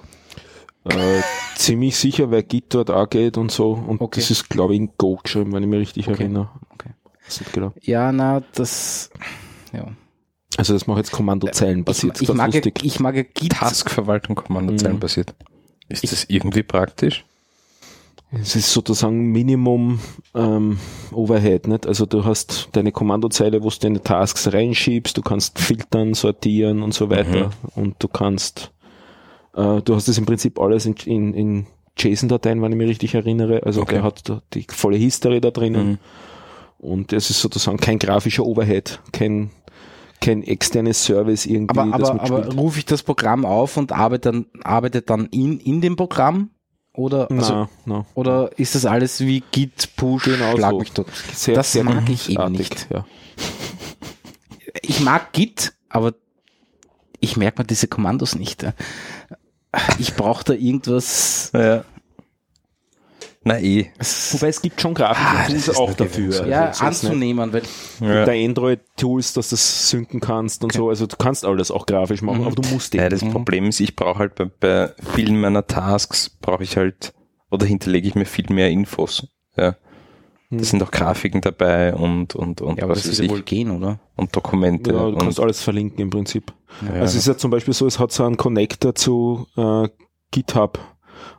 Äh, ziemlich sicher, weil Git dort auch geht und so. Und Okay. das ist, glaube ich, in Go geschrieben, wenn ich mich richtig Okay. erinnere. Okay. Das ist genau. Ja, na, das, ja. Also das mache ich jetzt Kommandozeilen Ich, basiert. ich, ganz mag ja, ich mag ja Git. Taskverwaltung Kommandozeilen Mhm. basiert. Ist das irgendwie praktisch? Es ist sozusagen Minimum ähm, Overhead, nicht? Also du hast deine Kommandozeile, wo du deine Tasks reinschiebst, du kannst filtern, sortieren und so weiter. Und du kannst, äh, du hast das im Prinzip alles in, in, in JSON-Dateien, wenn ich mich richtig erinnere. Also Okay. der hat die volle History da drinnen. Mhm. Und es ist sozusagen kein grafischer Overhead, kein, kein externes Service irgendwie, aber, das aber, aber rufe ich das Programm auf und arbeite dann, arbeite dann in, in dem Programm? Oder, also, na, na. oder ist das alles wie Git, Push, Genau schlag so. mich tot? Sehr, das sehr mag ich eben artig, nicht. Ja. Ich mag Git, aber ich merke mir diese Kommandos nicht. ich brauche da irgendwas. Ja. Na eh. Wobei es gibt schon grafische Ah, ist auch dafür. Ja, Also, ist anzunehmen, weil Ja. Der Android-Tools, dass du das synken kannst und so. Also du kannst alles auch grafisch machen, Mhm. aber du musst Ja, eben. das Problem ist, ich brauche halt bei, bei vielen meiner Tasks brauche ich halt oder hinterlege ich mir viel mehr Infos. Ja. Hm. Da sind auch Grafiken dabei und und und ja, aber was das wird ja wohl gehen, oder? und Dokumente. Ja, du kannst alles verlinken im Prinzip. Ja. Also es ist ja zum Beispiel so, es hat so einen Connector zu äh, GitHub.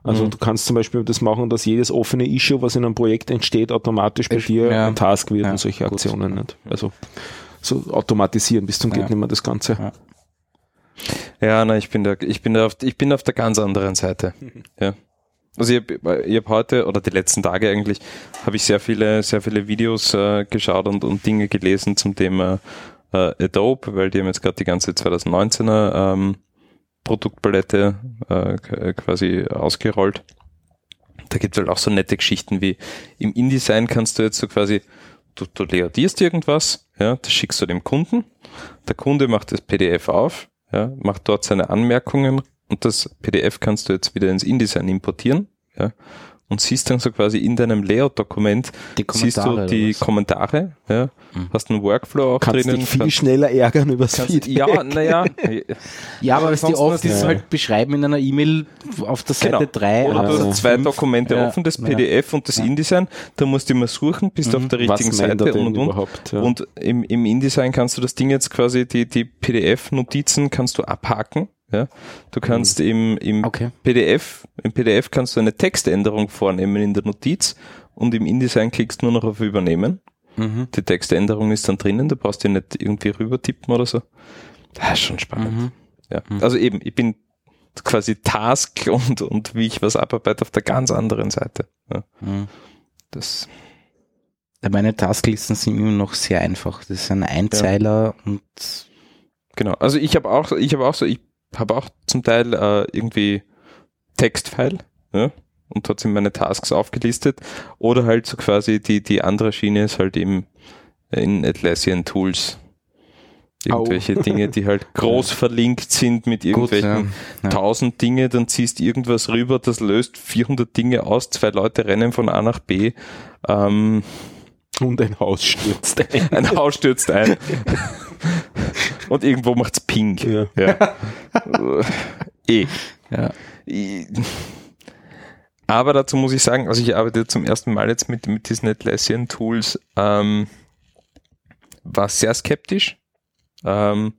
Also Mhm. du kannst zum Beispiel das machen, dass jedes offene Issue, was in einem Projekt entsteht, automatisch bei Ich- dir ja. ein Task wird Ja, und solche gut. Aktionen. Nicht? Also so automatisieren bis zum Ja. geht nicht mehr das Ganze. Ja. Ja, na, ich bin da, ich bin da auf, ich bin auf der ganz anderen Seite. Ja. Also ich habe hab heute oder die letzten Tage eigentlich habe ich sehr viele, sehr viele Videos äh, geschaut und, und Dinge gelesen zum Thema äh, Adobe, weil die haben jetzt gerade die ganze 2019er ähm, Produktpalette äh, quasi ausgerollt. Da gibt es halt auch so nette Geschichten wie im InDesign kannst du jetzt so quasi, du, du layoutierst irgendwas, ja, das schickst du dem Kunden, der Kunde macht das PDF auf, ja, macht dort seine Anmerkungen und das PDF kannst du jetzt wieder ins InDesign importieren, ja, und siehst dann so quasi in deinem Layout-Dokument, Die siehst du Kommentare. die oder was? Kommentare, ja, Mhm. hast einen Workflow auch Kannst drinnen. dich viel schneller ärgern übers kannst, Feedback. ja, naja, Ja, aber was die oft ist du- halt beschreiben in einer E-Mail auf der Seite Genau. 3. Oder du Also hast zwei Dokumente Ja. offen, das Ja. PDF und das Ja. InDesign. Da musst du immer suchen, bist du auf der Was richtigen er Seite und und und. überhaupt? Ja. Und im, im InDesign kannst du das Ding jetzt quasi, die, die PDF-Notizen kannst du abhaken. Ja? Du kannst im, im Okay. PDF, im PDF kannst du eine Textänderung vornehmen in der Notiz und im InDesign klickst du nur noch auf Übernehmen. Mhm. Die Textänderung ist dann drinnen, du brauchst die nicht irgendwie rüber tippen oder so. Das ist schon spannend. Mhm. Ja. Mhm. Also eben, ich bin quasi Task und, und wie ich was abarbeite auf der ganz anderen Seite. Ja. Mhm. Das, Ja, Meine Tasklisten sind immer noch sehr einfach. Das ist ein Einzeiler und genau. Also ich habe auch, ich habe auch so, ich habe auch zum Teil äh, irgendwie Textfile, ja, und trotzdem meine Tasks aufgelistet. Oder halt so quasi die, die andere Schiene ist halt eben in Atlassian Tools. Irgendwelche Dinge, die halt groß verlinkt sind mit Gut, irgendwelchen ja. Ja. tausend Dinge, dann ziehst irgendwas rüber, das löst 400 Dinge aus, zwei Leute rennen von A nach B, ähm, Und ein Haus stürzt ein. ein Haus stürzt ein und irgendwo macht's Ping. Ja. Ja. eh. Ja. Aber dazu muss ich sagen, also ich arbeite zum ersten Mal jetzt mit, mit diesen Atlassian Tools, ähm, war sehr skeptisch. Ähm,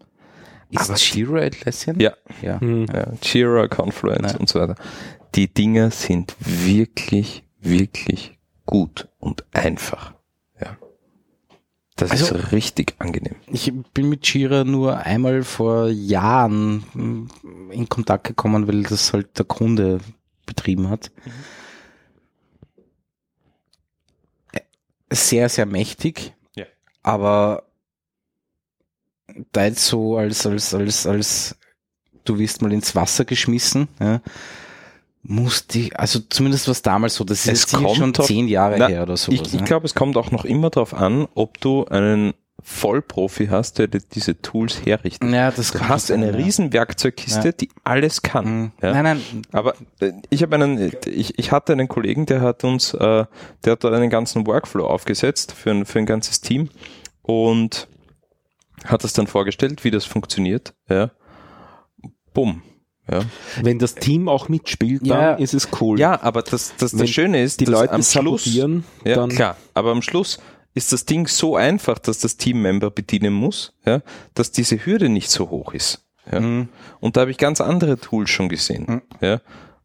Ist Aber- Jira Atlassian? Ja. ja. Hm. ja, Jira, Confluence Ja. und so weiter. Die Dinger sind wirklich, wirklich gut und einfach. Das Also- ist richtig angenehm. Ich bin mit Jira nur einmal vor Jahren mm, in Kontakt gekommen, weil das halt der Kunde betrieben hat. Äh, Sehr, sehr mächtig. Ja. Aber da jetzt so als, als, als, als du wirst mal ins Wasser geschmissen, ja, musste ich, also zumindest was damals so, das ist schon drauf- zehn Jahre Na, her oder sowas. Ich, ich ne? glaube, es kommt auch noch immer darauf an, ob du einen Vollprofi hast, der dir diese Tools herrichtet. ja, das Du hast sein, eine ja. riesen Werkzeugkiste, Ja. die alles kann. Mhm. Ja? Nein, nein, Aber äh, ich habe einen, ich, ich hatte einen Kollegen, der hat uns, äh, der hat dort einen ganzen Workflow aufgesetzt für ein, für ein ganzes Team und hat das dann vorgestellt, wie das funktioniert. Ja. Bumm. Ja. Wenn das Team auch mitspielt, dann Ja. ist es cool. ja, aber das, das, das Schöne ist, die Leute am Schluss, ja, klar, aber am Schluss ist das Ding so einfach, dass das Teammember bedienen muss, ja, dass diese Hürde nicht so hoch ist. Ja. Mhm. Und da habe ich ganz andere Tools schon gesehen, Mhm. ja,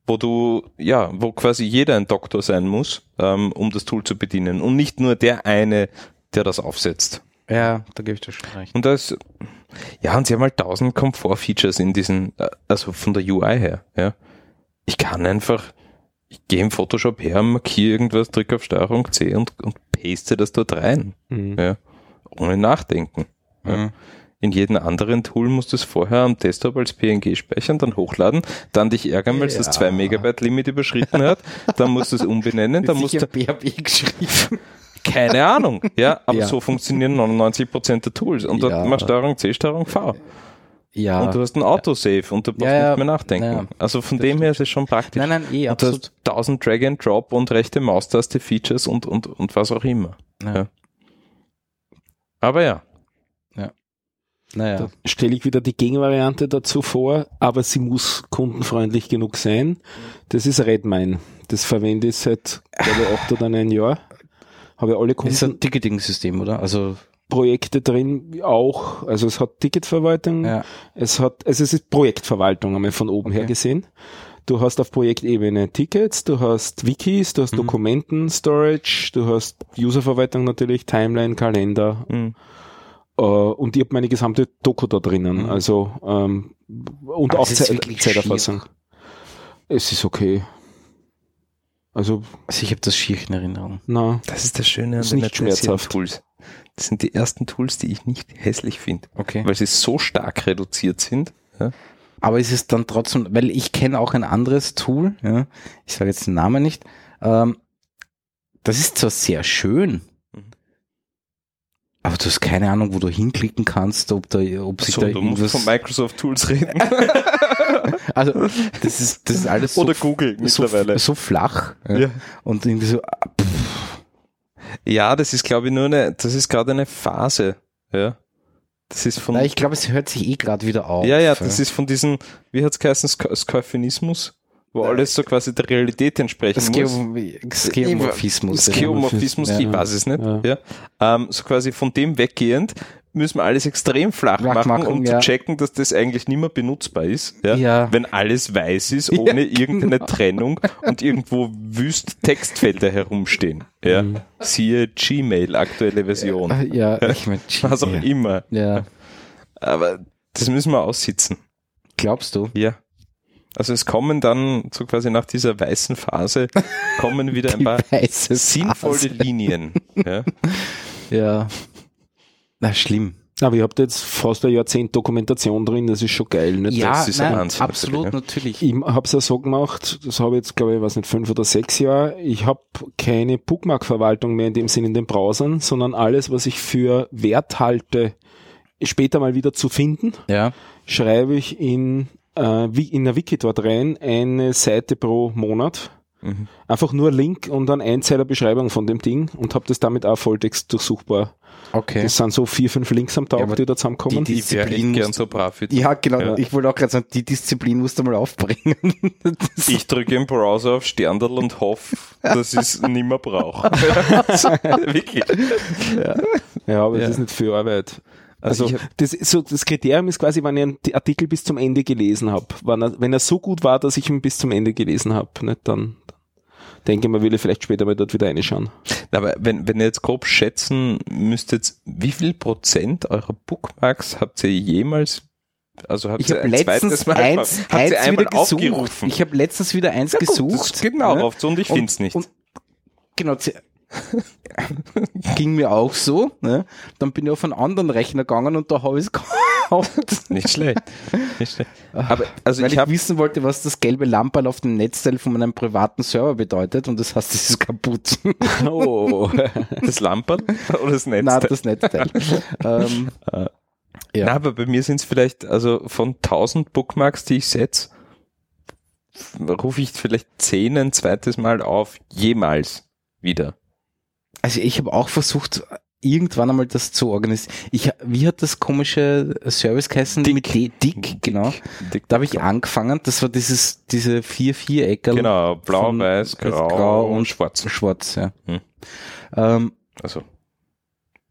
wo du, ja, wo quasi jeder ein Doktor sein muss, ähm, um das Tool zu bedienen und nicht nur der eine, der das aufsetzt. Ja, da gebe ich dir schon recht. Und das, ja, und sie haben halt tausend Komfort-Features in diesen, äh, also von der UI her, ja. Ich kann einfach, ich gehe im Photoshop her, markiere irgendwas, drücke auf Steuerung C und, und paste das dort rein, Mhm. ja. Ohne nachdenken. Ja. Mhm. In jedem anderen Tool musst du es vorher am Desktop als PNG speichern, dann hochladen, dann dich ärgern, weil es das Ja. 2 Megabyte Limit überschritten hat, dann musst du es umbenennen, dann musst du, PHP geschrieben. Keine Ahnung, ja, aber Ja. so funktionieren 99% der Tools und dort Ja. machst du Steuerung C, Steuerung V. Ja. Und du hast ein Autosave und du brauchst Ja, ja. nicht mehr nachdenken. Ja, ja. Also von dem her ist es schon praktisch. Nein, nein, eh, und du absolut. hast 1000 Drag and Drop und rechte Maustaste Features und, und, und was auch immer. Ja. Ja. Aber ja. Naja. Da stelle ich wieder die Gegenvariante dazu vor, aber sie muss kundenfreundlich genug sein. Das ist Redmine. Das verwende ich seit, glaube ich, acht oder neun Jahren. Habe alle Das ist ein Kunden Ticketing-System, oder? Also, Projekte drin, auch. Also es hat Ticketverwaltung, ja. es hat, also es ist Projektverwaltung einmal von oben her Okay. gesehen. Du hast auf Projektebene Tickets, du hast Wikis, du hast Mhm. Dokumenten, Storage, du hast Userverwaltung natürlich, Timeline, Kalender Mhm. äh, und ich habe meine gesamte Doku da drinnen. Mhm. Also ähm, und Aber auch wirklich Zeiterfassung. Es ist okay. Also, Also ich habe das schier in Erinnerung. na, Das ist das Schöne an Ist den nicht schmerzhaft. Tools. Das sind die ersten Tools, die ich nicht hässlich finde, Okay. weil sie so stark reduziert sind. Ja. Aber ist es dann trotzdem, weil ich kenne auch ein anderes Tool, ja, ich sage jetzt den Namen nicht, ähm, das ist zwar sehr schön, Mhm. aber du hast keine Ahnung, wo du hinklicken kannst, ob da, ob sich So, da du musst irgendwas, von Microsoft Tools reden. also das ist, das ist alles Oder so, Google so, mittlerweile. so flach ja. Ja. und irgendwie so, ah, pff, Ja, das ist, glaube ich, nur eine, das ist gerade eine Phase. Ja. Das ist von, na, ich glaube, es hört sich eh gerade wieder auf. ja, ja, das ist von diesem, wie hat's geheißen, Sk Skeufinismus, wo alles so quasi der Realität entsprechen muss. Ja. Geomorphismus, Ja. ich weiß es nicht. Ja. Ja. Ähm, so quasi von dem weggehend müssen wir alles extrem flach, machen, machen, um ja. zu checken, dass das eigentlich nicht mehr benutzbar ist. Ja. Ja. Wenn alles weiß ist, ohne Ja, irgendeine genau. Trennung und irgendwo wüst Textfelder herumstehen. Ja. Mhm. Siehe Gmail, aktuelle Version. Ja, ich meine, Was auch immer. ja. Aber das müssen wir aussitzen. Glaubst du? Ja. Also es kommen dann so quasi nach dieser weißen Phase kommen wieder ein paar sinnvolle. Linien. Ja. Ja. Na, schlimm. aber ihr habt jetzt fast ein Jahrzehnt Dokumentation drin, das ist schon geil. Nicht? Ja, das ist ein nein, Wahnsinn, absolut, natürlich. Ich habe es ja so gemacht, das habe ich jetzt, glaube ich, weiß nicht, fünf oder sechs Jahre. Ich habe keine Bookmark-Verwaltung mehr in dem Sinn in den Browsern, sondern alles, was ich für Wert halte, später mal wieder zu finden, Ja. schreibe ich in, äh, wie in der Wiki dort rein eine Seite pro Monat. Mhm. Einfach nur Link und dann Einzeiler Beschreibung von dem Ding und habe das damit auch Volltext durchsuchbar. Okay. Das sind so vier, fünf Links am Tag, Ja, aber die da zusammenkommen. die- Ich Disziplin gern musst- so brav wie ja, genau. Ja. Ich wollte auch gerade sagen, die Disziplin musst du mal aufbringen. Das- Ich drücke im Browser auf Sterndal und hoffe, dass ich es nicht mehr brauche. Wirklich. Ja, aber Ja. das ist nicht viel Arbeit. Also Also, ich hab- das, so, das Kriterium ist quasi, wenn ich einen Artikel bis zum Ende gelesen habe. Wenn er, wenn er so gut war, dass ich ihn bis zum Ende gelesen habe, nicht, dann denke mal, will ich vielleicht später mal dort wieder reinschauen. Aber wenn, wenn ihr jetzt grob schätzen müsstet, wie viel Prozent eurer Bookmarks habt ihr jemals, also habt Ich ihr habe letztens Mal, eins, habt ihr eins einmal wieder gesucht. aufgerufen? Ich habe letztens wieder eins Ja gut, gesucht. Mir auch ne? oft so und ich finde es nicht. und- Genau. Ging mir auch so. Ne? Dann bin ich auf einen anderen Rechner gegangen und da habe ich es gehabt. nicht schlecht. Nicht schlecht. Aber also Weil ich ich, wissen wollte, was das gelbe Lamperl auf dem Netzteil von meinem privaten Server bedeutet und das heißt, es ist kaputt. Oh. das Lamperl oder das Netz. Nein, das Netzteil. ähm, ja. Na, aber bei mir sind es vielleicht, also von 1000 Bookmarks, die ich setze, rufe ich vielleicht 10 ein zweites Mal auf, jemals wieder. Also ich habe auch versucht, irgendwann einmal das zu organisieren. Ich, wie hat das komische Service geheißen? Dick. Mit D, Dick, genau. Dick- Da habe ich angefangen. Das war dieses, diese vier Viereckerl. Genau, blau, von- weiß, grau, grau und schwarz. Schwarz, ja. Hm. Ähm, Also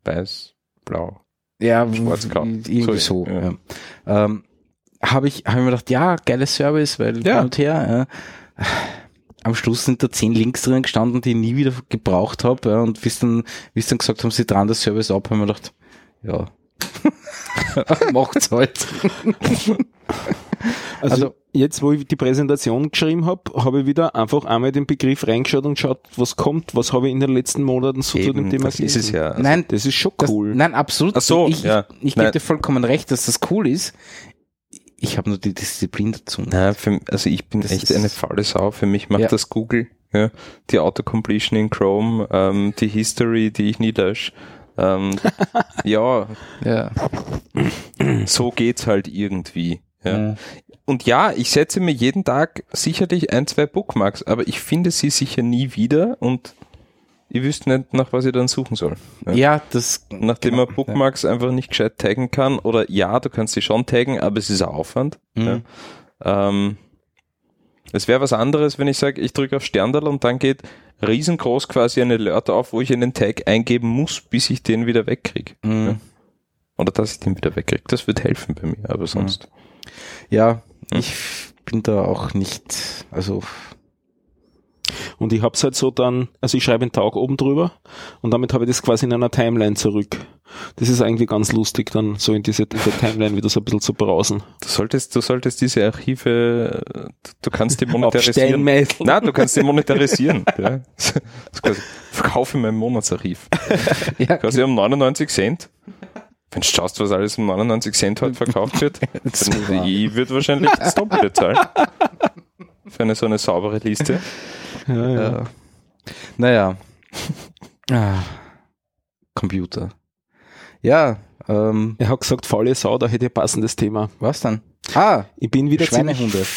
weiß, blau. ja, Schwarz-grau. irgendwie So, so. ja. Ja. Ähm, habe ich, hab ich mir gedacht, ja, geiles Service, weil Ja. hin und her. Ja. Am Schluss sind da zehn Links drin gestanden, die ich nie wieder gebraucht habe. Ja, und wie es dann, wie es dann gesagt haben, sie dran das Service ab, haben wir gedacht, ja, macht's halt. Also, Also- jetzt, wo ich die Präsentation geschrieben habe, habe ich wieder einfach einmal den Begriff reingeschaut und geschaut, was kommt, was habe ich in den letzten Monaten so zu dem Thema das ist es gelesen. ja. Also, Nein, Das ist schon das, cool. nein, absolut. Ach so, ich, ja. ich, ich gebe dir vollkommen recht, dass das cool ist. Ich habe nur die Disziplin dazu. Na, für, also ich bin Das echt eine faule Sau. Für mich macht Ja. das Google. Ja. Die Autocompletion in Chrome, ähm, die History, die ich nie lösche. Ähm, ja, Ja. so geht's halt irgendwie. Ja. Ja. Und ja, ich setze mir jeden Tag sicherlich ein, zwei Bookmarks, aber ich finde sie sicher nie wieder und ich wüsste nicht, nach was ich dann suchen soll. Ja. Ja, das. Nachdem genau, man Bookmarks einfach nicht gescheit taggen kann, oder ja, du kannst sie schon taggen, aber es ist ein Aufwand. Mhm. Ja. Ähm, es wäre was anderes, wenn ich sage, ich drücke auf Sterndal und dann geht riesengroß quasi ein Alert auf, wo ich einen Tag eingeben muss, bis ich den wieder wegkriege. Mhm. Ja. Oder dass ich den wieder wegkriege. Das wird helfen bei mir, aber sonst. Ja, Hm. ich bin da auch nicht, also Und ich hab's halt so dann, also ich schreibe einen Tag oben drüber und damit habe ich das quasi in einer Timeline zurück. Das ist eigentlich ganz lustig, dann so in diese, diese Timeline wieder so ein bisschen zu brausen. Du solltest, du solltest diese Archive, du kannst die monetarisieren. Nein, du kannst die monetarisieren. ja. Das ist quasi, verkaufe mein Monatsarchiv. ja, Quasi um 99 Cent. Wenn du schaust, was alles um 99 Cent heute verkauft wird, dann ich würde wahrscheinlich das Doppelte zahlen. Für eine so eine saubere Liste. Ja, ja. ja. Naja. Ah, Computer. Ja, ähm, Er hat gesagt, faule Sau, da hätte ich ein passendes Thema. was dann? Ah, Ich bin wieder Schweinehunde. ziemlich,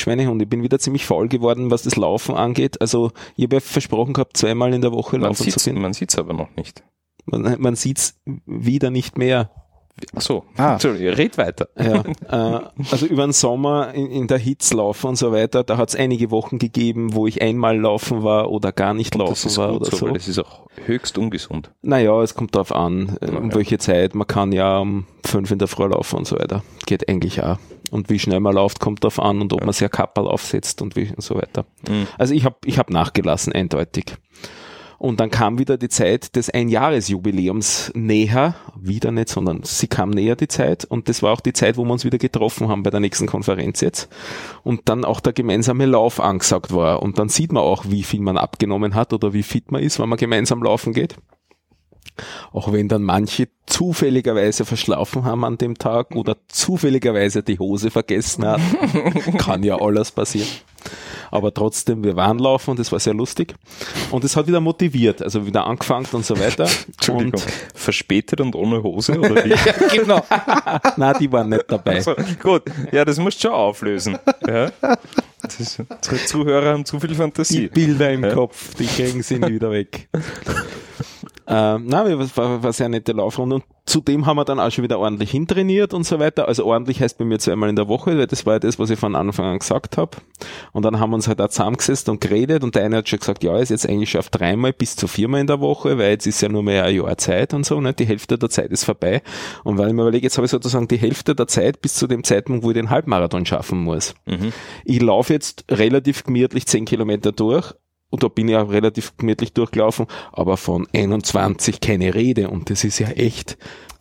Schweinehunde. Ich bin wieder ziemlich faul geworden, was das Laufen angeht. Also, ich habe ja versprochen gehabt, zweimal in der Woche Man laufen zu gehen. man sieht's aber noch nicht. Man, man sieht's wieder nicht mehr. Ach so, Ah. Entschuldigung, red weiter. Ja, äh, also über den Sommer in, in der Hitze laufen und so weiter, da hat es einige Wochen gegeben, wo ich einmal laufen war oder gar nicht Das laufen war oder so, so. weil das ist auch höchst ungesund. Naja, es kommt darauf an, äh, um Ja. welche Zeit. Man kann ja um fünf in der Früh laufen und so weiter. Geht eigentlich auch. Und wie schnell man läuft, kommt darauf an und ob man sich ein Kapperl aufsetzt und wie und so weiter. Mhm. Also ich habe ich hab nachgelassen, eindeutig. Und dann kam wieder die Zeit des Einjahresjubiläums näher, wieder nicht, sondern sie kam näher die Zeit und das war auch die Zeit, wo wir uns wieder getroffen haben bei der nächsten Konferenz jetzt und dann auch der gemeinsame Lauf angesagt war und dann sieht man auch, wie viel man abgenommen hat oder wie fit man ist, wenn man gemeinsam laufen geht. Auch wenn dann manche zufälligerweise verschlafen haben an dem Tag oder zufälligerweise die Hose vergessen hatten. Kann ja alles passieren. Aber trotzdem, wir waren laufen und es war sehr lustig. Und es hat wieder motiviert, also wieder angefangen und so weiter. Entschuldigung, Und, verspätet und ohne Hose oder wie? genau. na, die waren nicht dabei. So, gut, ja, das musst du schon auflösen. Ja. Ist, unsere Zuhörer haben zu viel Die Fantasie. Bilder im Ja. Kopf, die kriegen sie nie wieder weg. Ähm, na, war, war, war sehr nette Laufrunde und zudem haben wir dann auch schon wieder ordentlich hintrainiert und so weiter. Also ordentlich heißt bei mir zweimal in der Woche, weil das war ja das, was ich von Anfang an gesagt habe. Und dann haben wir uns halt auch zusammengesetzt und geredet und der eine hat schon gesagt, ja, ist jetzt eigentlich schon auf dreimal bis zu viermal in der Woche, weil jetzt ist ja nur mehr ein Jahr Zeit und so, ne? die Hälfte der Zeit ist vorbei. Und weil ich mir überlege, jetzt habe ich sozusagen die Hälfte der Zeit bis zu dem Zeitpunkt, wo ich den Halbmarathon schaffen muss. Mhm. Ich laufe jetzt relativ gemütlich 10 Kilometer durch und da bin ich auch relativ gemütlich durchgelaufen, aber von 21 keine Rede und das ist ja echt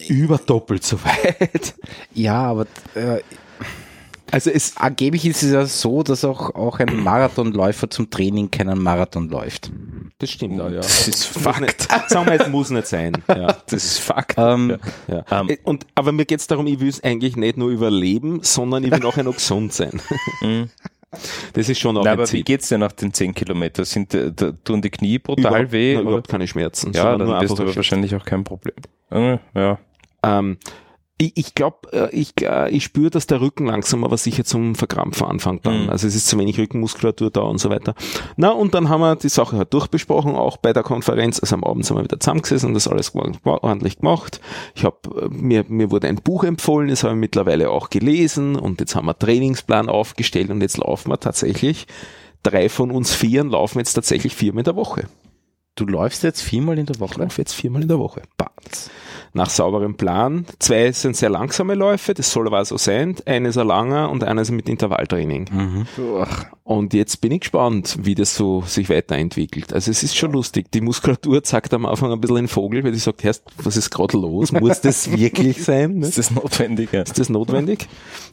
überdoppelt so weit. Ja, aber äh, Also es, angeblich ist es ja so, dass auch, auch ein Marathonläufer zum Training keinen Marathon läuft. das stimmt auch, ja. Das ist Fakt. Nicht, sagen wir, es muss nicht sein. Ja. Das ist Fakt. Ähm, Ja. Ähm. Äh, und, aber mir geht's darum, ich will es eigentlich nicht nur überleben, sondern ich will nachher noch gesund sein. Das ist schon auch Na, ein aber Ziel. wie geht's dir nach den 10 Kilometern? Sind, äh, da, tun die Knie brutal Überhaupt- weh? oder? überhaupt keine Schmerzen. Ja, dann einfach du wahrscheinlich auch kein Problem. Äh, Ja. Ähm, ich ich glaube, ich, äh, ich spüre, dass der Rücken langsam aber sicher zum Verkrampfen anfängt dann. Mhm. Also es ist zu wenig Rückenmuskulatur da und so weiter. Na, und dann haben wir die Sache halt durchbesprochen, auch bei der Konferenz. Also am Abend sind wir wieder zusammengesessen und das alles ordentlich gemacht. Ich habe mir, mir wurde ein Buch empfohlen, das habe ich mittlerweile auch gelesen und jetzt haben wir Trainingsplan aufgestellt und jetzt laufen wir tatsächlich. Drei von uns Vieren laufen jetzt tatsächlich viermal in der Woche. du läufst jetzt viermal in der Ich Woche. laufe jetzt viermal in der Woche Batz. Nach sauberem Plan. Zwei sind sehr langsame Läufe, das soll aber so sein. Eine ist ein langer und einer ist mit Intervalltraining. Mhm. Und jetzt bin ich gespannt, wie das so sich weiterentwickelt. Also es ist schon lustig. Die Muskulatur zeigt am Anfang ein bisschen den Vogel, weil die sagt, Herrst, was ist gerade los? Muss das wirklich sein? Ne? Ist das notwendig? Ja. Ist das notwendig?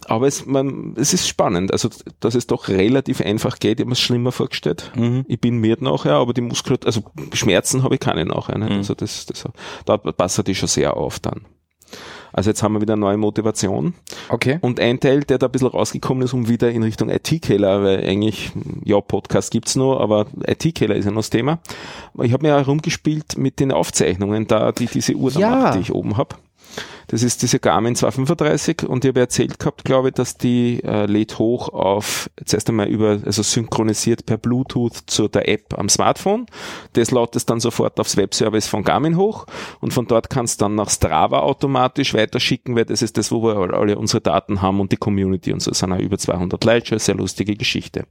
Aber es, man, es ist spannend. Also, dass es doch relativ einfach geht. Ich habe mir es schlimmer vorgestellt. Mhm. Ich bin mir nachher, aber die Muskulatur, also Schmerzen habe ich keine nachher. Mhm. Also das, das, da passt die schon sehr auf dann. Also jetzt haben wir wieder neue Motivation. Okay. Und ein Teil, der da ein bisschen rausgekommen ist, um wieder in Richtung IT-Keller, weil eigentlich, ja, Podcast gibt's noch, aber IT-Keller ist ja noch das Thema. Ich habe mir ja rumgespielt mit den Aufzeichnungen, da die diese Uhr da Ja. macht, die ich oben habe. Das ist diese Garmin 235 und ich habe erzählt gehabt, glaube ich, dass die äh, lädt hoch auf, zuerst einmal über, also synchronisiert per Bluetooth zu der App am Smartphone. Das lädt es dann sofort aufs Webservice von Garmin hoch und von dort kannst dann nach Strava automatisch weiterschicken, weil das ist das, wo wir alle unsere Daten haben und die Community und so. Es sind auch über 200 Leute, schon eine sehr lustige Geschichte.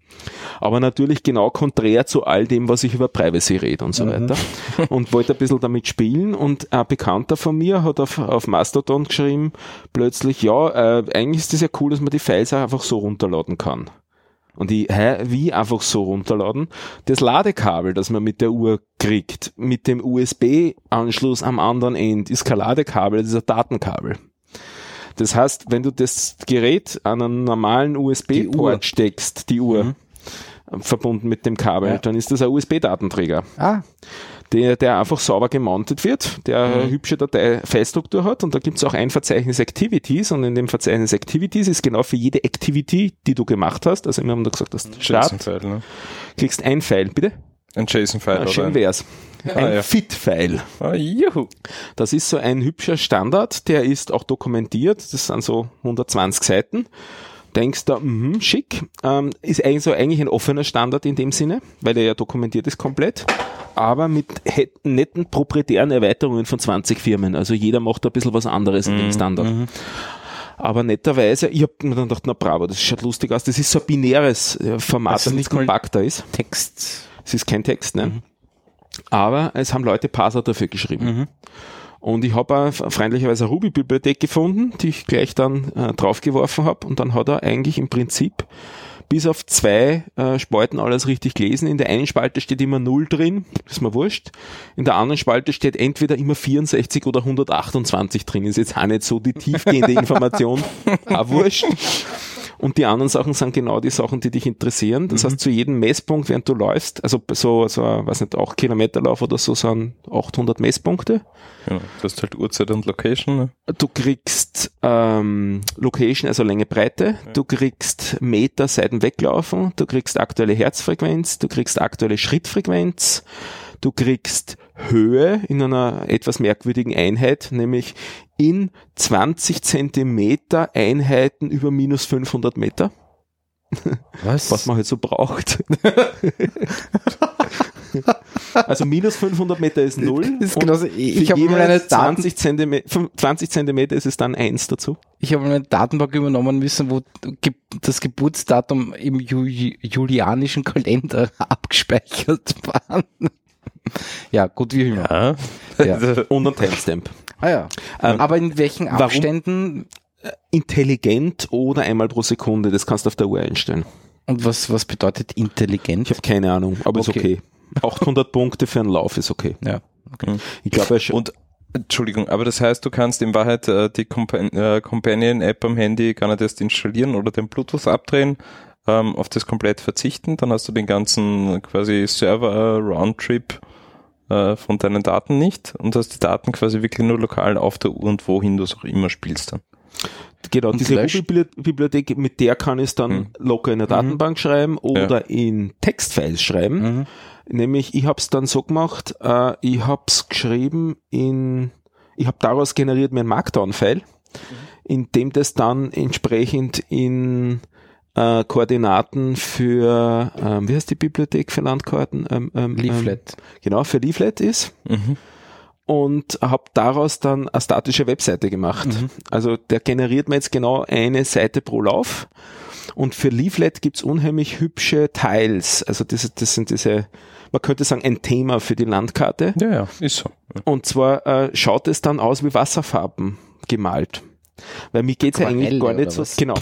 Aber natürlich genau konträr zu all dem, was ich über Privacy rede und so weiter. Und wollte ein bisschen damit spielen und ein Bekannter von mir hat auf, auf Mastodon geschrieben, plötzlich, ja, äh, eigentlich ist das ja cool, dass man die Files auch einfach so runterladen kann. Und ich, hä, wie einfach so runterladen? Das Ladekabel, das man mit der Uhr kriegt, mit dem USB-Anschluss am anderen Ende, ist kein Ladekabel, das ist ein Datenkabel. Das heißt, wenn du das Gerät an einen normalen. USB-Port steckst, die Uhr, verbunden mit dem Kabel, Ja. dann ist das ein USB-Datenträger Ah, der, der einfach sauber gemountet wird, der eine hübsche Datei-File-Struktur hat und da gibt's auch ein Verzeichnis Activities und in dem Verzeichnis Activities ist genau für jede Activity, die du gemacht hast, also wir haben da gesagt, das Start, ne? kriegst ein File, bitte? Ein JSON-File Ah, oder schön ein, wär's. ein ja. Fit-File. Ah, juhu. Das ist so ein hübscher Standard, der ist auch dokumentiert, das sind so 120 Seiten. Denkst du, mhm, schick, ähm, ist eigentlich so eigentlich ein offener Standard in dem Sinne, weil er ja dokumentiert ist komplett, aber mit netten proprietären Erweiterungen von 20 Firmen. Also jeder macht ein bisschen was anderes in dem Standard. Aber netterweise, ich habe mir dann gedacht, na bravo, das schaut lustig aus. Das ist so ein binäres äh, Format, Also das nicht kompakter ist. Text. Es ist kein Text, ne? Aber es haben Leute Parser dafür geschrieben. Und ich habe auch freundlicherweise eine Ruby-Bibliothek gefunden, die ich gleich dann äh, draufgeworfen habe. Und dann hat er eigentlich im Prinzip bis auf zwei äh, Spalten alles richtig gelesen. In der einen Spalte steht immer 0 drin, ist mir wurscht. In der anderen Spalte steht entweder immer 64 oder 128 drin. Ist jetzt auch nicht so die tiefgehende Information, auch wurscht. Und die anderen Sachen sind genau die Sachen, die dich interessieren. Das heißt, zu jedem Messpunkt, während du läufst, also so, so, weiß nicht, auch Kilometerlauf oder so, sind 800 Messpunkte. Genau. Das ist halt Uhrzeit und Location. Ne? Du kriegst ähm, Location, also Länge, Breite. Du kriegst Meter Seiten weglaufen. Du kriegst aktuelle Herzfrequenz. Du kriegst aktuelle Schrittfrequenz. Du kriegst Höhe in einer etwas merkwürdigen Einheit, nämlich in 20 Zentimeter Einheiten über minus 500 Meter, Was? was man halt so braucht. also minus 500 Meter ist null. Das ist und genauso, ich habe jede mal eine Daten, 20 Zentimeter, 20 Zentimeter ist es dann eins dazu. ich habe eine Datenbank übernommen müssen, wo das Geburtsdatum im Ju julianischen Kalender abgespeichert war. ja, gut, wie immer. Ja. Ja. Und ein Timestamp. Ah ja. Ähm, Aber in welchen Abständen Intelligent oder einmal pro Sekunde, das kannst du auf der Uhr einstellen. und was, was bedeutet intelligent? Ich habe keine Ahnung, aber Okay. ist okay. 800 Punkte für einen Lauf ist okay. ja. Ich glaube, Und Entschuldigung, aber das heißt, du kannst in Wahrheit äh, die Compa äh, Companion-App am Handy gar nicht erst installieren oder den Bluetooth abdrehen, ähm, auf das komplett verzichten, dann hast du den ganzen quasi Server-Roundtrip äh, von deinen Daten nicht und hast die Daten quasi wirklich nur lokal auf der Uhr und wohin du es auch immer spielst dann. genau, und diese Ruby-Bibliothek, mit der kann ich es dann Mhm. locker in der Datenbank schreiben oder in Textfiles schreiben. Mhm. Nämlich, ich habe es dann so gemacht, äh, ich habe es geschrieben in, ich habe daraus generiert mir ein Markdown-File, in dem das dann entsprechend in äh, Koordinaten für, ähm, wie heißt die Bibliothek für Landkarten? Ähm, ähm, Leaflet. Ähm, genau, für Leaflet ist Mhm. und habe daraus dann eine statische Webseite gemacht. Mhm. Also der generiert mir jetzt genau eine Seite pro Lauf. Und für Leaflet gibt's unheimlich hübsche Tiles. Also das, das sind diese, man könnte sagen, ein Thema für die Landkarte. Ja, ja, ist so. Und zwar äh, schaut es dann aus wie Wasserfarben gemalt. Weil mir geht's ja eigentlich gar nicht so, was? genau,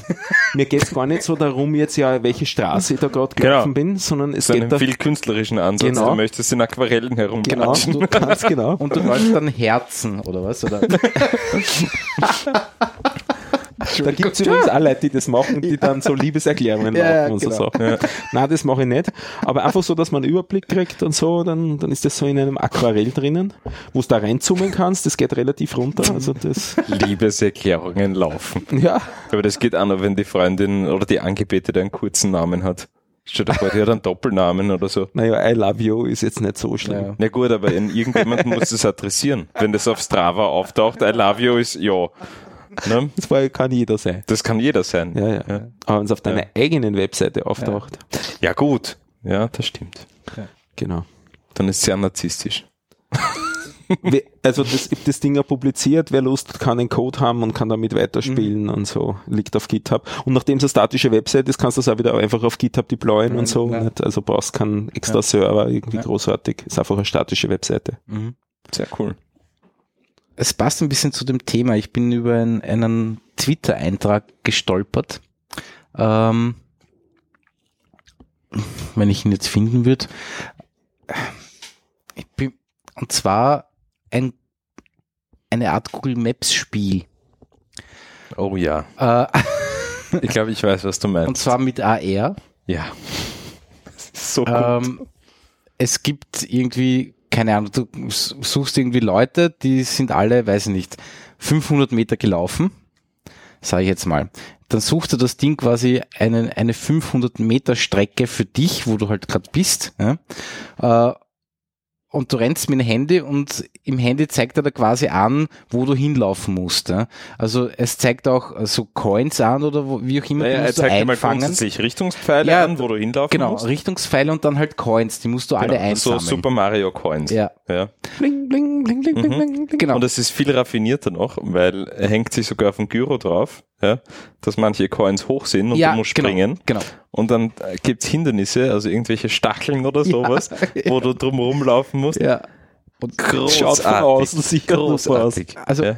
mir geht's gar nicht so darum jetzt ja, welche Straße ich da gerade Genau. gelaufen bin, sondern es So geht einen da, viel künstlerischen Ansatz. Genau. Du möchtest in Aquarellen genau, herumklatschen. du kannst genau. Und du wolltest dann Herzen, oder was? Oder? Da gibt es übrigens auch Leute, die das machen, die dann so Liebeserklärungen ja, und so genau. Sachen. Ja. Nein, das mache ich nicht. Aber einfach so, dass man einen Überblick kriegt und so, dann, dann ist das so in einem Aquarell drinnen, wo du da reinzoomen kannst, das geht relativ runter. Also das, Liebeserklärungen laufen. ja. Aber das geht auch noch, wenn die Freundin oder die Angebetete einen kurzen Namen hat. Stell dir vor, die hat einen Doppelnamen oder so. Naja, I love you ist jetzt nicht so schlimm. Ja. Na gut, aber in irgendjemanden muss das adressieren. Wenn das auf Strava auftaucht, I love you ist ja. Ne? Das war, kann jeder sein. Das kann jeder sein. Ja, ja. Ja. Aber wenn es auf deiner eigenen Webseite auftaucht, Ja, gut. Ja, das stimmt. genau. Dann ist es sehr narzisstisch. Also das, das Ding ja publiziert, wer Lust hat, kann den Code haben und kann damit weiterspielen Mhm. und so, liegt auf GitHub. Und nachdem es eine statische Website ist, kannst du es auch wieder einfach auf GitHub deployen und so. ja. Also brauchst keinen extra Server, irgendwie Ja. großartig. Ist einfach eine statische Webseite. Mhm. Sehr cool. Es passt ein bisschen zu dem Thema. Ich bin über einen, einen Twitter-Eintrag gestolpert. Ähm, wenn ich ihn jetzt finden würde. Bin, und zwar ein, eine Art Google Maps Spiel. Oh ja. Äh, Ich glaube, ich weiß, was du meinst. und zwar mit AR. ja. So gut. Ähm, es gibt irgendwie, keine Ahnung, du suchst irgendwie Leute, die sind alle, weiß ich nicht, 500 Meter gelaufen, sage ich jetzt mal. Dann sucht er das Ding quasi eine, eine 500 Meter Strecke für dich, wo du halt gerade bist. Ja? Äh, und du rennst mit dem Handy und im Handy zeigt er da quasi an, wo du hinlaufen musst. Ja? Also es zeigt auch so Coins an oder wo, wie auch immer, naja, er zeigt dir mal einfangen. grundsätzlich Richtungspfeile Ja, an, wo du hinlaufen Genau, musst. Richtungspfeile und dann halt Coins, die musst du alle Genau, so einsammeln. Super Mario Coins. Ja, ja. Bling, bling, bling, bling, bling, bling, bling. genau. Und es ist viel raffinierter noch, weil er hängt sich sogar auf den Gyro drauf, ja, dass manche Coins hoch sind und ja, du musst springen. Genau. Und dann äh, gibt's Hindernisse, also irgendwelche Stacheln oder sowas, wo du drum rumlaufen musst. Ja. Und Schaut von außen sicher großartig. Also ja.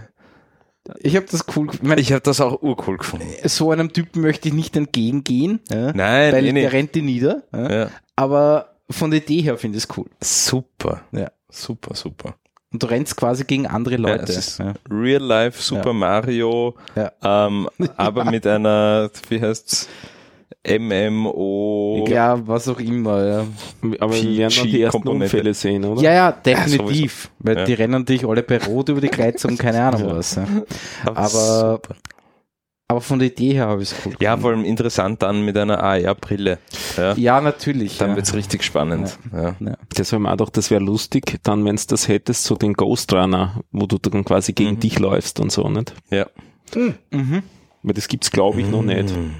ich habe das cool, ich meine, Ich habe das auch urcool gefunden. so einem Typen möchte ich nicht entgegengehen, ja, Nein, weil eh der rennt die nieder. Ja. Ja. Aber von der Idee her finde ich es cool. Super. Ja. Super, super. Und du rennst quasi gegen andere Ja, Leute. Ja. Real Life Super Ja. Mario, Ja. ähm, aber mit einer, wie heißt's, MMO. Ja, was auch immer. Ja, Aber wir werden dann die ersten. Unfälle sehen, oder? ja, ja definitiv. weil Ja. die rennen dich alle bei Rot über die Kreuzung, keine Ahnung Ja. was. Ja. Aber Aber. Aber von der Idee her habe ich es cool. Ja, gefunden. vor allem interessant dann mit einer AR-Brille. Ja. ja, natürlich. Dann ja. wird's richtig spannend. Ja. Ja. Wir auch gedacht, das wäre lustig, dann, wenn du das hättest, so den Ghost Runner, wo du dann quasi gegen Mhm. dich läufst und so, nicht? Ja. Mhm. Weil das gibt's, glaube ich, noch nicht. Mhm.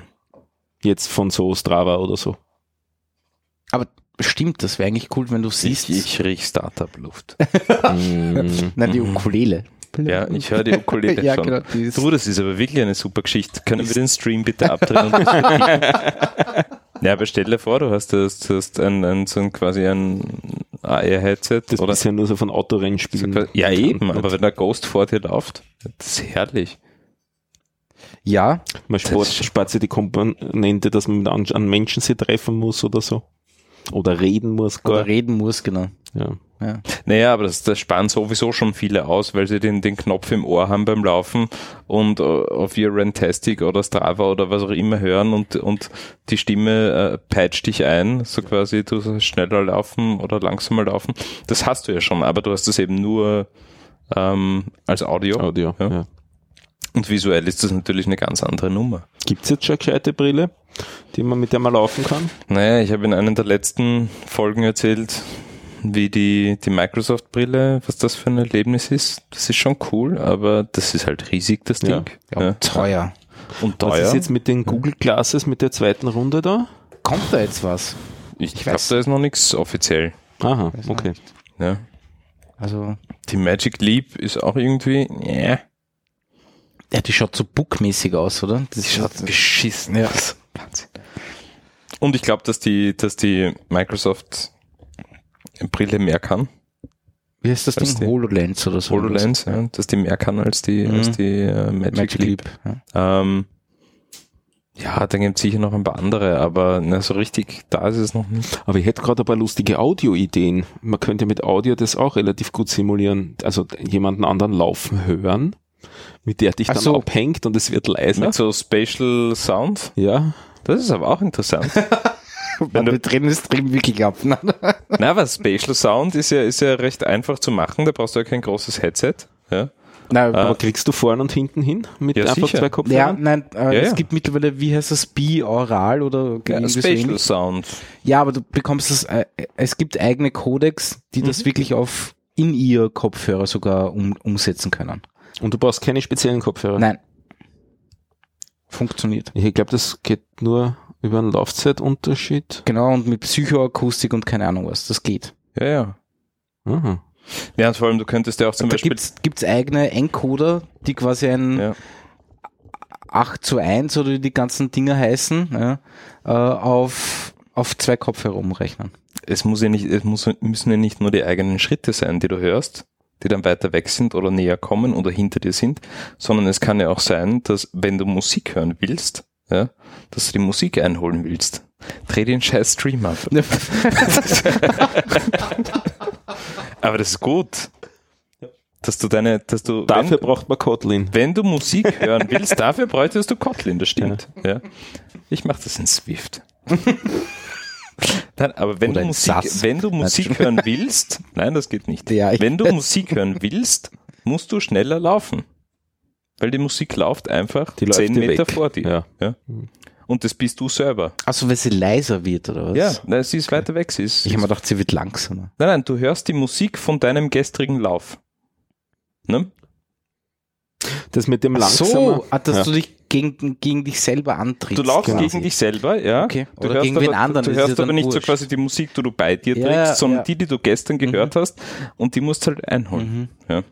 Jetzt von so Strava oder so. Aber stimmt, das wäre eigentlich cool, wenn du siehst. Ich, ich riech Startup-Luft. Mm. Nein, die Ukulele. Ja, ich höre die Ukulele ja, schon. genau. Du, das ist aber wirklich eine super Geschichte. Können wir den Stream bitte abdrehen? Das ja, aber stell dir vor, du hast, du hast, du hast ein, ein, so ein quasi ein AR-Headset Das oder ist ja nur so von Autorennen so spielen. quasi, ja eben, Nicht. aber wenn der Ghost vor dir läuft, das ist herrlich. ja, Man spart, Das- spart sich die Komponente, dass man an, an Menschen sich treffen muss oder so. Oder reden muss gar. oder reden muss, genau. ja. Ja. Naja, aber das, das sparen sowieso schon viele aus, weil sie den, den Knopf im Ohr haben beim Laufen und äh, auf ihr Rantastic oder Strava oder was auch immer hören und, und die Stimme äh, peitscht dich ein, so quasi du sollst schneller laufen oder langsamer laufen. Das hast du ja schon, aber du hast das eben nur ähm, als Audio. Audio. Ja. Ja. Und visuell ist das natürlich eine ganz andere Nummer. Gibt's jetzt schon eine gescheite Brille, die man, mit der man laufen kann? Naja, ich habe in einer der letzten Folgen erzählt, wie die, die Microsoft-Brille, was das für ein Erlebnis ist. Das ist schon cool, aber das ist halt riesig, das Ja. Ding. ja, teuer. Und Was teuer. ist jetzt mit den Google Glasses mit der zweiten Runde da? Kommt da jetzt was? ich ich glaube, weiß- da ist noch nichts offiziell. Aha, Weiß okay. Ja. Also, Die Magic Leap ist auch irgendwie, ja, ja, die schaut so bookmäßig aus, oder? Das die schaut beschissen Ja. aus. Wahnsinn. Und ich glaube, dass die, dass die Microsoft Brille mehr kann. Wie heißt das Ding? die- HoloLens oder so? HoloLens, ja, dass die mehr kann als die, Mhm. als die äh, Magic, Magic Leap. Leap. Ja. Ähm, ja, da gibt es sicher noch ein paar andere, aber na, so richtig da ist es noch nicht. Aber ich hätte gerade ein paar lustige Audio-Ideen. Man könnte mit Audio das auch relativ gut simulieren. Also jemanden anderen laufen hören mit der dich dann so. abhängt und es wird leiser. Mit so Spatial Sound. Ja. Das ist aber auch interessant. Wenn du- wir drehen das Stream wirklich ab. ne? Na, aber Spatial Sound ist ja, ist ja recht einfach zu machen. Da brauchst du ja kein großes Headset. Ja. Nein, Aber kriegst du vorne und hinten hin mit Ja, einfach sicher. zwei ja, Kopfhörern? nein, äh, Ja, es ja. gibt mittlerweile, wie heißt das, Bi-Oral oder Ja, Spatial. Sound. Ja, aber du bekommst das, äh, es gibt eigene Codecs, die Mhm. das wirklich auf In-Ear-Kopfhörer sogar um, umsetzen können. Und du brauchst keine speziellen Kopfhörer? Nein. Funktioniert. Ich glaube, das geht nur über einen Laufzeitunterschied. Genau, und mit Psychoakustik und keine Ahnung was, das geht. Ja, ja. Aha. Ja, und vor allem, du könntest ja auch zum da Beispiel. gibt's, gibt's eigene Encoder, die quasi ein Ja. 8 zu 1 oder wie die ganzen Dinger heißen, ja, äh, auf, auf zwei Kopfhörer umrechnen. es muss ja nicht, es muss, müssen ja nicht nur die eigenen Schritte sein, die du hörst, die dann weiter weg sind oder näher kommen oder hinter dir sind, sondern es kann ja auch sein, dass wenn du Musik hören willst, ja, dass du die Musik einholen willst. Dreh den scheiß Stream ab. Aber das ist gut. Dass du deine, dass du, Dafür wenn, braucht man Kotlin. wenn du Musik hören willst, dafür bräuchtest du Kotlin, das stimmt. Ja. Ich mache das in Swift. Dann, aber wenn Oder du, Musik, wenn du Musik hören willst, nein, das geht nicht. Ja, wenn du. Musik hören willst, musst du schneller laufen. Weil die Musik läuft einfach Die läuft zehn Meter weg. vor dir. Ja. Und das bist du selber. Also weil sie leiser wird, oder was? Ja, nein, sie ist weiter weg. Sie ist, Ich habe mir gedacht, sie wird langsamer. nein, nein, du hörst die Musik von deinem gestrigen Lauf. Ne? Das mit dem Ach langsamer. so, ah, dass Ja. du dich gegen, gegen dich selber antrittst. Du laufst quasi. gegen dich selber, ja. Okay. Du Oder hörst gegen aber, wen anderen, Du ist hörst ja aber nicht so wurscht. quasi die Musik, die du bei dir Ja, trägst, sondern ja. die, die du gestern gehört hast und die musst du halt einholen. Mhm. Ja.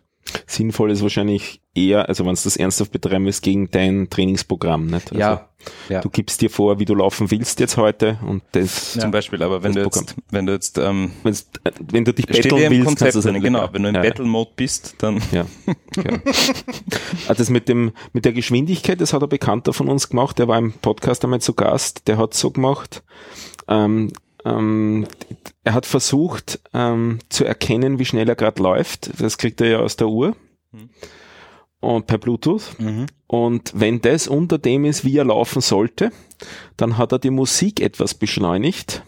Sinnvoll ist wahrscheinlich eher, also wenn du das ernsthaft betreiben willst, gegen dein Trainingsprogramm. Nicht? Also Ja, ja. Du gibst dir vor, wie du laufen willst jetzt heute und das, Zum Beispiel, aber wenn du jetzt, wenn du jetzt, ähm, wenn's, äh, wenn du dich betteln ja im willst, Konzept kannst du das drin, nicht genau, wenn du im ja, Battle-Mode bist, dann, Ja, ja. Ah, Das mit dem, mit der Geschwindigkeit, das hat ein Bekannter von uns gemacht, der war im Podcast einmal zu Gast, der hat so gemacht, ähm, ähm, er hat versucht ähm, zu erkennen, wie schnell er gerade läuft. Das kriegt er ja aus der Uhr Mhm. Und per Bluetooth. Mhm. Und wenn das unter dem ist, wie er laufen sollte, dann hat er die Musik etwas beschleunigt,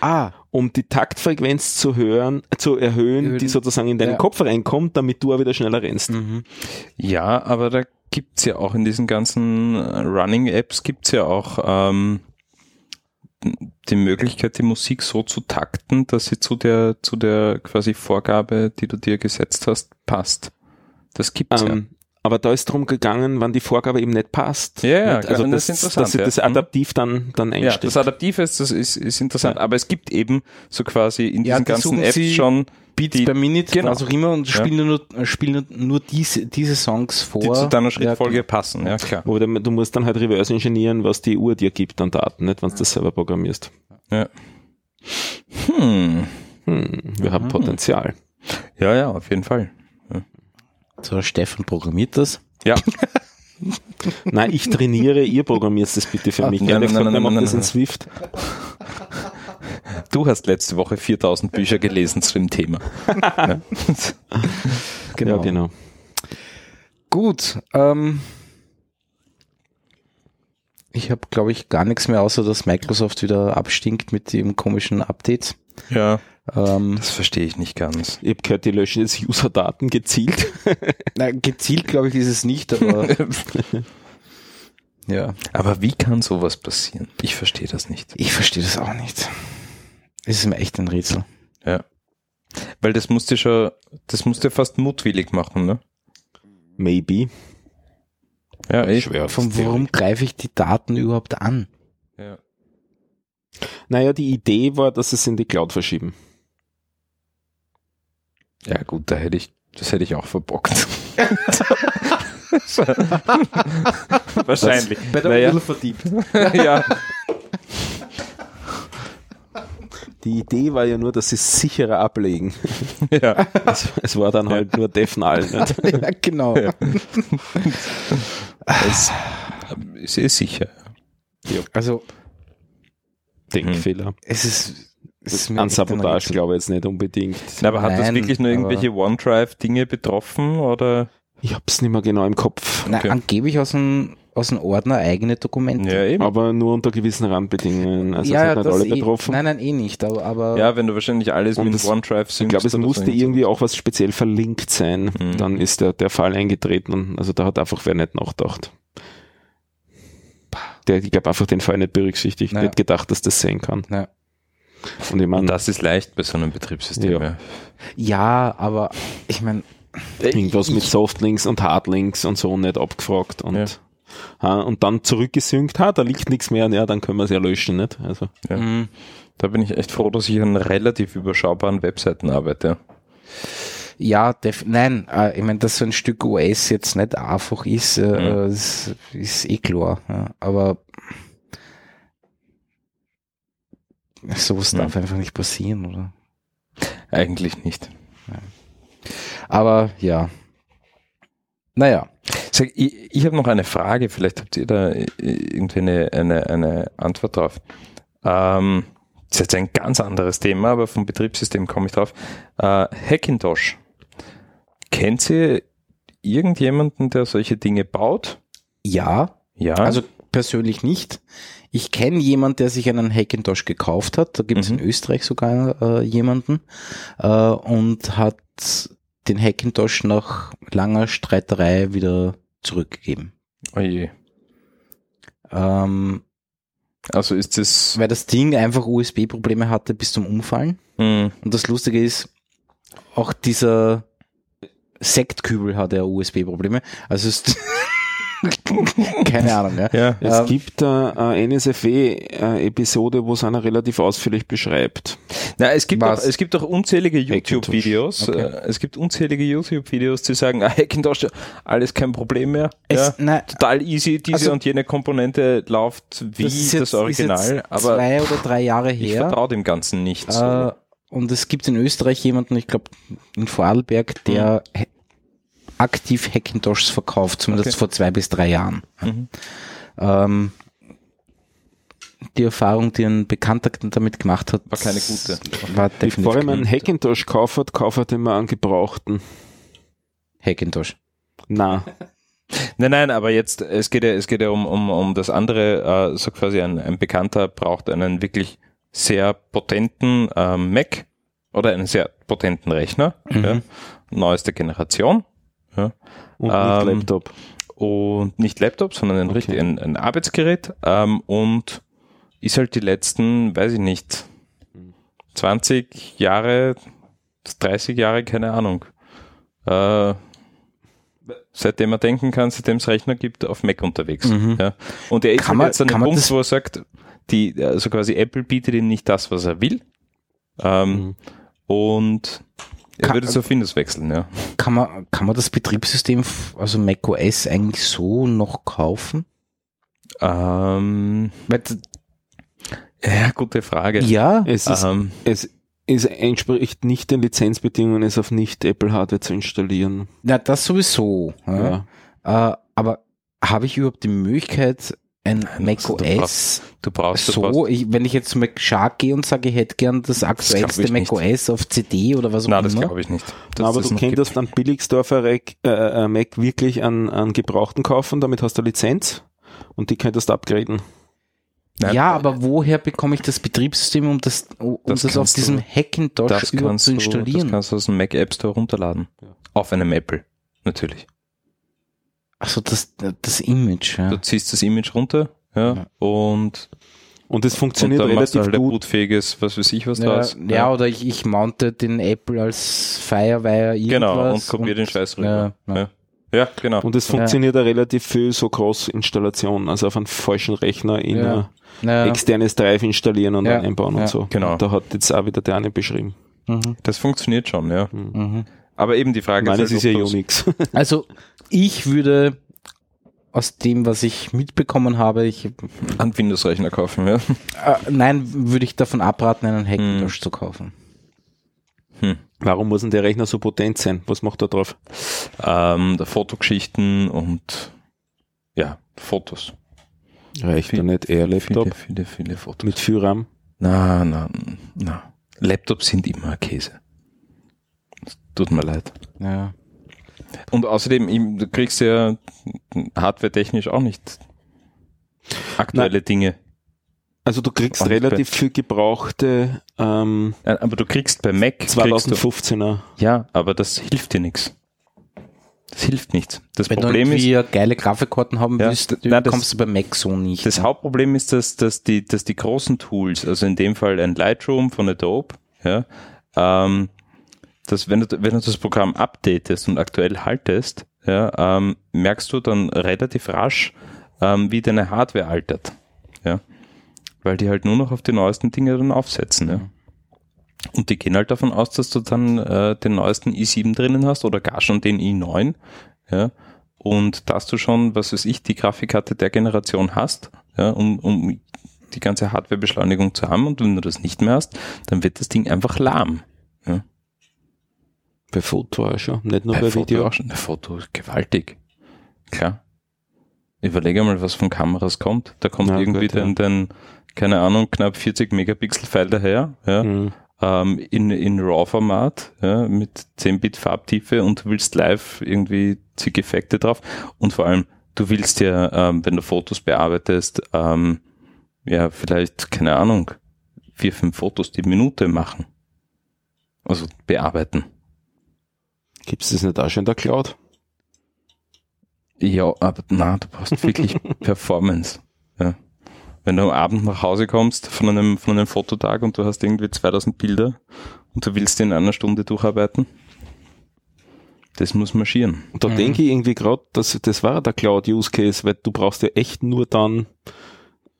Ah, um die Taktfrequenz zu hören, zu erhöhen, die sozusagen in deinen Ja. Kopf reinkommt, damit du auch wieder schneller rennst. mhm. ja, aber da gibt's ja auch in diesen ganzen äh, Running-Apps gibt's ja auch, ähm, die Möglichkeit, die Musik so zu takten, dass sie zu der, zu der quasi Vorgabe, die du dir gesetzt hast, passt. Das gibt's Ähm, Aber da ist drum gegangen, wann die Vorgabe eben nicht passt. Ja, ja, Nicht? also das, das ist dass sie ja. das Mhm. adaptiv dann, dann ja. Ja, einstellt. das Adaptive ist, das ist, ist interessant, aber es gibt eben so quasi in Ja, diesen die ganzen Apps sie- schon Beats per Minute, genau. was auch immer, und Ja. spielen nur, spielen nur, nur diese, diese Songs vor. die zu deiner Schrittfolge Ja, passen, ja klar. Oder du musst dann halt reverse ingenieren, was die Uhr dir gibt an Daten, nicht, wenn du das selber programmierst. Ja. Hm. Hm, wir haben Mhm. Potenzial. Ja, ja, auf jeden Fall. So, Steffen programmiert das. Ja, Nein, ich trainiere, ihr programmiert das bitte für Ah, mich. nein, Ja, nein, ich nein, nein, nein, das in. Swift. du hast letzte Woche 4000 Bücher gelesen zu dem Thema. ja. Ja, genau. Gut, ähm, ich habe, glaube ich, gar nichts mehr, außer dass Microsoft wieder abstinkt mit dem komischen Update. ja, Ähm, das verstehe ich nicht ganz. Ich habe gehört, die löschen jetzt User-Daten gezielt. na, gezielt, glaube ich, ist es nicht, aber ja, Aber wie kann sowas passieren? Ich verstehe das nicht. ich verstehe das auch nicht. Es ist mir echt ein Rätsel. Ja. Weil das musste schon, das musste fast mutwillig machen, ne? Maybe. Ja, eh. Schwer. Von warum greife ich die Daten überhaupt an? Ja. Naja, die Idee war, dass sie es in die Cloud verschieben. Ja, gut, da hätte ich, das hätte ich auch verbockt. Wahrscheinlich. Bei der Naja. Url verdient. ja. Die Idee war ja nur, dass sie es sicherer ablegen. ja. Es, es war dann halt nur Defnal. Nicht? ja, genau. Ja. Das ist eh sicher. Also, Denkfehler. es ist, es An echt ein Sabotage glaube ich jetzt nicht unbedingt. Na, aber hat das Nein, wirklich nur irgendwelche OneDrive-Dinge betroffen oder? Ich hab's nicht mehr genau im Kopf. Na, Okay. angeblich aus dem, aus dem Ordner eigene Dokumente. Ja, eben. Aber nur unter gewissen Randbedingungen. Also ja, es hat nicht das alle eh, betroffen. Nein, nein, eh nicht. Aber, aber Ja, wenn du wahrscheinlich alles mit OneDrive ich glaube, es musste so. irgendwie auch was speziell verlinkt sein. Mhm. Dann ist der, der Fall eingetreten. Und Also da hat einfach wer nicht nachgedacht. Der, ich glaube, einfach den Fall nicht berücksichtigt, Ja. nicht gedacht, dass das sein kann. Ja. Und ich meine, Und das ist leicht bei so einem Betriebssystem. Ja. Ja. ja, aber ich meine, irgendwas mit ich- Softlinks und Hardlinks und so nicht abgefragt und, Ja. ha, und dann zurückgesynkt, ha, da liegt nichts mehr, ja, dann können wir es ja löschen, nicht? Also, Ja. mh, Da bin ich echt froh, dass ich an relativ überschaubaren Webseiten arbeite. ja, def nein, äh, ich meine, dass so ein Stück OS jetzt nicht einfach ist, äh, Mhm. ist, ist eh klar. Ja. Aber sowas Ja. darf einfach nicht passieren, oder? Eigentlich nicht. Aber ja. Naja. Ich ich habe noch eine Frage, vielleicht habt ihr da äh, irgendwie eine, eine, eine Antwort drauf. Ähm, das ist jetzt ein ganz anderes Thema, aber vom Betriebssystem komme ich drauf. Äh, Hackintosh. Kennt ihr irgendjemanden, der solche Dinge baut? Ja, Ja. also persönlich nicht. Ich kenne jemanden, der sich einen Hackintosh gekauft hat. Da gibt es Mhm. in Österreich sogar äh, jemanden äh, und hat den Hackintosh nach langer Streiterei wieder zurückgegeben. oh je. Ähm, Also ist das. weil das Ding einfach USB-Probleme hatte bis zum Umfallen. Hm, Und das Lustige ist, auch dieser Sektkübel hat ja USB-Probleme. Also ist keine Ahnung, ja. ja. es Ähm, gibt äh, eine NSFE-Episode, wo es einer relativ ausführlich beschreibt. Na, es gibt Was? auch, es gibt auch unzählige. YouTube-Videos. Okay. Äh, es gibt unzählige YouTube-Videos, die sagen, ah, Hackintosh, alles kein Problem mehr. ja. Es, nein, Total easy, diese Also- und jene Komponente läuft wie das, jetzt- Original, ist jetzt aber zwei oder drei Jahre ich her. vertraue dem Ganzen nicht. Äh, und es gibt in Österreich jemanden, ich glaube in Vorarlberg, der Mhm. he- aktiv Hackintoshs verkauft, zumindest Okay. vor zwei bis drei Jahren. Mhm. Ähm, die Erfahrung, die ein Bekannter damit gemacht hat, War keine gute. War definitiv Bevor ich einen Hackintosh kaufe, kaufe ich mir einen gebrauchten. Hackintosh. Na, Nein, nein, aber jetzt, es geht ja, es geht ja um, um, um das andere, äh, so quasi ein, ein Bekannter braucht einen wirklich sehr potenten ähm, Mac oder einen sehr potenten Rechner, Mhm. ja, neueste Generation. Ja. und Ähm, nicht Laptop. und nicht Laptop, sondern ein, Okay. richtig, ein, ein Arbeitsgerät ähm, und ist halt die letzten, weiß ich nicht, 20 Jahre, 30 Jahre, keine Ahnung. Äh, seitdem er denken kann, seitdem es Rechner gibt, auf Mac unterwegs. Mhm. Ja. Und er ist Kann halt man- jetzt an dem Punkt, wo er sagt, die, also quasi Apple bietet ihm nicht das, was er will. Ähm, Mhm. Und er Kann- würde es auf Windows wechseln, ja. Kann man, kann man das Betriebssystem, also macOS, eigentlich so noch kaufen? Ähm, ja, gute Frage. ja, Es ist, Ähm, es, es entspricht nicht den Lizenzbedingungen, es auf nicht Apple-Hardware zu installieren. na, das sowieso. Ja. Ja. Äh, aber habe ich überhaupt die Möglichkeit, ein Nein, also du macOS du brauchst, du brauchst so, ich, wenn ich jetzt zu MacShark gehe und sage, ich hätte gern das aktuellste nicht. macOS auf CD oder was auch Nein, das immer. glaube ich nicht. Na, aber das du könntest gibt. dann Billigsdorfer äh, äh, Mac wirklich an, an Gebrauchten kaufen, damit hast du Lizenz und die könntest du upgraden. Nein, ja, aber woher bekomme ich das Betriebssystem, um das, um Das das, auf diesem Hackintosh das zu du, das installieren? kannst du aus dem Mac App Store runterladen. Ja. Auf einem Apple, natürlich. Also das, das Image, ja. Du ziehst das Image runter ja, Ja. und, Und das und funktioniert du relativ halt ein gut. bootfähiges, was weiß ich was Ja, draus. ja, oder ich, ich mounte den Apple als Firewire irgendwas. Genau, und kopier den Scheiß rüber. Ja, Ja, ja. ja. genau. Und es funktioniert ja relativ viel so Cross-Installation, also auf einen falschen Rechner in Ja. ein Ja. externes Drive installieren und Ja. dann einbauen Ja. und so. Genau. Und da hat jetzt auch wieder der eine beschrieben. Mhm. Das funktioniert schon, ja. Mhm. Aber eben die Frage Meines ist halt, ja ob du's- Unix. Also ich würde aus dem, was ich mitbekommen habe, ich, einen Windows-Rechner kaufen, ja. äh, nein, würde ich davon abraten, einen Hackintosh zu kaufen. Warum muss denn der Rechner so potent sein? Was macht er drauf? Ähm, der Fotogeschichten und ja, Fotos. Reicht Viel- da nicht eher Laptop Viele, viele, viele Fotos. mit viel RAM? Na, na, na. Laptops sind immer Käse. Es Tut mir leid. Ja. Und außerdem, du kriegst ja hardware-technisch auch nicht aktuelle Dinge. Also du kriegst Und bei- relativ viel gebrauchte ähm, Äh, Aber du kriegst bei Mac, kriegst du, 2015er. ja, aber das hilft dir nichts. Das hilft nichts. Das Wenn Problem du ist, geile Grafikkarten haben Ja, willst, nein, das- kommst du bei Mac so nicht. Das Hauptproblem ist, dass, dass, die, dass die großen Tools, also in dem Fall ein Lightroom von Adobe, ja, ähm, dass wenn du, wenn du das Programm updatest und aktuell haltest, ja, ähm, merkst du dann relativ rasch, ähm, wie deine Hardware altert. Ja. Weil die halt nur noch auf die neuesten Dinge dann aufsetzen. Ja. Und die gehen halt davon aus, dass du dann äh, den neuesten i7 drinnen hast oder gar schon den i9. Ja. Und dass du schon, was weiß ich, die Grafikkarte der Generation hast, ja, um, um die ganze Hardwarebeschleunigung zu haben. Und wenn du das nicht mehr hast, dann wird das Ding einfach lahm. Bei Foto auch schon, nicht nur bei, Bei Foto Video. auch schon. Bei Foto ist gewaltig. Klar. Überlege mal, was von Kameras kommt. Da kommt Ja, irgendwie gut, ja. dann, dann, keine Ahnung, knapp 40 Megapixel-File daher, ja, Mhm. ähm, in, in RAW-Format, ja, mit 10-Bit Farbtiefe und du willst live irgendwie zig Effekte drauf. Und vor allem, du willst ja, ähm, wenn du Fotos bearbeitest, ähm, ja, vielleicht, keine Ahnung, vier, fünf Fotos die Minute machen. Also bearbeiten. Gibt es das nicht auch schon in der Cloud? Ja, aber na, du brauchst wirklich Performance. Ja. Wenn du am Abend nach Hause kommst von einem, von einem Fototag und du hast irgendwie 2000 Bilder und du willst die in einer Stunde durcharbeiten, das muss marschieren. Und da Mhm. denke ich irgendwie gerade, dass das war der Cloud-Use-Case, weil du brauchst ja echt nur dann,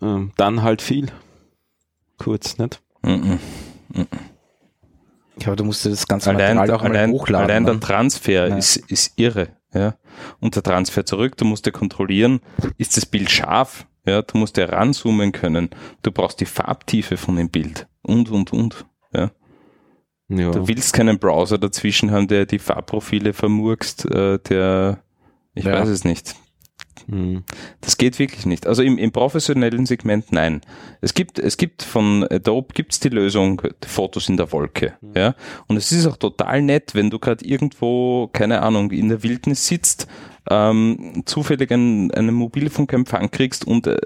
ähm, dann halt viel. Kurz, nicht? Mhm. Ja, aber du musst dir das ganze Allein, Material auch allein, hochladen. allein der ne? Transfer Ja. ist, ist irre. Ja. Und der Transfer zurück, du musst ja kontrollieren, ist das Bild scharf? Ja, du musst ja ranzoomen können. Du brauchst die Farbtiefe von dem Bild und, und, und. Ja. Ja. Du willst keinen Browser dazwischen haben, der die Farbprofile vermurkst, äh, der, ich Ja. weiß es nicht. Mhm. Das geht wirklich nicht. Also im, im professionellen Segment nein. Es gibt, es gibt von Adobe gibt's die Lösung Fotos in der Wolke. Ja. Und es ist auch total nett, wenn du gerade irgendwo, keine Ahnung, in der Wildnis sitzt, ähm, zufällig einen, einen Mobilfunkempfang kriegst und äh,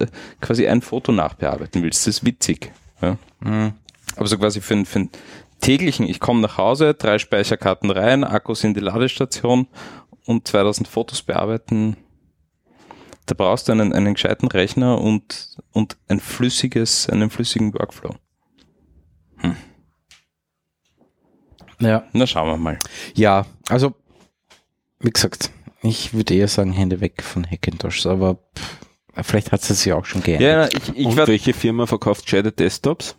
quasi ein Foto nachbearbeiten willst. Das ist witzig. Ja. Mhm. Aber so quasi für, für einen täglichen, ich komme nach Hause, drei Speicherkarten rein, Akkus in die Ladestation und 2000 Fotos bearbeiten. Da brauchst du einen, einen gescheiten Rechner und, und ein flüssiges, einen flüssigen Workflow. Ja. Na, schauen wir mal. ja, also wie gesagt, ich würde eher sagen, Hände weg von Hackintosh, aber pff, vielleicht hat es sich auch schon geändert. Ja, ich, ich Und welche Firma verkauft gescheite Desktops?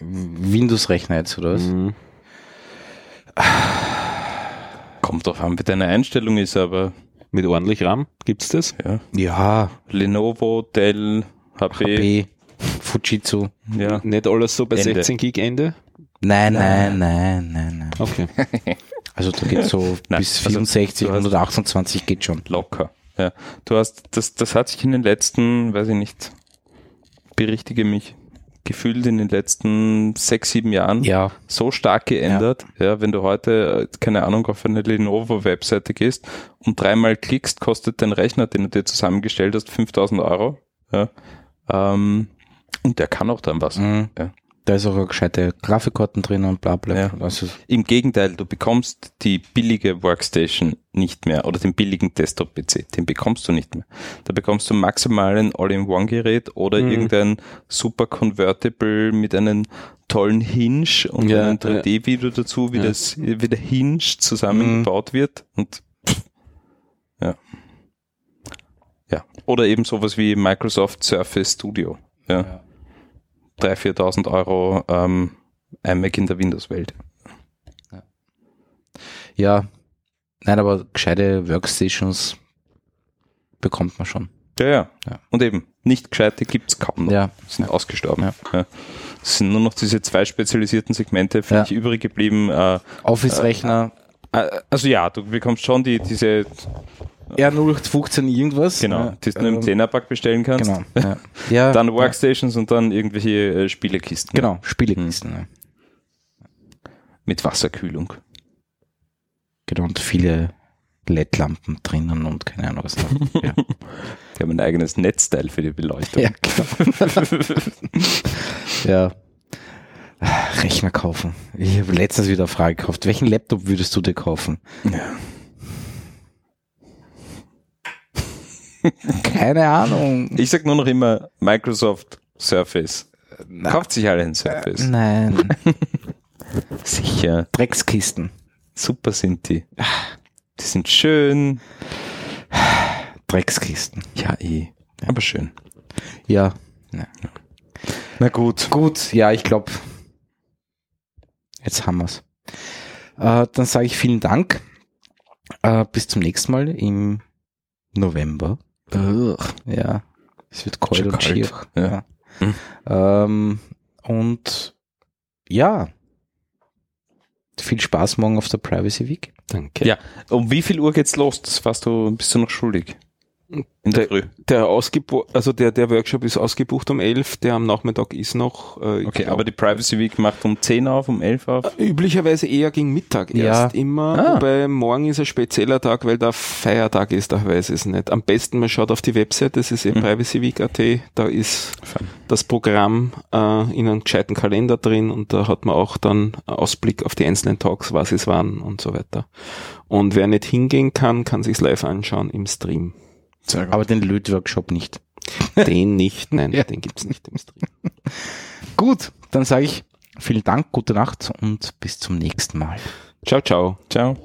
Windows-Rechner jetzt, oder was? Mhm. kommt drauf an, wie deine Einstellung ist, aber Mit ordentlich RAM? Gibt's das? ja. Ja, Lenovo, Dell, HP, HP, Fujitsu. ja. Nicht alles so bei Ende. 16 Gig Ende? Nein, nein, nein, nein, nein. Okay. Also da geht so Nein, bis also 64, du hast- 128 geht schon. locker. Ja. Du hast, das, das hat sich in den letzten, weiß ich nicht, berichtige mich, gefühlt in den letzten sechs, sieben Jahren Ja, so stark geändert. Ja. wenn du heute, keine Ahnung, auf eine Lenovo-Webseite gehst und dreimal klickst, kostet dein Rechner, den du dir zusammengestellt hast, 5000 Euro. Ja. Ähm, und der kann auch dann was. mhm. Ja. Da ist auch eine gescheite Grafikkarten drin und bla bla. Ja. Also, Im Gegenteil, du bekommst die billige Workstation nicht mehr oder den billigen Desktop-PC, den bekommst du nicht mehr. Da bekommst du maximal ein All-in-One-Gerät oder Mhm. irgendein super Convertible mit einem tollen Hinge und Ja, einem 3D-Video dazu, wie, Ja. das, wie der Hinge zusammengebaut wird und pff, ja. Ja. Oder eben sowas wie Microsoft Surface Studio. Ja. Ja. 3.000, 4.000 Euro ähm, iMac in der Windows-Welt. ja, nein, aber gescheite Workstations bekommt man schon. Ja, ja. Ja. Und eben, nicht gescheite gibt's kaum noch. Ja, Sind ausgestorben. Ja. Ja. Es sind nur noch diese zwei spezialisierten Segmente für Ja. mich übrig geblieben. Äh, Office-Rechner, äh, also ja, du bekommst schon die, diese, R0815 irgendwas. genau, Ja, die du nur im Zehnerpack bestellen kannst. Genau. Ja, ja Dann Workstations und dann irgendwelche äh, Spielekisten. Genau, Spielekisten. ja. Mit Wasserkühlung. Genau, und viele LED-Lampen drinnen und keine Ahnung was. Ja, Die haben ein eigenes Netzteil für die Beleuchtung. ja genau. ja. Rechner kaufen. Ich habe letztens wieder eine Frage gekauft. Welchen Laptop würdest du dir kaufen? Keine Ahnung. Ich sag nur noch immer Microsoft Surface. Kauft sich alle ein Surface. Nein. Sicher. Dreckskisten. Super sind die. Die sind schön. Dreckskisten. Ja, eh. Aber schön. Ja. ja. Na gut. Gut, ja, ich glaube, jetzt haben wir's. Äh, dann sage ich vielen Dank. Äh, bis zum nächsten Mal im November. Ja, es wird kalt und schier. Ja. Ja. Hm. Ähm, und ja, viel Spaß morgen auf der Privacy Week. Danke. Ja. Um wie viel Uhr geht's los? Das warst du, bist du noch schuldig. In der Früh. Der ausgebu also der, der Workshop ist ausgebucht um 11, der am Nachmittag ist noch. Äh, Okay, glaub, aber die Privacy Week macht um 10 auf, um 11 auf. Üblicherweise eher gegen Mittag Ja. erst immer, Ah. wobei morgen ist ein spezieller Tag, weil der Feiertag ist, da weiß ich es nicht. Am besten man schaut auf die Website, das ist eh Mhm. privacyweek.at, da ist Fein. das Programm äh, in einem gescheiten Kalender drin und da hat man auch dann Ausblick auf die einzelnen Talks, was es waren und so weiter. Und wer nicht hingehen kann, kann sich's live anschauen im Stream. Aber den Löt-Workshop nicht. Den nicht, nein, Ja. den gibt's nicht im Stream. Gut, dann sage ich vielen Dank, gute Nacht und bis zum nächsten Mal. Ciao, ciao. Ciao.